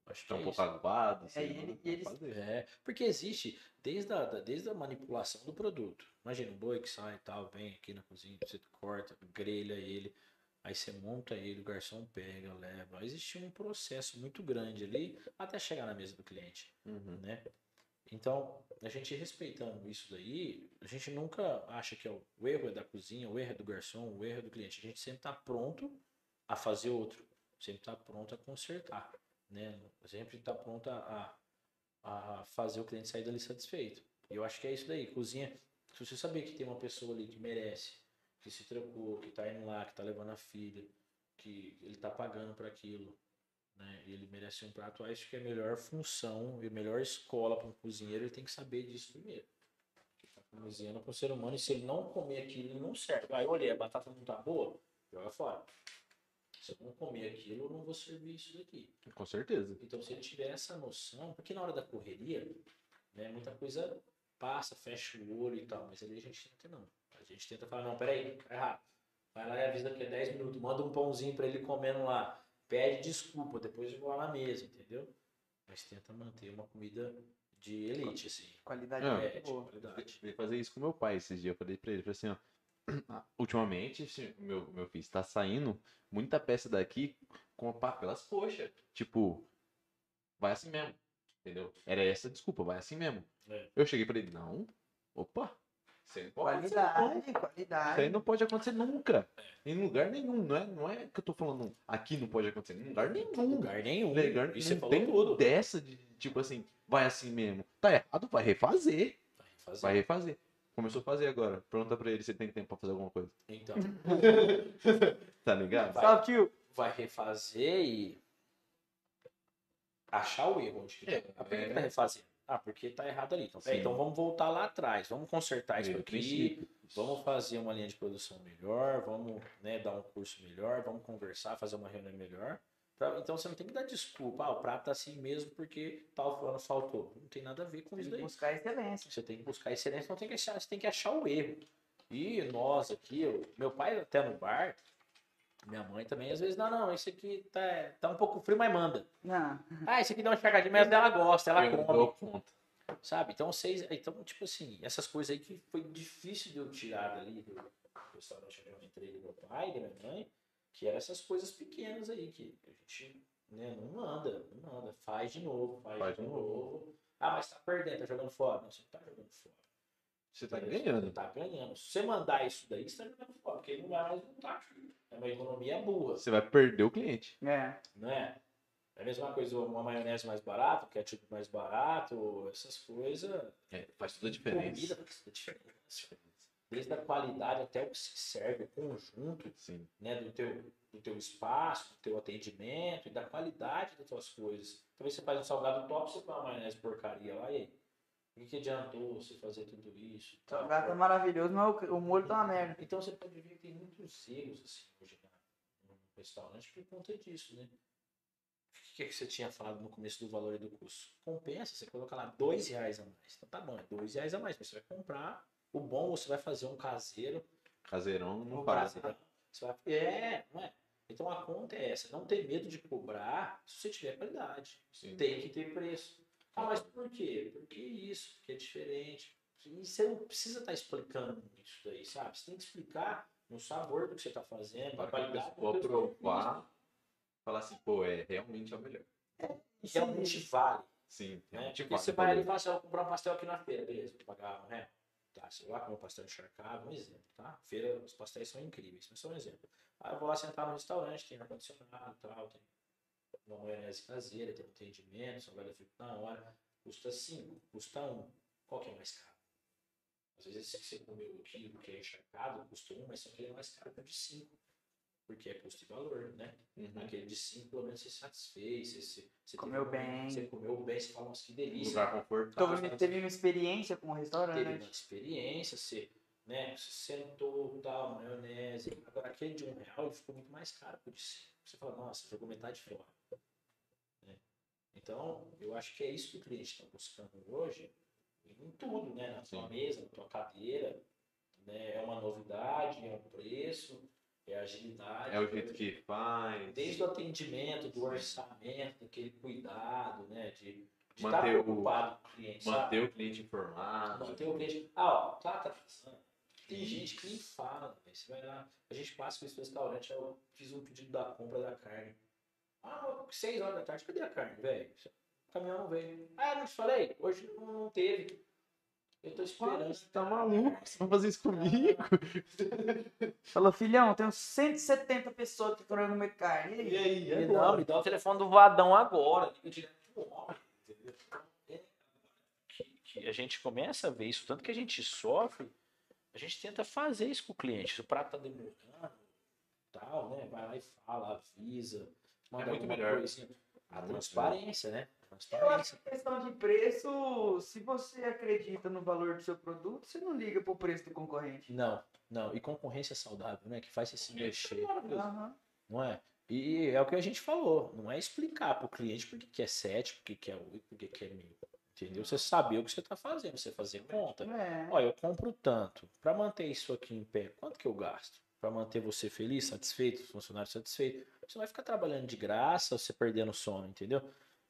Acho que Tá um é pouco isso. aguado, assim, É, ele- e eles-. É, porque existe desde a, da- desde a manipulação do produto. Imagina um boi que sai e tal, vem aqui na cozinha, você corta, grelha ele, aí você monta ele, o garçom pega, leva. Existe um processo muito grande ali até chegar na mesa do cliente, Uhum. né? Então, a gente respeitando isso daí, a gente nunca acha que é o, o erro é da cozinha, o erro é do garçom, o erro é do cliente. A gente sempre está pronto a fazer outro, sempre está pronto a consertar, né? Sempre está pronto a, a, fazer o cliente sair dali satisfeito. E eu acho que é isso daí. Cozinha, se você saber que tem uma pessoa ali que merece, que se trocou, que tá indo lá, que tá levando a filha, que ele tá pagando para aquilo, né? E ele merece um prato, eu acho que é a melhor função e a melhor escola para um cozinheiro, ele tem que saber disso primeiro. Ele tá cozinhando com o ser humano e se ele não comer aquilo, ele não serve. Aí eu olhei, a batata não tá boa, joga fora. Se eu não comer aquilo, eu não vou servir isso daqui. Com certeza. Então, se ele tiver essa noção, porque na hora da correria, né, muita coisa passa, fecha o olho e tal, mas ali a gente tenta não. A gente tenta falar, não, peraí, tá errado. Vai lá e avisa que é 10 minutos, manda um pãozinho pra ele comendo lá, pede desculpa, depois eu vou lá na mesa, entendeu? Mas tenta manter uma comida de elite, assim. Qualidade É, muito de boa. qualidade. Eu ia fazer isso com meu pai esses dias. Eu falei pra ele, falei assim, ó. "Ah, Ultimamente, esse meu, meu filho está saindo muita peça daqui com pá, pelas coxas. Tipo, vai assim mesmo. Entendeu? Era essa a desculpa, vai assim mesmo. É. Eu cheguei pra ele, não. Opa, isso aí não pode acontecer, não. Qualidade, Isso aí qualidade. não pode acontecer nunca. Em lugar nenhum, não é, não é que eu tô falando aqui não pode acontecer, em lugar nenhum. Lugar nenhum. Lugar, E você não falou tem tudo. dessa de, tipo assim, vai assim mesmo. Tá errado, vai refazer. Vai fazer. Vai refazer. Começou a fazer agora. Pergunta pra ele se tem tempo pra fazer alguma coisa. Então, Tá ligado? Vai. Salve, tio. vai refazer e achar o erro onde que É, tá. Ah, é. tá refazendo? Ah, porque tá errado ali. Então, Sim. então vamos voltar lá atrás, vamos consertar isso Primeiro aqui, vamos fazer uma linha de produção melhor, vamos né, dar um curso melhor, vamos conversar, fazer uma reunião melhor. Pra- então você não tem que dar desculpa, ah, o prato tá assim mesmo porque tal fulano faltou. Não tem nada a ver com Tem isso que daí. buscar excelência. Você tem que buscar excelência, não tem que achar, você tem que achar o erro. E nós aqui, eu- meu pai até no bar, minha mãe também, às vezes, não, não, esse aqui tá, tá um pouco frio, mas manda. Não. Ah, esse aqui dá uma enxergadinha, mas ela gosta, ela eu come. conta. Sabe? Então, vocês. Então, tipo assim, essas coisas aí que foi difícil de eu tirar dali do restaurante onde eu entrei do meu pai, da minha mãe, que eram essas coisas pequenas aí, que a gente né, não manda, não manda. Faz de novo, faz, Faz de de novo. Ah, mas tá perdendo, tá jogando fora. Não, você não tá jogando fora. Você tá Entendeu? ganhando. Você tá ganhando. Se você mandar isso daí, você tá jogando fora, porque ele não vai mais voltar. É uma economia burra, Você vai perder o cliente. É. não é? É a mesma coisa, uma maionese mais barata, um ketchup mais barato, essas coisas. É, faz toda a diferença. Comida faz toda a diferença. Desde a qualidade até o que se serve, o conjunto Sim. né, do, teu, do teu espaço, do teu atendimento e da qualidade das tuas coisas. Talvez você faz um salgado top, você põe uma maionese porcaria lá e? O que, adiantou você fazer tudo isso? O salgado tá maravilhoso, mas o molho tá uma merda. Então você pode ver que tem muitos erros assim, hoje no restaurante por conta disso, né? O que, que você tinha falado no começo do valor e do custo? Compensa, você coloca lá dois reais a mais. Então tá bom, é dois reais a mais, mas você vai comprar o bom você vai fazer um caseiro Caseirão não um caseirão. Você vai- É, não é? Então a conta é essa, não ter medo de cobrar se você tiver qualidade. Sim. Tem que ter preço. Ah, mas por quê? Porque isso, porque é diferente. E você não precisa estar explicando isso daí, sabe? Você tem que explicar no sabor do que você está fazendo, Para a pessoa teu provar, falar assim, pô, é realmente é o melhor. E realmente vale. Sim, Né? realmente Porque vale. você vai ali e fala assim, eu vou comprar um pastel aqui na feira, beleza, vou pagar real. Tá, vai lá comer um pastel encharcado, um exemplo, tá? Feira, os pastéis são incríveis, mas só um exemplo. Aí eu vou lá sentar no restaurante, tem ar-condicionado tal, tem uma maionese caseira, tem um atendimento, salgado feito na hora, custa 5, custa 1. Um. Qual que é mais caro? Às vezes que você comeu o que é encharcado, custa 1, um, mas só que ele é mais caro que de 5. Porque é custo e valor, né? Uhum. Aquele de 5, pelo menos você satisfez, você, você, você Comeu teve bem. Você comeu bem, você fala, nossa, que delícia. Lugar confortável. Teve, teve uma experiência com o Teve restaurante. uma experiência, você, né, você sentou, tal, maionese. Agora aquele de um real ficou muito mais caro que o de cinco. Você fala, nossa, jogou metade fora. Né? Então, eu acho que é isso que o cliente está buscando hoje, em tudo, né? Na tua Sim. mesa, na tua cadeira. Né? É uma novidade, é um preço, é agilidade. É o jeito que faz. Desde o atendimento, do orçamento, daquele cuidado, né? De estar Manter o- preocupado com o cliente, sabe? Manter o cliente informado. Manter o cliente. Ah, ó, tá atrasando. Tem gente que nem fala. Você vai lá, a gente passa com esse restaurante, eu fiz um pedido da compra da carne. Ah, mas seis horas da tarde, cadê a carne, velho? O caminhão não veio. Ah, não te falei? Hoje não teve. Eu tô esperando. Você tá maluco? Você vai fazer isso comigo? Falou, filhão, tem uns 170 pessoas que estão no meu carne. E E aí? aí? E não, me dá o telefone do Vadão agora. É, a gente começa a ver isso, tanto que a gente sofre, a gente tenta fazer isso com o cliente. Se o prato tá demorando, tal, né? Vai lá e fala, avisa, manda É muito melhor. coisinha. A transparência, né? Eu acho que questão de preço, se você acredita no valor do seu produto, você não liga pro preço do concorrente. Não, não. E concorrência saudável, né? Que faz você se mexer. Aham. não é? E é o que a gente falou, não é explicar para o cliente por que é 7, por que é 8, por que é mil. Entendeu? Você saber o que você está fazendo, você fazer conta. É. Olha, eu compro tanto. Para manter isso aqui em pé, quanto que eu gasto? Para manter você feliz, satisfeito, os funcionários satisfeitos. Você não vai ficar trabalhando de graça, você perdendo sono, entendeu?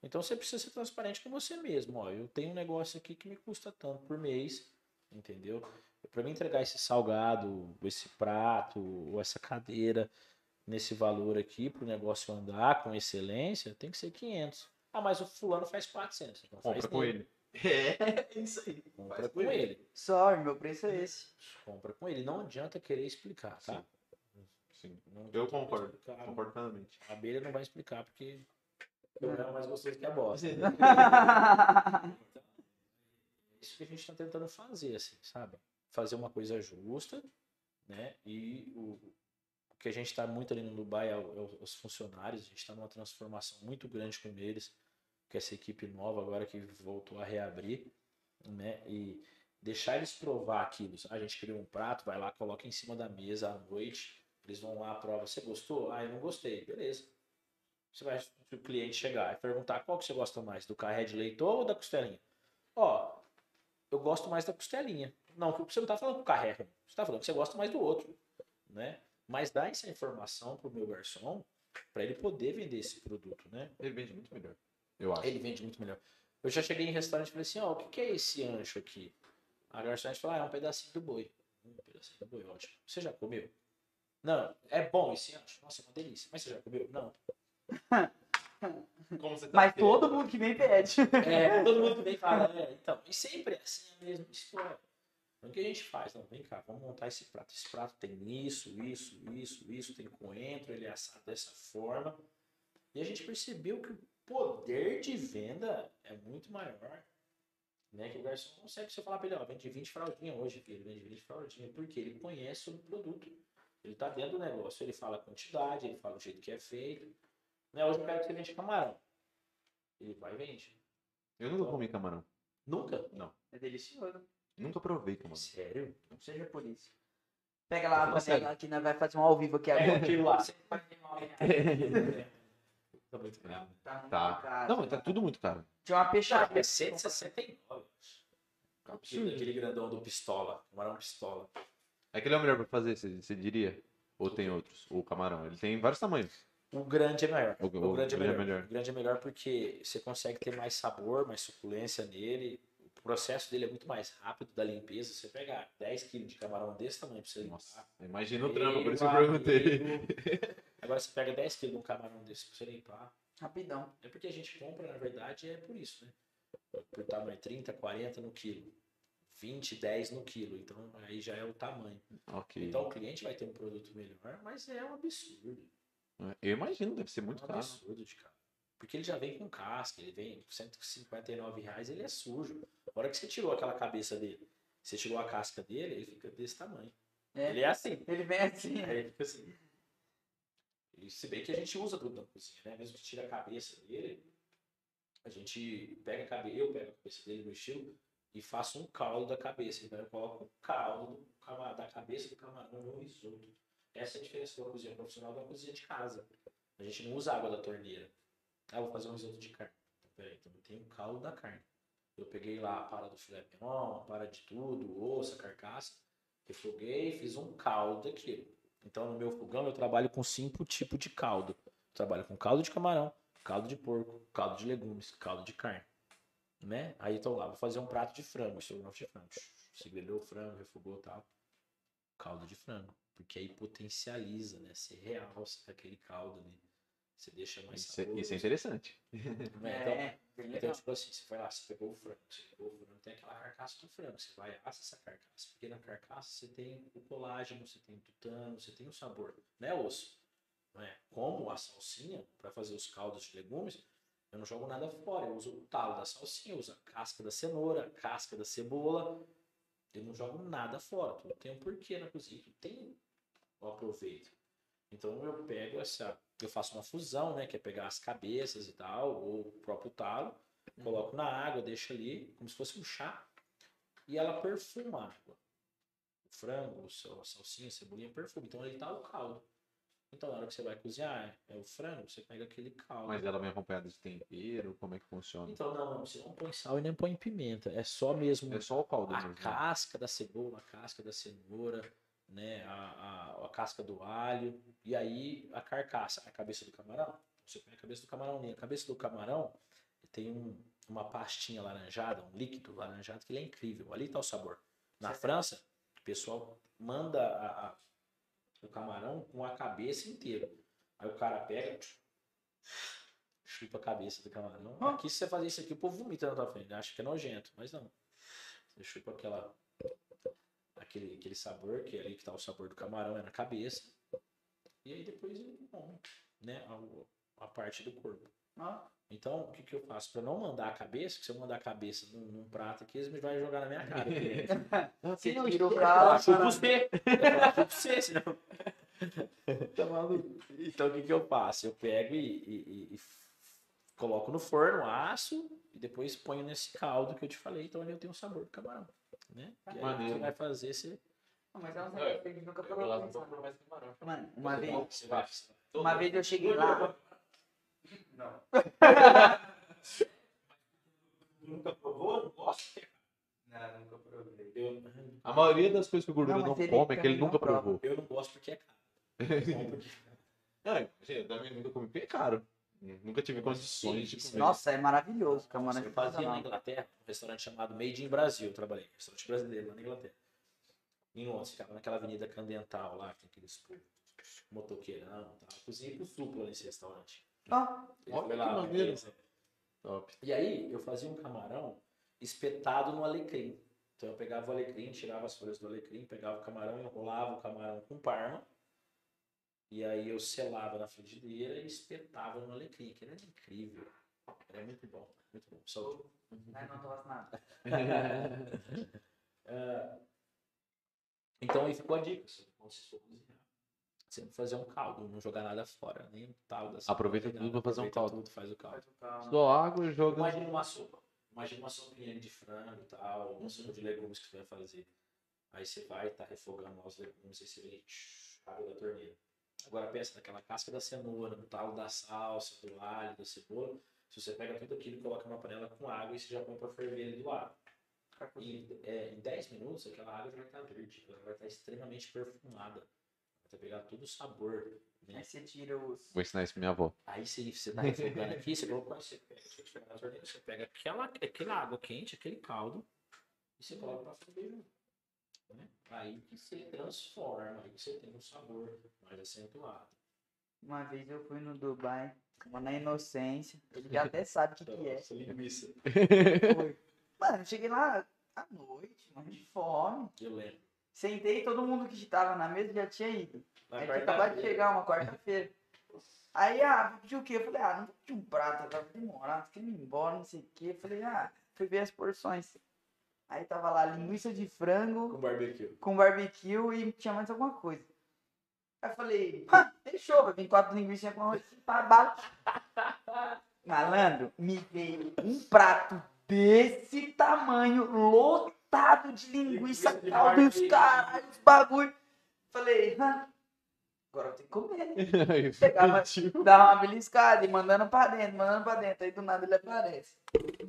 Então você precisa ser transparente com você mesmo. Ó, eu tenho um negócio aqui que me custa tanto por mês, entendeu? Para mim entregar esse salgado, esse prato, ou essa cadeira nesse valor aqui para o negócio andar com excelência, tem que ser 500. Ah, mas o fulano faz 400. Então faz Compra com nele. ele. É, isso aí. Compra Faz com ele. Só, meu preço é esse. Compra com ele. Não adianta querer explicar, tá? Sim. Não Eu concordo. explicar. Concordo plenamente. A abelha não vai explicar porque eu é mais gostoso que a bosta. né? Isso que a gente está tentando fazer, assim, sabe? Fazer uma coisa justa, né? E o, o que a gente está muito ali no Dubai é, é os funcionários, a gente está numa transformação muito grande com eles, com essa equipe nova agora que voltou a reabrir, né? E deixar eles provar aquilo. A gente criou um prato, vai lá, coloca em cima da mesa à noite, eles vão lá, prova, você gostou? Ah, eu não gostei, beleza. Você vai, se o cliente chegar e perguntar qual que você gosta mais, do carré de leitão ou da costelinha? Ó, eu gosto mais da costelinha. Não, que você não tá falando o carré. Você tá falando que você gosta mais do outro, né? Mas dá essa informação pro meu garçom para ele poder vender esse produto, né? Ele vende muito melhor. Eu acho. Ele vende muito melhor. Eu já cheguei em restaurante e falei assim, ó, o que, que é esse ancho aqui? A garçonete falou, ah, é um pedacinho do boi. Um pedacinho do boi, ótimo. Você já comeu? Não, é bom esse ancho. Nossa, é uma delícia. Mas você já comeu? Não. Como você tá Mas todo mundo que vem pede. É, todo mundo que vem fala, é, então. E sempre é assim a mesma história. Então, o que a gente faz? Não, vem cá, vamos montar esse prato. Esse prato tem isso, isso, isso, isso, tem coentro, ele é assado dessa forma. E a gente percebeu que poder de venda é muito maior. Né? Que o garçom consegue você falar pra ele, ó, vende 20 fraldinhas hoje, filho, vende 20 fraldinhas, porque ele conhece o produto. Ele tá dentro do negócio, ele fala a quantidade, ele fala o jeito que é feito. Né? Hoje eu quero que você vende camarão. Ele vai e vende. Eu nunca comi camarão. Nunca? É delicioso. Nunca provei camarão. Sério? Não seja por isso. Pega lá a Fala sério. panela que nós vai fazer um ao vivo aqui É, agora. aquilo lá, 149 reais. Tá muito caro. Tá muito Tá. caro. Não, mas tá tudo muito caro. Tinha uma peixaria. É 169. Aquele, Absurdo. aquele grandão do pistola. Camarão pistola. Aquele é o melhor pra fazer, você, você diria? Ou tem outros? O camarão. Ele tem vários tamanhos. O grande é melhor. O- O, o grande é grande é melhor. melhor. O grande é melhor porque você consegue ter mais sabor, mais suculência nele. O processo dele é muito mais rápido da limpeza. Você pegar 10 kg de camarão desse tamanho pra você limpar. Nossa, imagina o trampo, por isso que eu perguntei. Agora você pega 10 kg de um camarão desse pra você limpar. Rapidão. É porque a gente compra, na verdade, é por isso, né? Por tamanho 30, 40 no quilo. 20, 10 no quilo. Então aí já é o tamanho. Ok. Então o cliente vai ter um produto melhor, mas é um absurdo. Eu imagino, deve ser muito é um caro. absurdo de caro. Porque ele já vem com casca, ele vem com 159 reais, ele é sujo. A hora que você tirou aquela cabeça dele, você tirou a casca dele, ele fica desse tamanho. É. Ele é assim. Ele vem assim. Aí ele fica assim. E se bem que a gente usa tudo na cozinha, né? Mesmo que tira a cabeça dele, a gente pega a cabeça, eu pego a cabeça dele no estilo e faço um caldo da cabeça. Então eu coloco o caldo da cabeça do camarão no risoto. Essa é a diferença da cozinha profissional da cozinha de casa. A gente não usa água da torneira. Ah, vou fazer um risoto de carne. Então, peraí, então tem o caldo da carne. Eu peguei lá a para do filé mignon, a para de tudo, osso, carcaça, refoguei fiz um caldo daquilo. Então, no meu fogão, eu trabalho com cinco tipos de caldo. Eu trabalho com caldo de camarão, caldo de porco, caldo de legumes, caldo de carne. Né? Aí, então lá, vou fazer um prato de frango, estrogonofe de frango. Grelhou o frango, refogou e tal. Caldo de frango. Porque aí potencializa, né? Você realça aquele caldo ali. Você deixa mais Isso é, saboroso. isso é interessante. né? Então, É, então, tipo assim, você foi lá, você pegou o frango, você pegou o frango, tem aquela carcaça do frango, você vai assa essa carcaça, porque na carcaça você tem o colágeno, você tem o tutano, você tem o sabor, né, osso? Não é? Como a salsinha, para fazer os caldos de legumes, eu não jogo nada fora, eu uso o talo da salsinha, eu uso a casca da cenoura, a casca da cebola, eu não jogo nada fora, tudo tem um porquê na cozinha, tudo tem o aproveito. Então eu pego essa, eu faço uma fusão, né, que é pegar as cabeças e tal, ou o próprio talo, coloco na água, deixo ali, como se fosse um chá, e ela perfuma a água. O frango, a salsinha, a cebolinha perfuma. Então ali tá o caldo. Então na hora que você vai cozinhar é o frango, você pega aquele caldo. Mas ela vem acompanhada de tempero, como é que funciona? Então não, não, você não põe sal e nem põe pimenta. É só mesmo É só o caldo a mesmo. né? casca da cebola, a casca da cenoura, né, a, a, a casca do alho, e aí a carcaça, a cabeça do camarão. Você põe a cabeça do camarão ali. A cabeça do camarão tem um- uma pastinha laranjada, um líquido laranjado, que ele é incrível. Ali está o sabor. Na Certo. França, o pessoal manda a- a- o camarão com a cabeça inteira. Aí o cara pega, chupa a cabeça do camarão. Aqui, se você fazer isso aqui, o povo vomita na tua frente. Acha que é nojento, mas não. Você chupa aquela, aquele, aquele sabor, que é ali que tá o sabor do camarão, é na cabeça. E aí depois ele come, né? A, a parte do corpo. Ó, Então, o que, que eu faço? Pra não mandar a cabeça, que se eu mandar a cabeça num, num prato aqui, eles me vão jogar na minha cara. Você tira o Eu caldo. chupo você. Eu você, senão. Tá maluco. Então o que, que eu faço? Eu pego e, e- e- e coloco no forno, aço e depois ponho nesse caldo que eu te falei. Então ali eu tenho o sabor do camarão. Né? Aí, que Maneiro. você vai fazer, você. Não, Mas um É, gente nunca provou. não camarão. Mano, uma vez, Você vai. uma vez eu cheguei lá. Não. Nunca provou? Não gosto. Não, nunca provei. Eu, A maioria das coisas que o gordura Não, não, come é que ele não nunca provou. eu não gosto porque é caro. Bom, porque- É, gente, eu também nunca comi porque é caro. Nunca tive condições de Sim, comer. Nossa, é maravilhoso, camarão. Eu fazia na Inglaterra, um restaurante chamado Made in Brasil, eu trabalhei, restaurante brasileiro lá na Inglaterra. Em Londres, ficava naquela avenida Candental lá, que tem aqueles motoqueirão e tal. Cozinhei pro supla nesse restaurante. Ó, Ele Olha foi que lá, maneiro. Top. E aí eu fazia um camarão espetado no alecrim. Então eu pegava o alecrim, tirava as folhas do alecrim, pegava o camarão, enrolava o camarão com parma. E aí eu selava na frigideira e espetava no alecrim, que era incrível. É muito bom, muito bom. Saúde. Ai, não tô vacinado. É, então aí ficou a dica. assim, Quando você for cozinhar, sempre fazer um caldo, não jogar nada fora, nem um tal da Aproveita tudo pra fazer um caldo. Tudo, faz o caldo. Só água e joga. Imagina uma sopa. Imagina uma sopinha de frango e tal, uma sopa de legumes que você vai fazer. Aí você vai estar refogando lá os legumes, aí você vem tch, água da torneira. Agora pensa naquela casca da cenoura, no talo da salsa, do alho, da cebola. Se você pega tudo aquilo e coloca numa panela com água e você já põe para ferver ali do lado. Em, é, em 10 minutos aquela água já vai estar verde, ela vai estar extremamente perfumada. Vai pegar todo o sabor. Né? Aí você tira os. Vou ensinar isso pra minha avó. Aí você, você tá refogando aqui, você coloca, você pega, você pega você pega aquela, aquela água quente, aquele caldo, e você coloca pra ferver junto. Né? Aí que você transforma, aí que você tem um sabor mais acentuado. Uma vez eu fui no Dubai, na inocência. Ele já até sabe o que, que é. Linguiça. Foi. Mano, eu cheguei lá à noite, mano, de fome. Eu lembro. Sentei, todo mundo que tava na mesa já tinha ido. Na Aí acabado de chegar uma quarta-feira. Aí, ah, vou pedir o quê? Eu falei, ah, não vou pedir um prato, tava demorado, ir embora, não sei o quê. Eu falei, ah, fui ver as porções. Aí tava lá linguiça de frango Com barbecue. com barbecue e tinha mais alguma coisa. Aí eu falei, "Ah, fechou, vai vir quatro linguiças com arroz pra bala. Malandro, me veio um prato desse tamanho, lotado de linguiça, Linguiça de caldo e os caralho, os bagulho. Falei, "Ah, agora eu tenho que comer, né? Pegava, dava uma beliscada e mandando pra dentro, mandando pra dentro. Aí do nada ele aparece.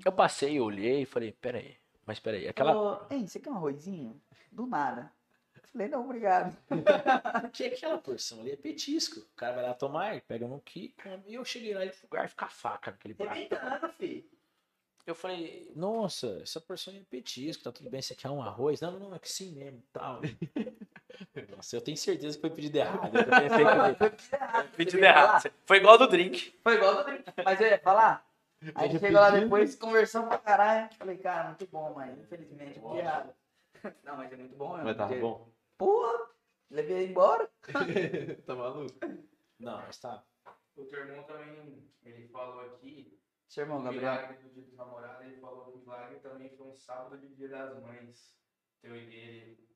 Eu passei, olhei e falei, peraí, mas peraí, aquela. Falou, Ei, você quer um arrozinho? Do nada. Falei, não, obrigado. Porque aquela porção ali é petisco. O cara vai lá tomar, pega no que. E eu cheguei lá e lugar ficar faca naquele prato. Arrebentando, filho. Eu falei, nossa, essa porção é petisco, tá tudo bem, você quer um arroz? Não, não, é que sim mesmo, tal. Nossa, eu tenho certeza que foi pedido errado. Eu pensei que Foi pedido errado. pedido errado. Foi igual do drink. Foi igual do drink. Mas eu ia falar. Aí chegou lá depois, conversamos pra caralho. Falei, cara, muito bom, mas infelizmente pedi errado. Não, mas é muito bom mesmo. Mas tava bom. Porra, levei ele embora. tá maluco? Não, mas tá. O teu irmão também, ele falou aqui, Seu irmão, o Gabriel. milagre do dia dos namorados, ele falou que o milagre também foi um sábado de dia das mães. Teu e dele.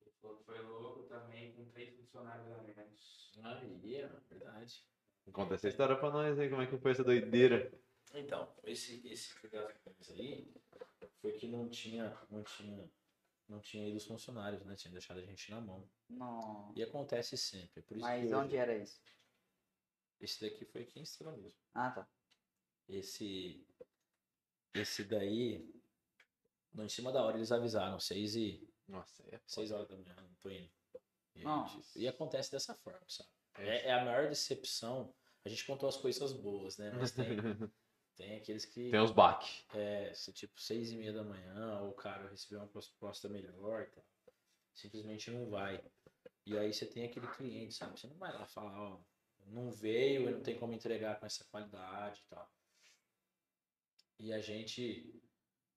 Ele falou que foi louco também, com três funcionários a menos. Aí, é verdade. Conta essa história pra nós aí, como é que foi essa doideira. Então, esse, esse pedaço aí foi que não tinha, não tinha, não tinha ido os funcionários, né? Tinha deixado a gente na mão. Não. E acontece sempre. é Por isso Mas que onde hoje, era isso? esse daqui foi aqui em Estrela mesmo. Ah, tá. Esse, esse daí, no em cima da hora eles avisaram, seis e Nossa, é seis horas da manhã, não tô indo. E, e acontece dessa forma, sabe? É, é a maior decepção. A gente contou as coisas boas, né? Mas tem, tem aqueles que. Tem uns baque. É, se, tipo, seis e meia da manhã, ou o cara recebeu uma proposta melhor, tá? simplesmente não vai. E aí você tem aquele cliente, sabe? Você não vai lá falar, ó, não veio, e não tem como entregar com essa qualidade e tal. E a gente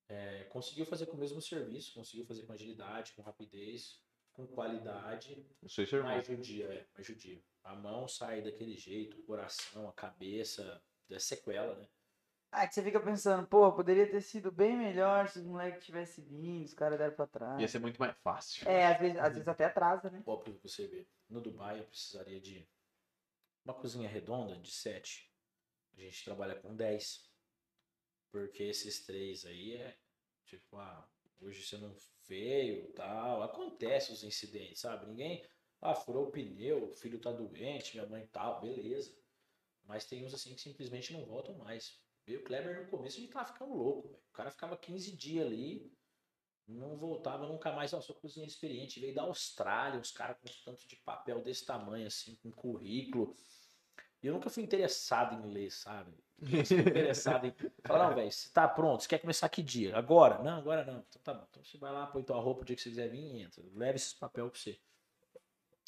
é, conseguiu fazer com o mesmo serviço, conseguiu fazer com agilidade, com rapidez, com qualidade, Não sei se é mais judia, é, mais judia. A mão sai daquele jeito, o coração, a cabeça, é sequela, né? Ah, é que você fica pensando, pô, poderia ter sido bem melhor se os moleques tivessem vindo, os caras deram pra trás. Ia ser muito mais fácil. É, às vezes, às vezes até atrasa, né? Ó, pra você ver. No Dubai eu precisaria de uma cozinha redonda de 7. A gente trabalha com 10. Porque esses três aí é tipo, ah, hoje você não veio, tal. Acontece os incidentes, sabe? Ninguém, ah, furou o pneu, o filho tá doente, minha mãe tal, beleza. Mas tem uns assim que simplesmente não voltam mais. E o Kleber no começo a gente tava ficando louco, velho. O cara ficava 15 dias ali, não voltava nunca mais. Ó, sou cozinheiro experiente. Veio da Austrália, os caras com tanto de papel desse tamanho, assim, com currículo. E eu nunca fui interessado em ler, sabe? Interessado em. Falar, não, velho, você tá pronto, você quer começar que dia? Agora? Não, agora não. Então tá bom. Então você vai lá, põe tua roupa o dia que você quiser vir e entra. Leve esses papel pra você.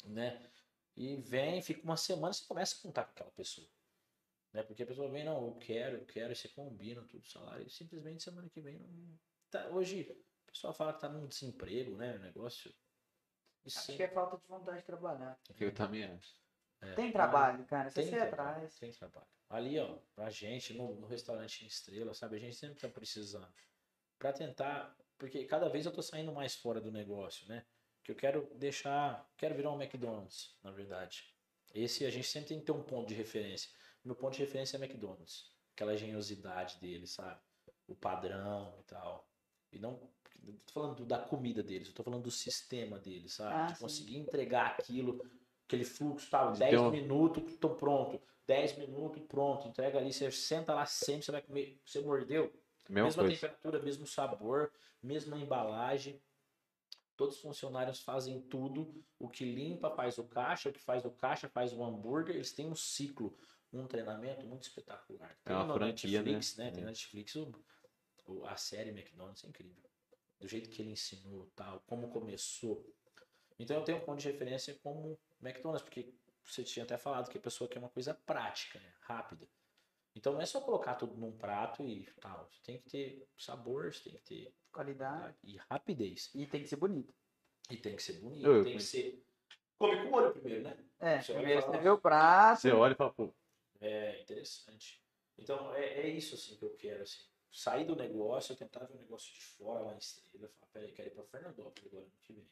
Né? E vem, fica uma semana, você começa a contar com aquela pessoa. Né? Porque a pessoa vem, não, eu quero, eu quero, e você combina tudo, salário. E simplesmente semana que vem não. Tá, hoje, o pessoal fala que tá num desemprego, né? O negócio. E Acho que é falta de vontade de trabalhar. Eu também acho. é, Tem mas trabalho, cara. Você Tem trabalho, atrás. tem trabalho. ali, ó, pra gente, no, no restaurante em estrela, sabe? A gente sempre tá precisando. Pra tentar, porque cada vez eu tô saindo mais fora do negócio, né? Que eu quero deixar, quero virar um McDonald's, na verdade. Esse a gente sempre tem que ter um ponto de referência. Meu ponto de referência é McDonald's. Aquela engenhosidade dele, sabe? O padrão e tal. E não. Não tô falando da comida deles, eu tô falando do sistema deles, sabe? Ah, de sim. conseguir entregar aquilo, aquele fluxo, tá? De 10 ter um- minutos, tô pronto. 10 minutos, pronto. Entrega ali, você senta lá sempre, você vai comer. Você mordeu, Mesma mesma coisa. temperatura, mesmo sabor, mesma embalagem. Todos os funcionários fazem tudo. O que limpa faz o caixa, o que faz o caixa faz o hambúrguer. Eles têm um ciclo, um treinamento muito espetacular. É uma no franquia, né? Netflix, né? Tem É. na Netflix o, o- a série McDonald's é incrível. Do jeito que ele ensinou, tal, como começou. Então eu tenho um ponto de referência como McDonald's, porque você tinha até falado que a pessoa quer uma coisa prática, né? rápida. Então não é só colocar tudo num prato e tal. Você tem que ter sabor, você tem que ter Qualidade. e rapidez. E tem que ser bonito. E tem que ser bonito, Eu- tem que ser. Come com o olho primeiro, né? É, Você primeiro você vê o prato. Você olha e fala, pô, É interessante. Então é, é isso assim que eu quero. Assim. Sair do negócio, eu tentar ver o negócio de fora lá em estrela. Falar, peraí, quero ir pra Fernandópolis agora no que vem.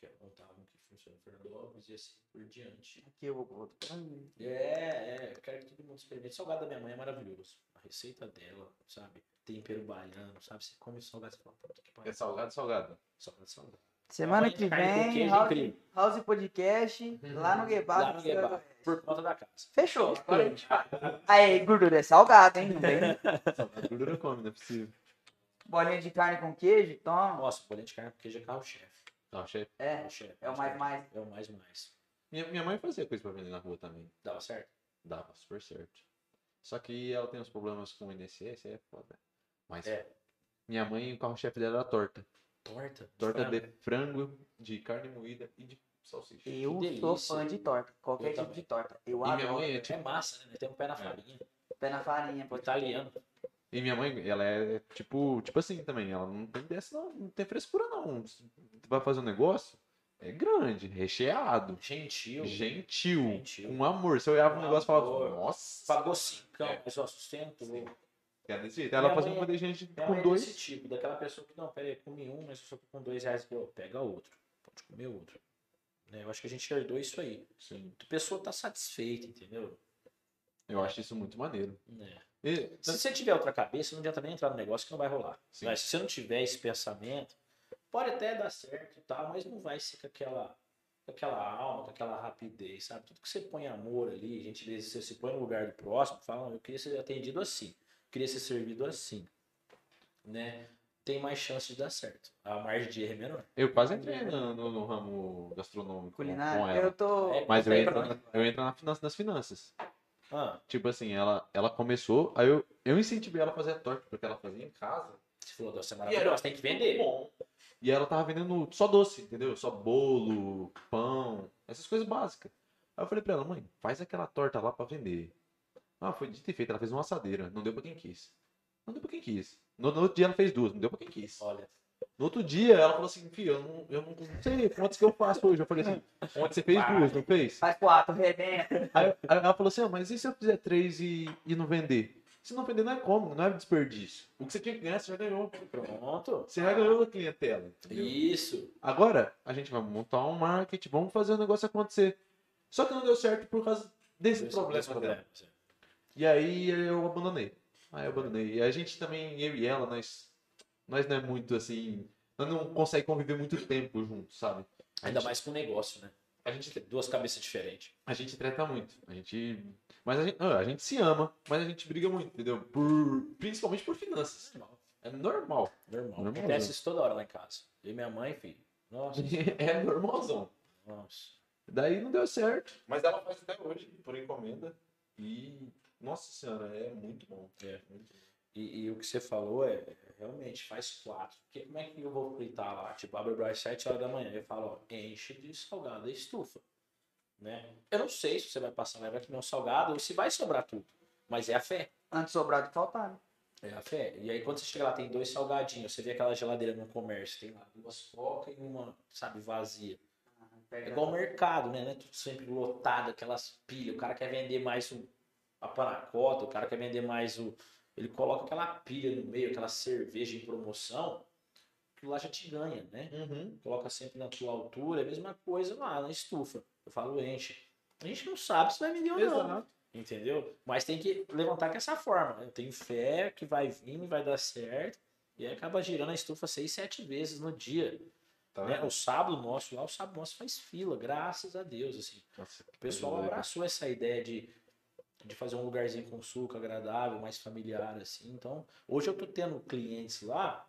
Quero montar um que funcione em Fernandópolis e assim por diante. Aqui eu vou. Hum, É, é, eu quero que todo mundo experimente. O salgado da minha mãe é maravilhoso. A receita dela, sabe? Tempero baiano, sabe? Você come salgado e fala, puta que é pariu. salgado, salgado. Salgado, salgado. Semana que vem, House. House Podcast, lá no Guebar. Lá no Guebar, por conta da casa. Fechou. Agora a gente vai. Aí, gordura é salgado, hein? Não vem. Salgado, gordura come, não é possível. Bolinha de carne com queijo, toma. Nossa, bolinha de carne com queijo é carro-chefe. Não, chefe. É, Carro-chefe. é o mais mais. É o mais mais. Minha, minha mãe fazia coisa pra vender na rua também. Dava certo? Dava super certo. Só que ela tem uns problemas com o INSS, é foda. Mas É. minha mãe, o carro-chefe dela era torta. Torta? Torta frango. de frango, de carne moída e de salsicha. Eu Que sou fã de torta. Qualquer Eu tipo também. de torta. Eu E minha mãe é É tipo. massa, né? Tem um pé na farinha. Pé na farinha, pô. Italiano. E minha mãe, ela é tipo, tipo assim também. Ela não tem dessa, não, não tem frescura, não. Você vai fazer um negócio, é grande, recheado, Gentil. gentil, Gentil. com amor. Você olhava o Com negócio e falava, nossa. Pagou cincão, É. mas ó, sustento. Sim. É desse jeito. Ela uma de gente com é dois. desse tipo, daquela pessoa que, não, peraí, comi um, mas eu só com dois reais ó, pega outro. Pode comer outro. Né? Eu acho que a gente herdou isso aí. Sim. A pessoa tá satisfeita, entendeu? Eu acho isso muito maneiro. É. E- Se você tiver outra cabeça, não adianta nem entrar no negócio que não vai rolar. Mas se você não tiver esse pensamento, pode até dar certo e tal, mas não vai ser com aquela, com aquela alma, com aquela rapidez, sabe? Tudo que você põe amor ali, gentileza, você se põe no lugar do próximo, fala, "Não, eu queria ser atendido assim, eu queria ser servido assim, né? Tem mais chance de dar certo. A margem de erro é menor. Eu quase entrei no, no- no ramo gastronômico com- com Culinária. ela. Eu tô. É, Mas eu aí entro, na- eu entro na finança, nas finanças. Ah, Tipo assim, ela, ela começou, aí eu, eu incentivei ela a fazer a torta, porque ela fazia em casa. você falou, "Nossa, é era maravilhoso, tem que vender. Bom. E ela tava vendendo só doce, entendeu? Só bolo, pão, essas coisas básicas. Aí eu falei pra ela, mãe, faz aquela torta lá pra vender. Ah, foi dito e feito, ela fez uma assadeira, não deu pra quem quis. Não deu pra quem quis. No, no outro dia ela fez duas, não deu pra quem quis. Olha, No outro dia ela falou assim, filho, eu não, eu não sei quantos que eu faço hoje. Eu falei assim, ontem você fez duas, não fez? Faz quatro, rebenta. Aí, aí ela falou assim, ah, mas e se eu fizer três e, e não vender? Se não vender não é como, não é desperdício. O que você tinha que ganhar, você já ganhou. pronto. Você já ganhou a clientela. entendeu? Isso. Agora, a gente vai montar um marketing, vamos fazer o negócio acontecer. Só que não deu certo por causa desse Esse- problema problema. E aí eu abandonei. Aí eu abandonei. E a gente também, eu e ela, nós, nós não é muito assim. Nós não conseguimos conviver muito tempo juntos, sabe? A Ainda gente- mais com negócio, né? A gente, Duas cabeças diferentes. a gente treta muito. A gente. Mas a gente, ah, a gente se ama, mas a gente briga muito, entendeu? Por, principalmente por finanças. Normal. É normal. Normal. Acontece isso toda hora lá em casa. Eu e minha mãe, filho. Nossa. é normalzão. nossa. Daí não deu certo. Mas ela faz até hoje, por encomenda. E, nossa senhora, é muito bom. É. Muito bom. E, e o que você falou é, é, realmente faz quatro. Porque como é que eu vou fritar lá? Tipo, abre o às 7 horas da manhã. Eu falo, ó, enche de salgado a estufa. Né? Eu não sei se você vai passar, vai comer um salgado ou se vai sobrar tudo. Mas é a fé. Antes sobrar do que faltar, né? É a fé. E aí quando você chega lá, tem dois salgadinhos. Você vê aquela geladeira no comércio, tem lá duas coca e uma, sabe, vazia. É Pega- igual o mercado, né? Não é tudo sempre lotado, aquelas pilhas. O cara quer vender mais um. A panacota, o cara quer vender mais o. Ele coloca aquela pilha no meio, aquela cerveja em promoção, que lá já te ganha, né? Uhum. Coloca sempre na tua altura, é a mesma coisa lá na estufa. Eu falo, enche. A gente não sabe se vai vender ou não. Exato. Entendeu? Mas tem que levantar com essa forma. né? Eu tenho fé que vai vir, vai dar certo. E aí acaba girando a estufa seis, sete vezes no dia. Tá né? O sábado nosso lá, o sábado nosso faz fila, graças a Deus. Assim. Nossa, O pessoal abraçou essa ideia de, de fazer um lugarzinho com suco agradável, mais familiar, assim. Então, hoje eu tô tendo clientes lá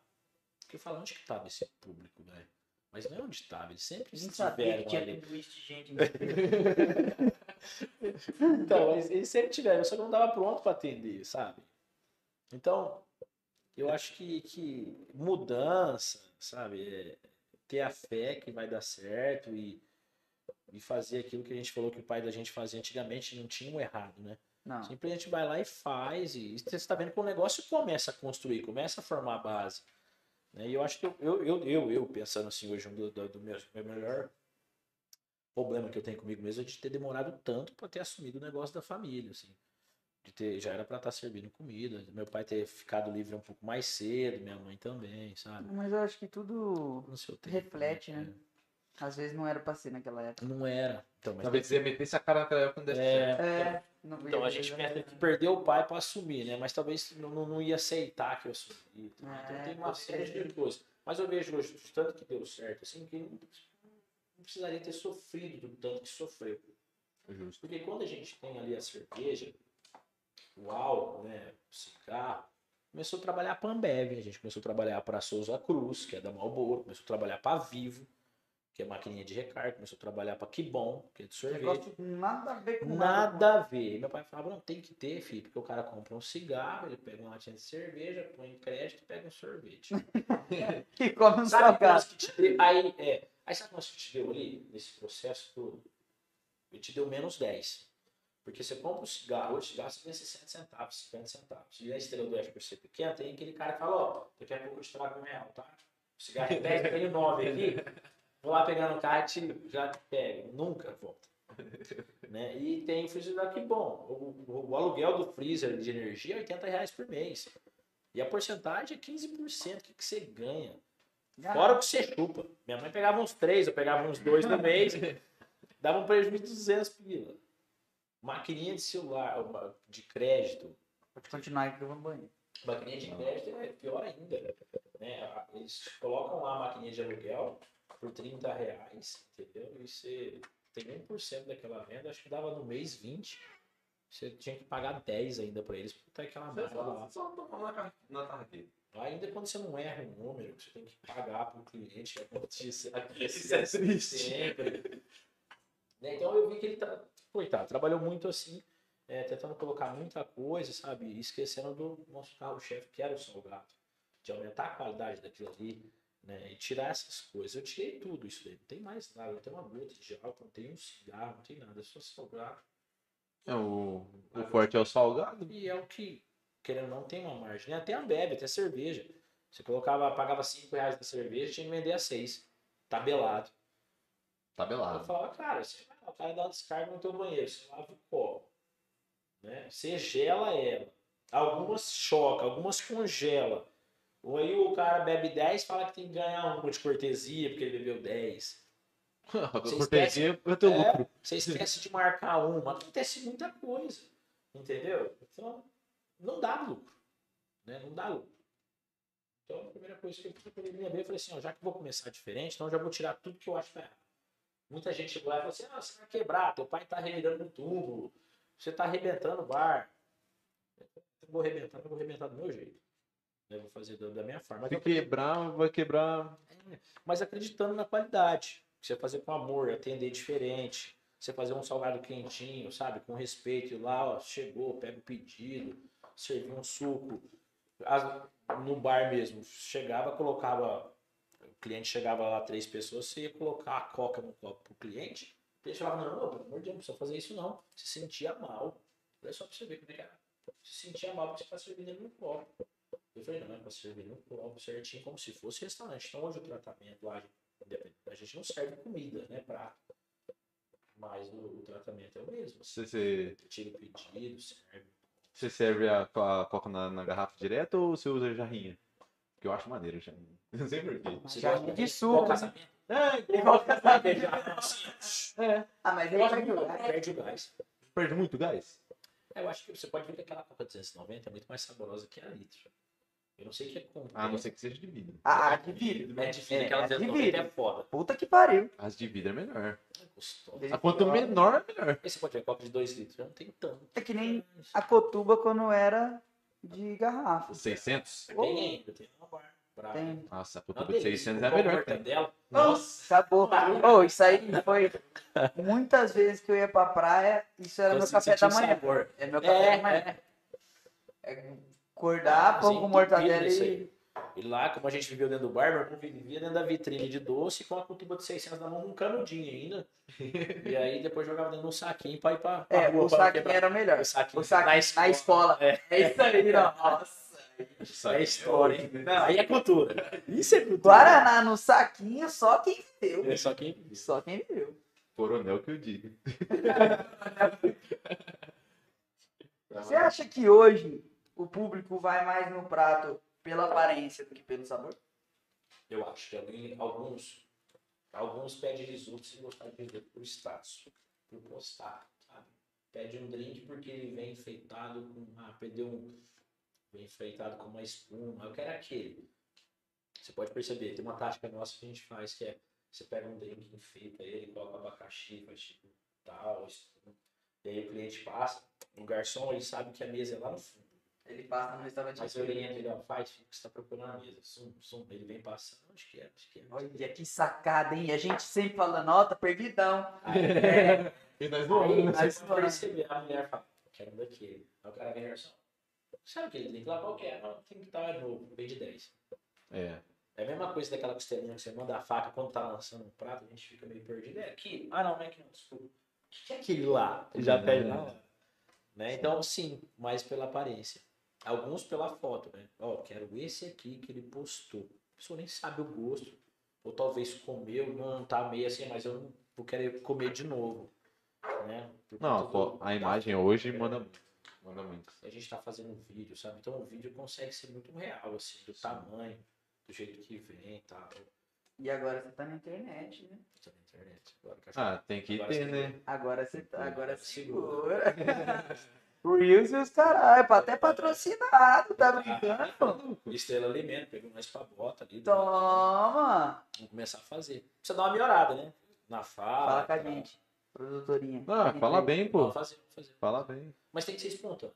que falo, onde que tava esse público, velho? Mas não é onde tava, eles sempre que estiveram tinha ali. de gente. Então, eles, eles sempre tiveram, só que não dava pronto para atender, sabe? Então, eu acho que, que mudança, sabe? É ter a fé que vai dar certo e, e fazer aquilo que a gente falou que o pai da gente fazia antigamente, não tinha um errado, né? Não. Sempre a gente vai lá e faz, e você está vendo que o negócio começa a construir, começa a formar a base. Né? E eu acho que eu, eu, eu, eu, eu, pensando assim hoje, um do, do, do meu, meu melhor problema que eu tenho comigo mesmo é de ter demorado tanto para ter assumido o negócio da família, assim. De ter, já era para estar servindo comida, meu pai ter ficado livre um pouco mais cedo, minha mãe também, sabe? Mas eu acho que tudo No seu tempo, reflete, né? Às vezes não era pra ser naquela época. Não era. Então, mas Talvez você metesse a cara naquela época não desse certo. é, É. não Então a gente pensa que perdeu o pai para assumir, né? Mas talvez não, não, não ia aceitar que eu assumi. Então É, tem uma série de coisas. Mas eu vejo hoje, de tanto que deu certo, assim, que não, precisaria ter sofrido do tanto que sofreu. Justo. Porque quando a gente tem ali a cerveja, o álcool, né, o cigarro, começou a trabalhar para a Ambev, a gente começou a trabalhar para a Souza Cruz, que é da Marlboro, começou a trabalhar para a Vivo, que é maquininha de recarga, começou a trabalhar para Kibon, que é de sorvete. Negócio nada a ver com Nada a ver. E meu pai falava, não, tem que ter, filho, porque o cara compra um cigarro, ele pega uma latinha de cerveja, põe em crédito e pega um sorvete. E come um salgado. que? Aí, é, aí sabe quantos que te deu ali, nesse processo todo? Ele te deu menos 10. Porque você compra um cigarro, hoje o cigarro você ganha 60 centavos, 50 centavos. E a estrela do F por ser pequena, tem aquele cara que fala, ó, daqui a pouco eu te trago um real, tá? O cigarro é 10, eu tenho 9 aqui. Vou lá pegar no e te- já pego. Nunca volta. né? E tem freezer daqui bom. O, o- o aluguel do freezer de energia é 80 reais por mês. E a porcentagem é 15%. O que, que você ganha? Fora o que você chupa. Minha mãe pegava uns 3, eu pegava uns 2 no mês. Dava um prejuízo de 200 pila. Maquininha de celular, de crédito. Pode continuar que eu vou no banheiro. Maquininha de crédito é pior ainda. Né? Eles colocam lá a maquininha de aluguel por 30 reais, entendeu? E você tem 1% daquela venda, acho que dava no mês 20. Você tinha que pagar 10 ainda pra eles, porque tá aquela Você só, lá. só tomar na, na tarraqueta. Ainda quando você não erra um número, você tem que pagar pro cliente, que aconteça Isso é triste. sempre. Né? Então eu vi que ele tá, coitado, trabalhou muito assim, é, tentando colocar muita coisa, sabe? Esquecendo do nosso carro-chefe, que era o salgado. De aumentar a qualidade daquilo ali, né? E tirar essas coisas. Eu tirei tudo isso daí. Não tem mais nada. Não tem uma gota de álcool, não tem um cigarro, não tem nada. É só salgado. É, o, o forte é o salgado. E é o que, querendo ou não, tem uma margem. né? Até a bebe, até cerveja. Você colocava, pagava 5 reais na cerveja, tinha que vender a 6. Tabelado. Eu Tabelado. falava, cara, você vai lá, o cara dá uma descarga no teu banheiro, você lava o copo. Né? Você gela ela. Algumas choca, algumas congela. Ou aí o cara bebe 10 fala que tem que ganhar uma de cortesia, porque ele bebeu 10. Você Cortesia é teu É, lucro. Você esquece de marcar uma. Acontece muita coisa. Entendeu? Então, não dá lucro. Né? Não dá lucro. Então, a primeira coisa que eu me veio, eu falei assim, ó, já que vou começar diferente, então eu já vou tirar tudo que eu acho que errado. Muita gente chegou lá e falou assim, ah, você vai quebrar, teu pai tá revirando no túmulo, você tá arrebentando o bar. Eu vou arrebentar, eu vou arrebentar do meu jeito. Eu vou fazer da da minha forma. Se eu quebrar, vai quebrar. mas acreditando na qualidade. Você fazer com amor, atender diferente. Você fazer um salgado quentinho, sabe? Com respeito. Lá, ó, chegou, pega o pedido, servir um suco. As- no bar mesmo, chegava, colocava. O cliente chegava lá, três pessoas, você ia colocar a coca no copo pro cliente. O cliente falava, não, não, pelo amor de Deus, não precisa fazer isso não. Se sentia mal. É só pra você ver como é que era. Se sentia mal porque você tá servindo no copo. Eu falei, não, é pra servir no copo certinho, como se fosse restaurante. Então hoje o tratamento lá, a gente não serve comida, né? Prato. Mas o, o tratamento é o mesmo. Você, você, Tira o pedido, serve. você serve a, a coca na, na garrafa direto ou você usa jarrinha? Que eu acho maneiro jarrinha. Não sei porquê. Você Já gosta de suco, né? É, Igual casamento. assim, É. Ah, mas aí Gosta vai muito, jogar. Perde o gás. Perde muito gás? É, Eu acho que você pode ver que aquela Coca 290 é muito mais saborosa que a litro. Eu não sei o que é com. A não ser que seja de vidro. Ah, de vidro. É de vidro, É, aquela é de 290 é vidro. foda. Puta que pariu. As de vidro é melhor. É gostoso. Ele- A quanto menor, é melhor. Você pode ver Coca de 2 litros, não tem tanto. É que nem a cotuba quando era de garrafa. 600? Tem ainda, tem uma barra. Tem. Nossa, a Uma cutuba de delícia. 600 é melhor. Nossa, acabou. Ô, isso aí foi muitas vezes que eu ia pra praia, isso era Eu meu senti café da manhã. sabor. É meu café É, da manhã. É acordar, pão com mortadela e. aí. E lá, como a gente viveu dentro do bar, vivia dentro da vitrine de doce com a cutuba de 600 na mão, um canudinho ainda. e aí depois jogava dentro de um saquinho pra ir pra, pra É, rua, o pra saquinho quebrar. era o melhor. O saquinho, O saquinho na escola. É, É isso aí. Nossa. é história, hein? Não, aí é cultura. Isso é cultura. Guaraná no saquinho, só quem viveu. É só quem Só quem viveu. Coronel que eu digo. Você acha que hoje o público vai mais no prato pela aparência do que pelo sabor? Eu acho que alguém- alguns, alguns pedem risoto sem gostar de risoto por status, por postar? Pede um drink porque ele vem enfeitado com, ah, perdeu um, vem enfeitado com uma espuma, eu quero aquele. Você pode perceber, tem uma tática nossa que a gente faz que é, você pega um drink, enfeita ele, coloca abacaxi, faz tipo tal, espuma. e aí o cliente passa, o garçom, ele sabe que a mesa é lá no fundo. Ele passa no restaurante. Mas eu oriento ele, ó, faz, fica que você tá procurando a mesa. Sum, sum, ele vem passando, acho que é, acho que é. Olha que sacada, hein? A gente sempre fala, nota, perdidão. Aí, É, E nós aí Mas, você mano. perceber, a mulher fala, quero um daquele. Aí o cara vem garçom. Sabe aquele drink lá qualquer? Não, tem que estar é novo, bem de 10. É. É a mesma coisa daquela costelinha que você manda a faca quando tá lançando um prato, a gente fica meio perdido. É aqui? Ah, não, não é aqui não, desculpa. O que que é aquele lá? Já Uhum. pede hora. Né? Então, sim, mais pela aparência. Alguns pela foto, né? Ó, quero esse aqui que ele postou. A pessoa nem sabe o gosto. Ou talvez comeu, não tá meio assim, mas eu não vou querer comer de novo. Né? Por Não, do- a imagem hoje manda muito. Manda muito. a gente tá fazendo um vídeo, sabe? Então o vídeo consegue ser muito real, assim, do tamanho, do jeito que vem e tal. E agora você tá na internet, né? Tá na internet. Agora, Ah, tem que Agora ter, né? Agora você tá, agora Segura. segura. Reels e os caralho, até patrocinado, tá brincando? que Estrela Alimento, pegou mais pra bota ali. Toma! Vamos começar a fazer. Precisa dar uma melhorada, né? Na fala. Fala com a gente, produtorinha. Ah, fala bem, pô. Vamos fazer, fazer. Fala bem. Mas tem que ser espontâneo.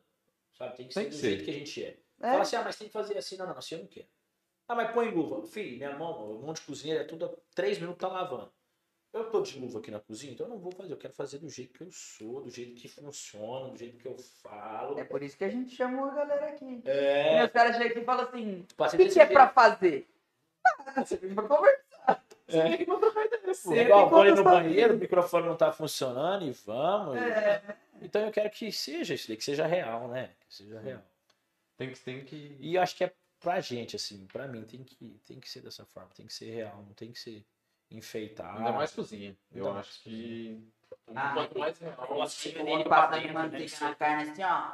Sabe? Tem que Tem ser que do ser. jeito que a gente é. É, Fala assim, ah, mas tem que fazer assim. Não, não, assim eu não quero. Ah, mas põe luva. Filho, minha mão, um monte de cozinheiro, é tudo, três minutos tá lavando. Eu tô de luva aqui na cozinha, então eu não vou fazer. Eu quero fazer do jeito que eu sou, do jeito que funciona, do jeito que eu falo. é por isso que a gente chamou a galera aqui. E É. os caras chegam aqui e falam assim, o que, desse que é pra fazer? Ah, você vem pra conversar. É. Você vem pra trocar ideia. Você igual, vou no banheiro, o microfone não tá funcionando e vamos. É. Então eu quero que seja isso daí, que seja real, né? Que seja real. Tem que, tem que. E eu acho que é pra gente, assim, pra mim, tem que, tem que ser dessa forma, tem que ser real, não tem que ser enfeitado. Ainda mais cozinha. Eu acho que. Ah, Quanto mais real. Nossa, Ele ele passando manteiga na carne assim, ó.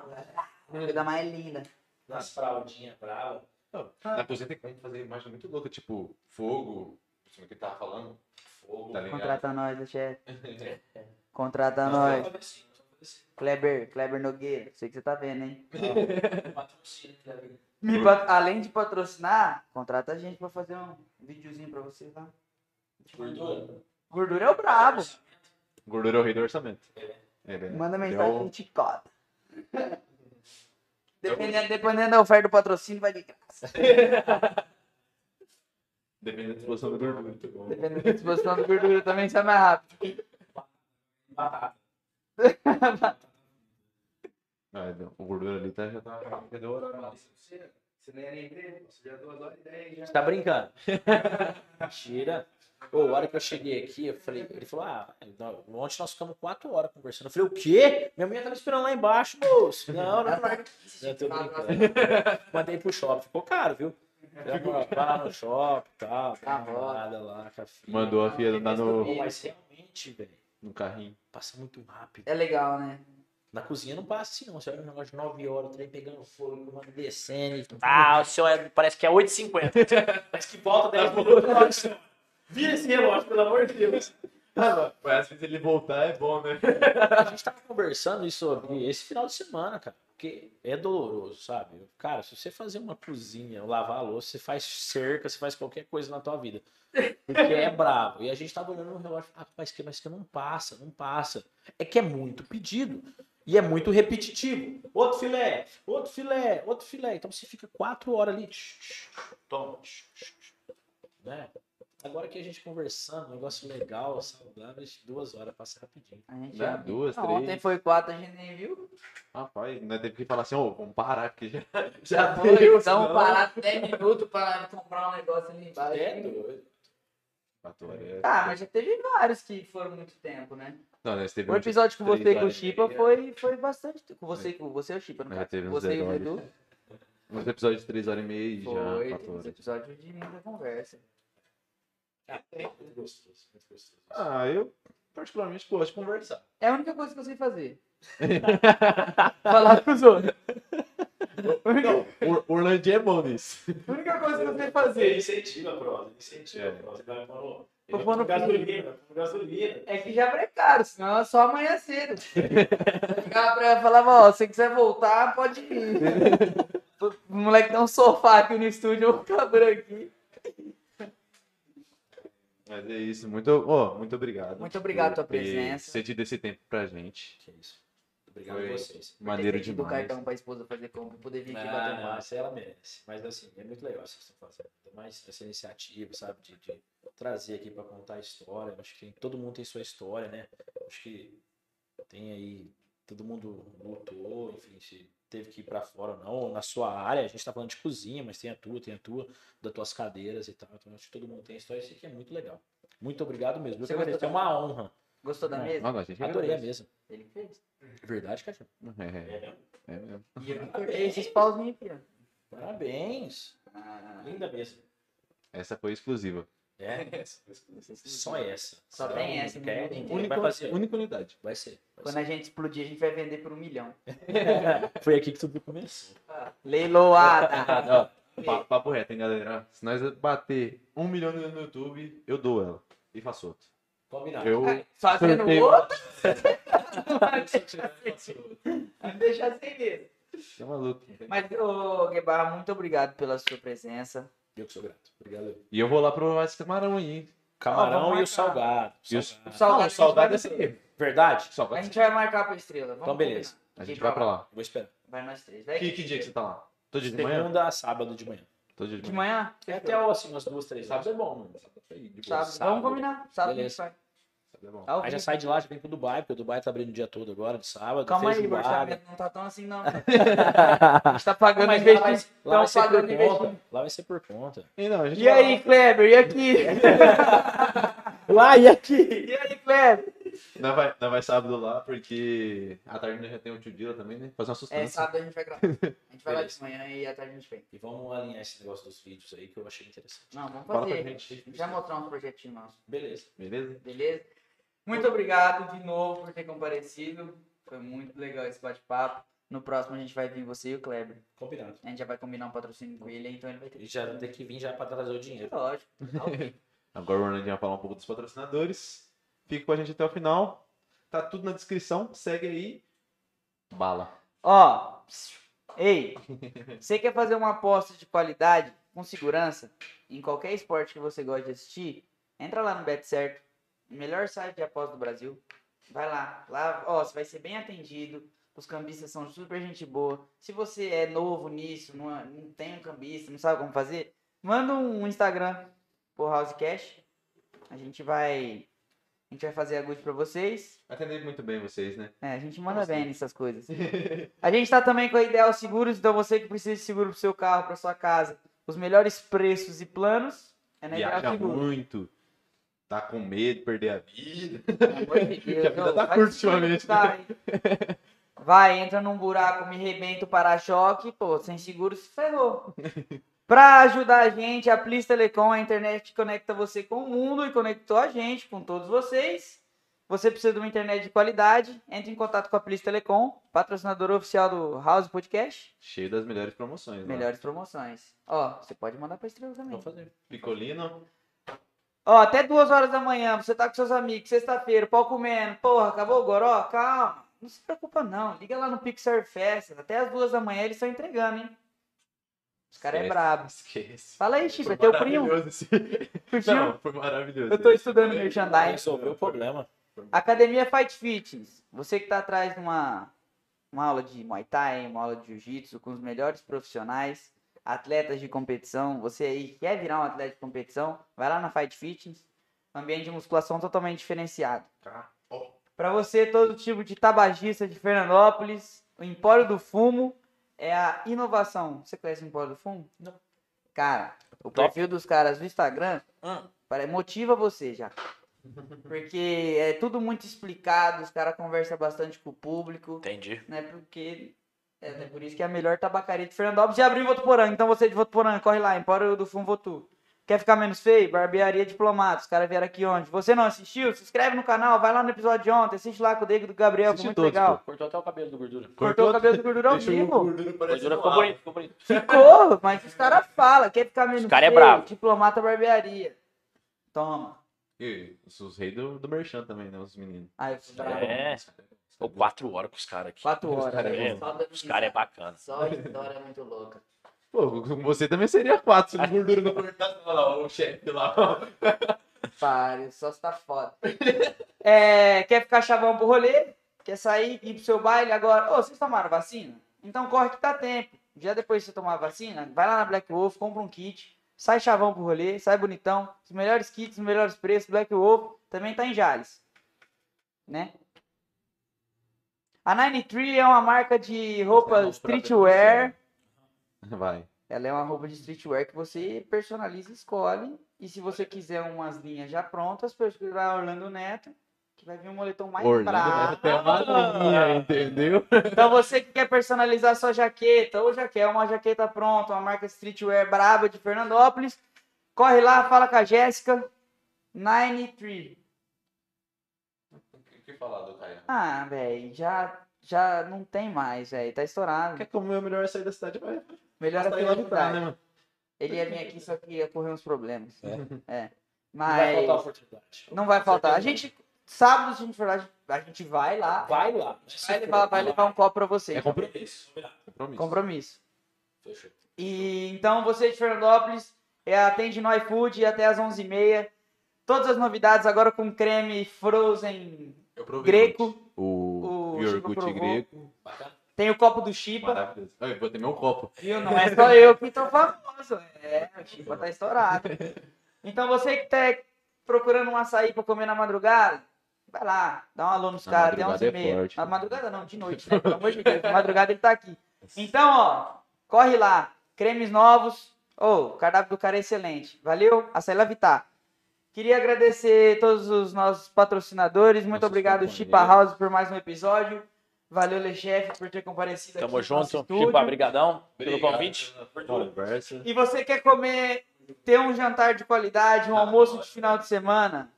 Coisa mais linda. nas fraldinhas bravas. Não, Na cozinha tem que fazer imagem muito louca, tipo, fogo. Isso que ele tava falando. Fogo. Tá? Contrata nós, chefe. É. Contrata Não, nós. assim, assim. Kleber, Kleber Nogueira. Sei que você tá vendo, hein? Né? Me pat- Além de patrocinar, contrata a gente pra fazer um videozinho pra vocês lá. Gordura. Gordura é o brabo. Gordura é o rei do orçamento. É. É? Manda É mensagem, a o- gente cota. Dependendo, dependendo da oferta do patrocínio, vai de graça. Depende da disposição da gordura. Dependendo da disposição da gordura também, sai mais rápido. Ah, não, o gordura ali tá, já tá. Deu horário. Você, você não ia nem ver, você já duas horas e dez já. Você tá brincando? Mentira. Ô, a hora que eu cheguei aqui, eu falei, ele falou, ah, não, ontem nós ficamos quatro horas conversando. Eu falei, o quê? Minha mulher tava esperando lá embaixo, moço. Não, não, não. Eu tô brincando. Mandei pro shopping, ficou caro, viu? Vai lá no shopping e tal, Tá tá nada lá, filha. Mandou a filha andar Pô, no. mas realmente, velho, no carrinho. Passa muito rápido. É legal, né? Na cozinha não passa assim, não. Você olha um negócio de 9 horas, o trem pegando fogo, uma descendo. Ah, o senhor é- parece que é 8h50. Parece que volta 10 minutos. Vira esse relógio, pelo amor de Deus. Mas às vezes ele voltar é bom, né? A gente tava conversando isso sobre esse final de semana, cara. Porque é doloroso, sabe? Cara, se você fazer uma cozinha, lavar a louça, você faz cerca, você faz qualquer coisa na tua vida. Porque é bravo. E a gente tava olhando no relógio, ah, mas que, mas que não passa, não passa. É que é muito pedido. E é muito repetitivo. Outro filé, outro filé, outro filé. Então você fica quatro horas ali. Toma. Né? Agora que a gente conversando, um negócio legal, saudável, duas horas passa rapidinho. A gente Dá já- duas, Não, três. Ontem foi quatro, a gente nem viu. Rapaz, nós teve que falar assim, ô, vamos parar, porque já, Já já foi, deu, então senão- parar 10 minutos pra comprar um negócio ali embaixo. É doido. Quatro horas, é. Tá, mas já teve vários que foram muito tempo, né? Não, nós teve O um episódio com você e com o Chipa foi, foi bastante. Com você, com você e o Chipa, no Já caso. teve uns Você e o Edu. Uns episódios de 3 horas e meia e já Foi, 4 teve uns horas. episódios de muita conversa. Muito gostoso, muito gostoso. Ah, eu particularmente gosto de conversar. É a única coisa que eu sei fazer. Falar com os outros. Or Orlando é bom nisso. a única coisa que eu sei Ele fazer incentiva a prosa, incentiva a prosa. Vai falando, Tô com gasolina, com gasolina. é que já precário, senão é só amanhã cedo. Eu Ligava pra ela e falava, ó, se você quiser voltar, pode ir. O moleque tem um sofá aqui no estúdio, eu vou ficar por aqui. Mas é isso. Muito, ó, muito obrigado. Muito obrigado pela presença. cedido esse tempo pra gente. Que isso. Obrigado Foi a vocês. Maneiro Ter pedido demais. o cartão pra esposa fazer compra, poder vir aqui Não, bater um não, ela merece. Mas assim, é muito legal vocês estão fazendo. Ainda mais essa iniciativa, sabe? De, de trazer aqui para contar a história. Acho que todo mundo tem sua história, né? Acho que tem aí. Todo mundo lutou, enfim, se teve que ir para fora ou não. Na sua área, a gente tá falando de cozinha, mas tem a tua, tem a tua, das tuas cadeiras e tal. Então acho que todo mundo tem história. Isso aqui é muito legal. Muito obrigado mesmo. Você agradeço. É uma honra. Gostou da mesa? Não, a gente Adorei a mesa. Ele fez. Verdade, Cachorro? É, É mesmo? é mesmo. E eu cortei esses pauzinhos aqui, ó. Parabéns. Ah, Linda mesa. Essa foi exclusiva. É, só essa. Só Será tem essa, quer? Ninguém Única, vai fazer. única unidade. Vai ser. vai Quando a gente explodir, a gente vai vender por um milhão. ser. Foi aqui que tudo começou. Leiloada! Ó, pa- papo reto, hein, galera? Se nós bater um milhão no YouTube, eu dou ela. E faço outro. Combinado. Eu Fazendo sorteio- outro? Deixar sem-. Você é maluco. Mas, ô, Guebarra, muito obrigado pela sua presença. Eu que sou grato. Obrigado. E eu vou lá provar esse camarão aí, hein? Camarão e o salgado. E o- Salgado. Salgado, Não, salgado é erro. Verdade? A Salgado gente vai marcar pra estrela. Vamos Então, beleza. combinar. A gente vai pra lá. Vou esperar. Vai nós três. Vai Que, que dia que você tá lá? Todo dia de manhã? Segunda a sábado de manhã. Todo dia de De manhã. manhã? É até assim, umas duas, três. Sábado é bom, mano. Sábado é. Sábado. Vamos combinar. Sábado a gente Beleza. vai. É bom. Ao Aí já sai de lá, já vem pro Dubai, porque o Dubai tá abrindo o dia todo agora, de sábado. Calma aí, o feijoada. orçamento não tá tão assim, não. A gente tá pagando Mas lá vai, investimento. lá vai ser por conta. Lá vai ser por conta. E não, a gente E vai aí, Kleber? E aqui? Lá e aqui. E aí, Kleber? Não vai, não vai sábado lá, porque à tarde já tem o tio Dila também, né? Fazer uma É, sustância. sábado a gente vai gravar. A gente vai lá de manhã e à tarde a gente vem. E vamos alinhar esse negócio dos vídeos aí, que eu achei interessante. Não, vamos Fala pra fazer. gente. Já mostrar uns projetinhos nossos. Beleza. Beleza? Beleza? Muito obrigado de novo por ter comparecido. Foi muito legal esse bate-papo. No próximo a gente vai vir você e o Kleber. Combinado. A gente já vai combinar um patrocínio com ele, então ele vai ter E já tem que vir já pra trazer o dinheiro. Lógico. tá ok. Agora o Orlandinho vai falar um pouco dos patrocinadores. Fique com a gente até o final. Tá tudo na descrição. Segue aí. Bala. Ó, ei, você quer fazer uma aposta de qualidade, com segurança, em qualquer esporte que você gosta de assistir? Entra lá no Bet Certo, melhor site de aposta do Brasil. Vai lá, lá, ó, você vai ser bem atendido. Os cambistas são super gente boa. Se você é novo nisso, não, é- não tem um cambista, não sabe como fazer, manda um Instagram por House Cash. A gente vai, a gente vai fazer a good pra vocês. Atendei muito bem vocês, né? É, a gente manda bem nessas coisas. A gente tá também com a Ideal Seguros, então você que precisa de seguro pro seu carro, pra sua casa, os melhores preços e planos é na Ideal Seguros. muito. Tá com medo de perder a vida. Pelo amor de Deus, a vida ô, tá vai curta ultimamente, cuidar, hein? Vai, entra num buraco, me rebenta o para-choque, pô, sem seguro se ferrou. Pra ajudar a gente, a Plis Telecom, a internet que conecta você com o mundo e conectou a gente, com todos vocês. você precisa de uma internet de qualidade, entre em contato com a Plis Telecom, patrocinador oficial do House Podcast. Cheio das melhores promoções. lá. Melhores promoções. Ó, você pode mandar pra estrela também. Vou fazer. Picolino. Ó, até duas horas da manhã, você tá com seus amigos, sexta-feira, pau comendo, porra, acabou o goró? Calma, não se preocupa não, liga lá no Pixar Fest, até as duas da manhã eles estão entregando, hein? Os caras é brabo. Esquece. Fala aí, Chico, é teu primo? esse- Curtiu? Não, foi maravilhoso. Eu tô estudando merchandising. Resolveu o problema. Academia Fight Fitness. Você que tá atrás de uma, uma aula de Muay Thai, uma aula de Jiu-Jitsu com os melhores profissionais, atletas de competição. Você aí quer virar um atleta de competição? Vai lá na Fight Fitness. Um ambiente de musculação totalmente diferenciado. Tá. Ó, Para você, todo tipo de tabagista de Fernandópolis, o Empório do Fumo é a inovação. Você conhece o Empório do Fumo? Não. Cara, o Top. perfil dos caras no Instagram Hum. motiva você já. Porque é tudo muito explicado, os caras conversam bastante com o público, Entendi. né? Porque é, é por isso que é a melhor tabacaria de Fernandópolis e abriu em Votuporã. Então você de Votuporã, corre lá, Empório do Fumo Votu. Quer ficar menos feio? Barbearia Diplomata. Os caras vieram aqui onde? Você não assistiu? Se inscreve no canal, vai lá no episódio de ontem, assiste lá com o Diego do Gabriel, foi muito todos, legal. Cortou até o cabelo do gordura. Cortou o cabelo do gordura ao vivo. gordura Gordura ficou bonito, ficou bonito. Ficou, mas os caras falam, quer ficar menos cara é feio? brabo. Diplomata Barbearia. Toma. E os reis do, do Merchan também, né? Os meninos. Aí, os caras É. Ou quatro horas com os caras aqui. Quatro horas. cara é né? bom. Só dando Os caras é risada. bacana. Só história muito louca. Pô, com você também seria quatro se o gordura não cortasse lá, o chefe lá. Pare, só se tá foda. É, quer ficar chavão pro rolê? Quer sair, ir pro seu baile agora? Ô, vocês tomaram vacina? Então corre que tá tempo. Já depois de você tomar a vacina, vai lá na Black Wolf, compra um kit, sai chavão pro rolê, sai bonitão. Os melhores kits, os melhores preços, Black Wolf também tá em Jales. Né? A 93 é uma marca de roupa pra streetwear. Vai. Ela é uma roupa de streetwear que você personaliza e escolhe. E se você quiser umas linhas já prontas, procurar Orlando Neto, que vai vir um moletom mais Orlando brabo. Neto é uma linha, entendeu? Então você que quer personalizar sua jaqueta, ou já quer uma jaqueta pronta, uma marca streetwear braba de Fernandópolis, corre lá, fala com a Jéssica. 93. Falar do Caio? Ah, velho, já, já não tem mais, velho. Tá estourado. Quer comer o melhor sair da cidade? Vai. Melhor a Basta ir lá comprar, prioridade. né, mano? Ele ia vir aqui, só que ia correr uns problemas. É. Não vai Mas. faltar oportunidade. Não vai faltar. A gente, sábado, se a gente for lá, a gente vai lá. Vai lá. Vai levar, vai levar um copo pra você. É compromisso. Isso. Compromisso. Compromisso. Fechou. E então, você de Fernandópolis, é, atende no iFood até as 11h30. Todas as novidades agora com creme frozen Eu provei greco. O, O iogurte provou. greco. Tem o copo do Chipa. Eu vou ter meu copo. Viu? Não é só eu que tô famoso. É, o Chipa tá estourado. Então, você que tá procurando um açaí pra comer na madrugada, vai lá, dá um alô nos caras até madrugada é 11h30. forte. na madrugada não, de noite, né? Pelo amor de Deus, na madrugada ele tá aqui. Então, ó, corre lá. Cremes novos. Ô, o cardápio do cara é excelente. Valeu? Açaí Lavitar. Queria agradecer todos os nossos patrocinadores. Muito Nossos obrigado. Chipa House, por mais um episódio. Valeu, Lechef, por ter comparecido aqui Tamo no nosso junto. Chipa, brigadão pelo convite. E você quer comer, ter um jantar de qualidade, um almoço de final de semana,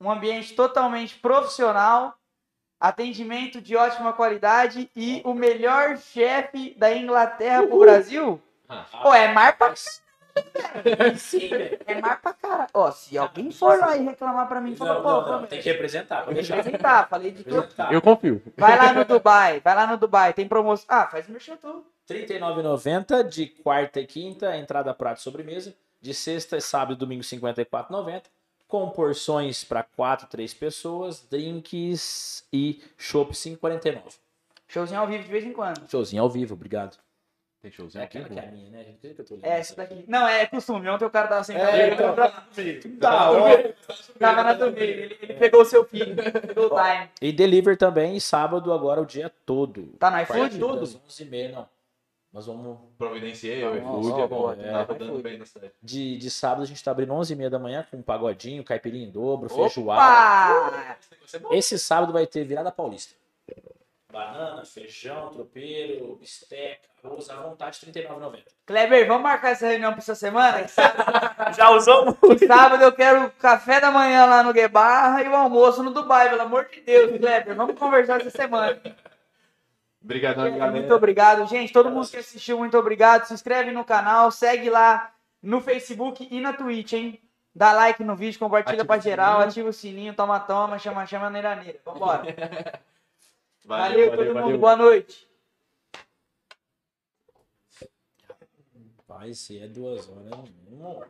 um ambiente totalmente profissional, atendimento de ótima qualidade e o melhor chefe da Inglaterra pro Brasil? Ah. Pô, é mar pra Sim, velho. é mar pra cara. Ó, se alguém for lá e reclamar pra mim, fala, Não, pô, não, não. Tem que representar. Pode deixar. representar, falei de tudo. Eu confio. Vai lá no Dubai, vai lá no Dubai, tem promoção. Ah, faz merchan tu. R$ 39,90 de quarta e quinta, entrada, prato e sobremesa. De sexta, sábado e domingo, R$ 54,90. Com porções para 4, 3 pessoas, drinks e chopp 5,49. Showzinho ao vivo de vez em quando. Showzinho ao vivo, obrigado. Tem showzinho É aqui, aquela que é a minha, né? gente? Que eu tô É, isso essa daqui. Não, é costume. Ontem o cara tava sentado. É, ele então. tava- Tá, ó. Tava na do meio. Ele, ele pegou o seu filho. Pegou o time. E deliver também, sábado agora o dia todo. Tá no A partir iFood? das 11h30, não. Nós vamos... Providenciei, eu, Nossa, iFood, é bom. boa, Tá é, rodando bem na cidade. De, de sábado a gente tá abrindo 11h30 da manhã com um pagodinho, caipirinha em dobro, feijoada. Opa! Esse sábado vai ter virada paulista. Banana, feijão, tropeiro, bisteca, arroz à vontade, R$ 39,90. Kleber, vamos marcar essa reunião pra essa semana? Já usou que sábado eu quero café da manhã lá no Guebarra e o almoço no Dubai, pelo amor de Deus, Kleber. Vamos conversar essa semana. Obrigadão, galera. Muito obrigado, gente. Todo mundo que assistiu, muito obrigado. Se inscreve no canal, segue lá no Facebook e na Twitch, hein? Dá like no vídeo, compartilha Ativa pra geral, sininho. ativa o sininho, toma, toma, chama, chama, neira, neira. Vambora. Valeu, Valeu, todo valeu, mundo. valeu. Boa noite. Rapaz, se é duas horas, não.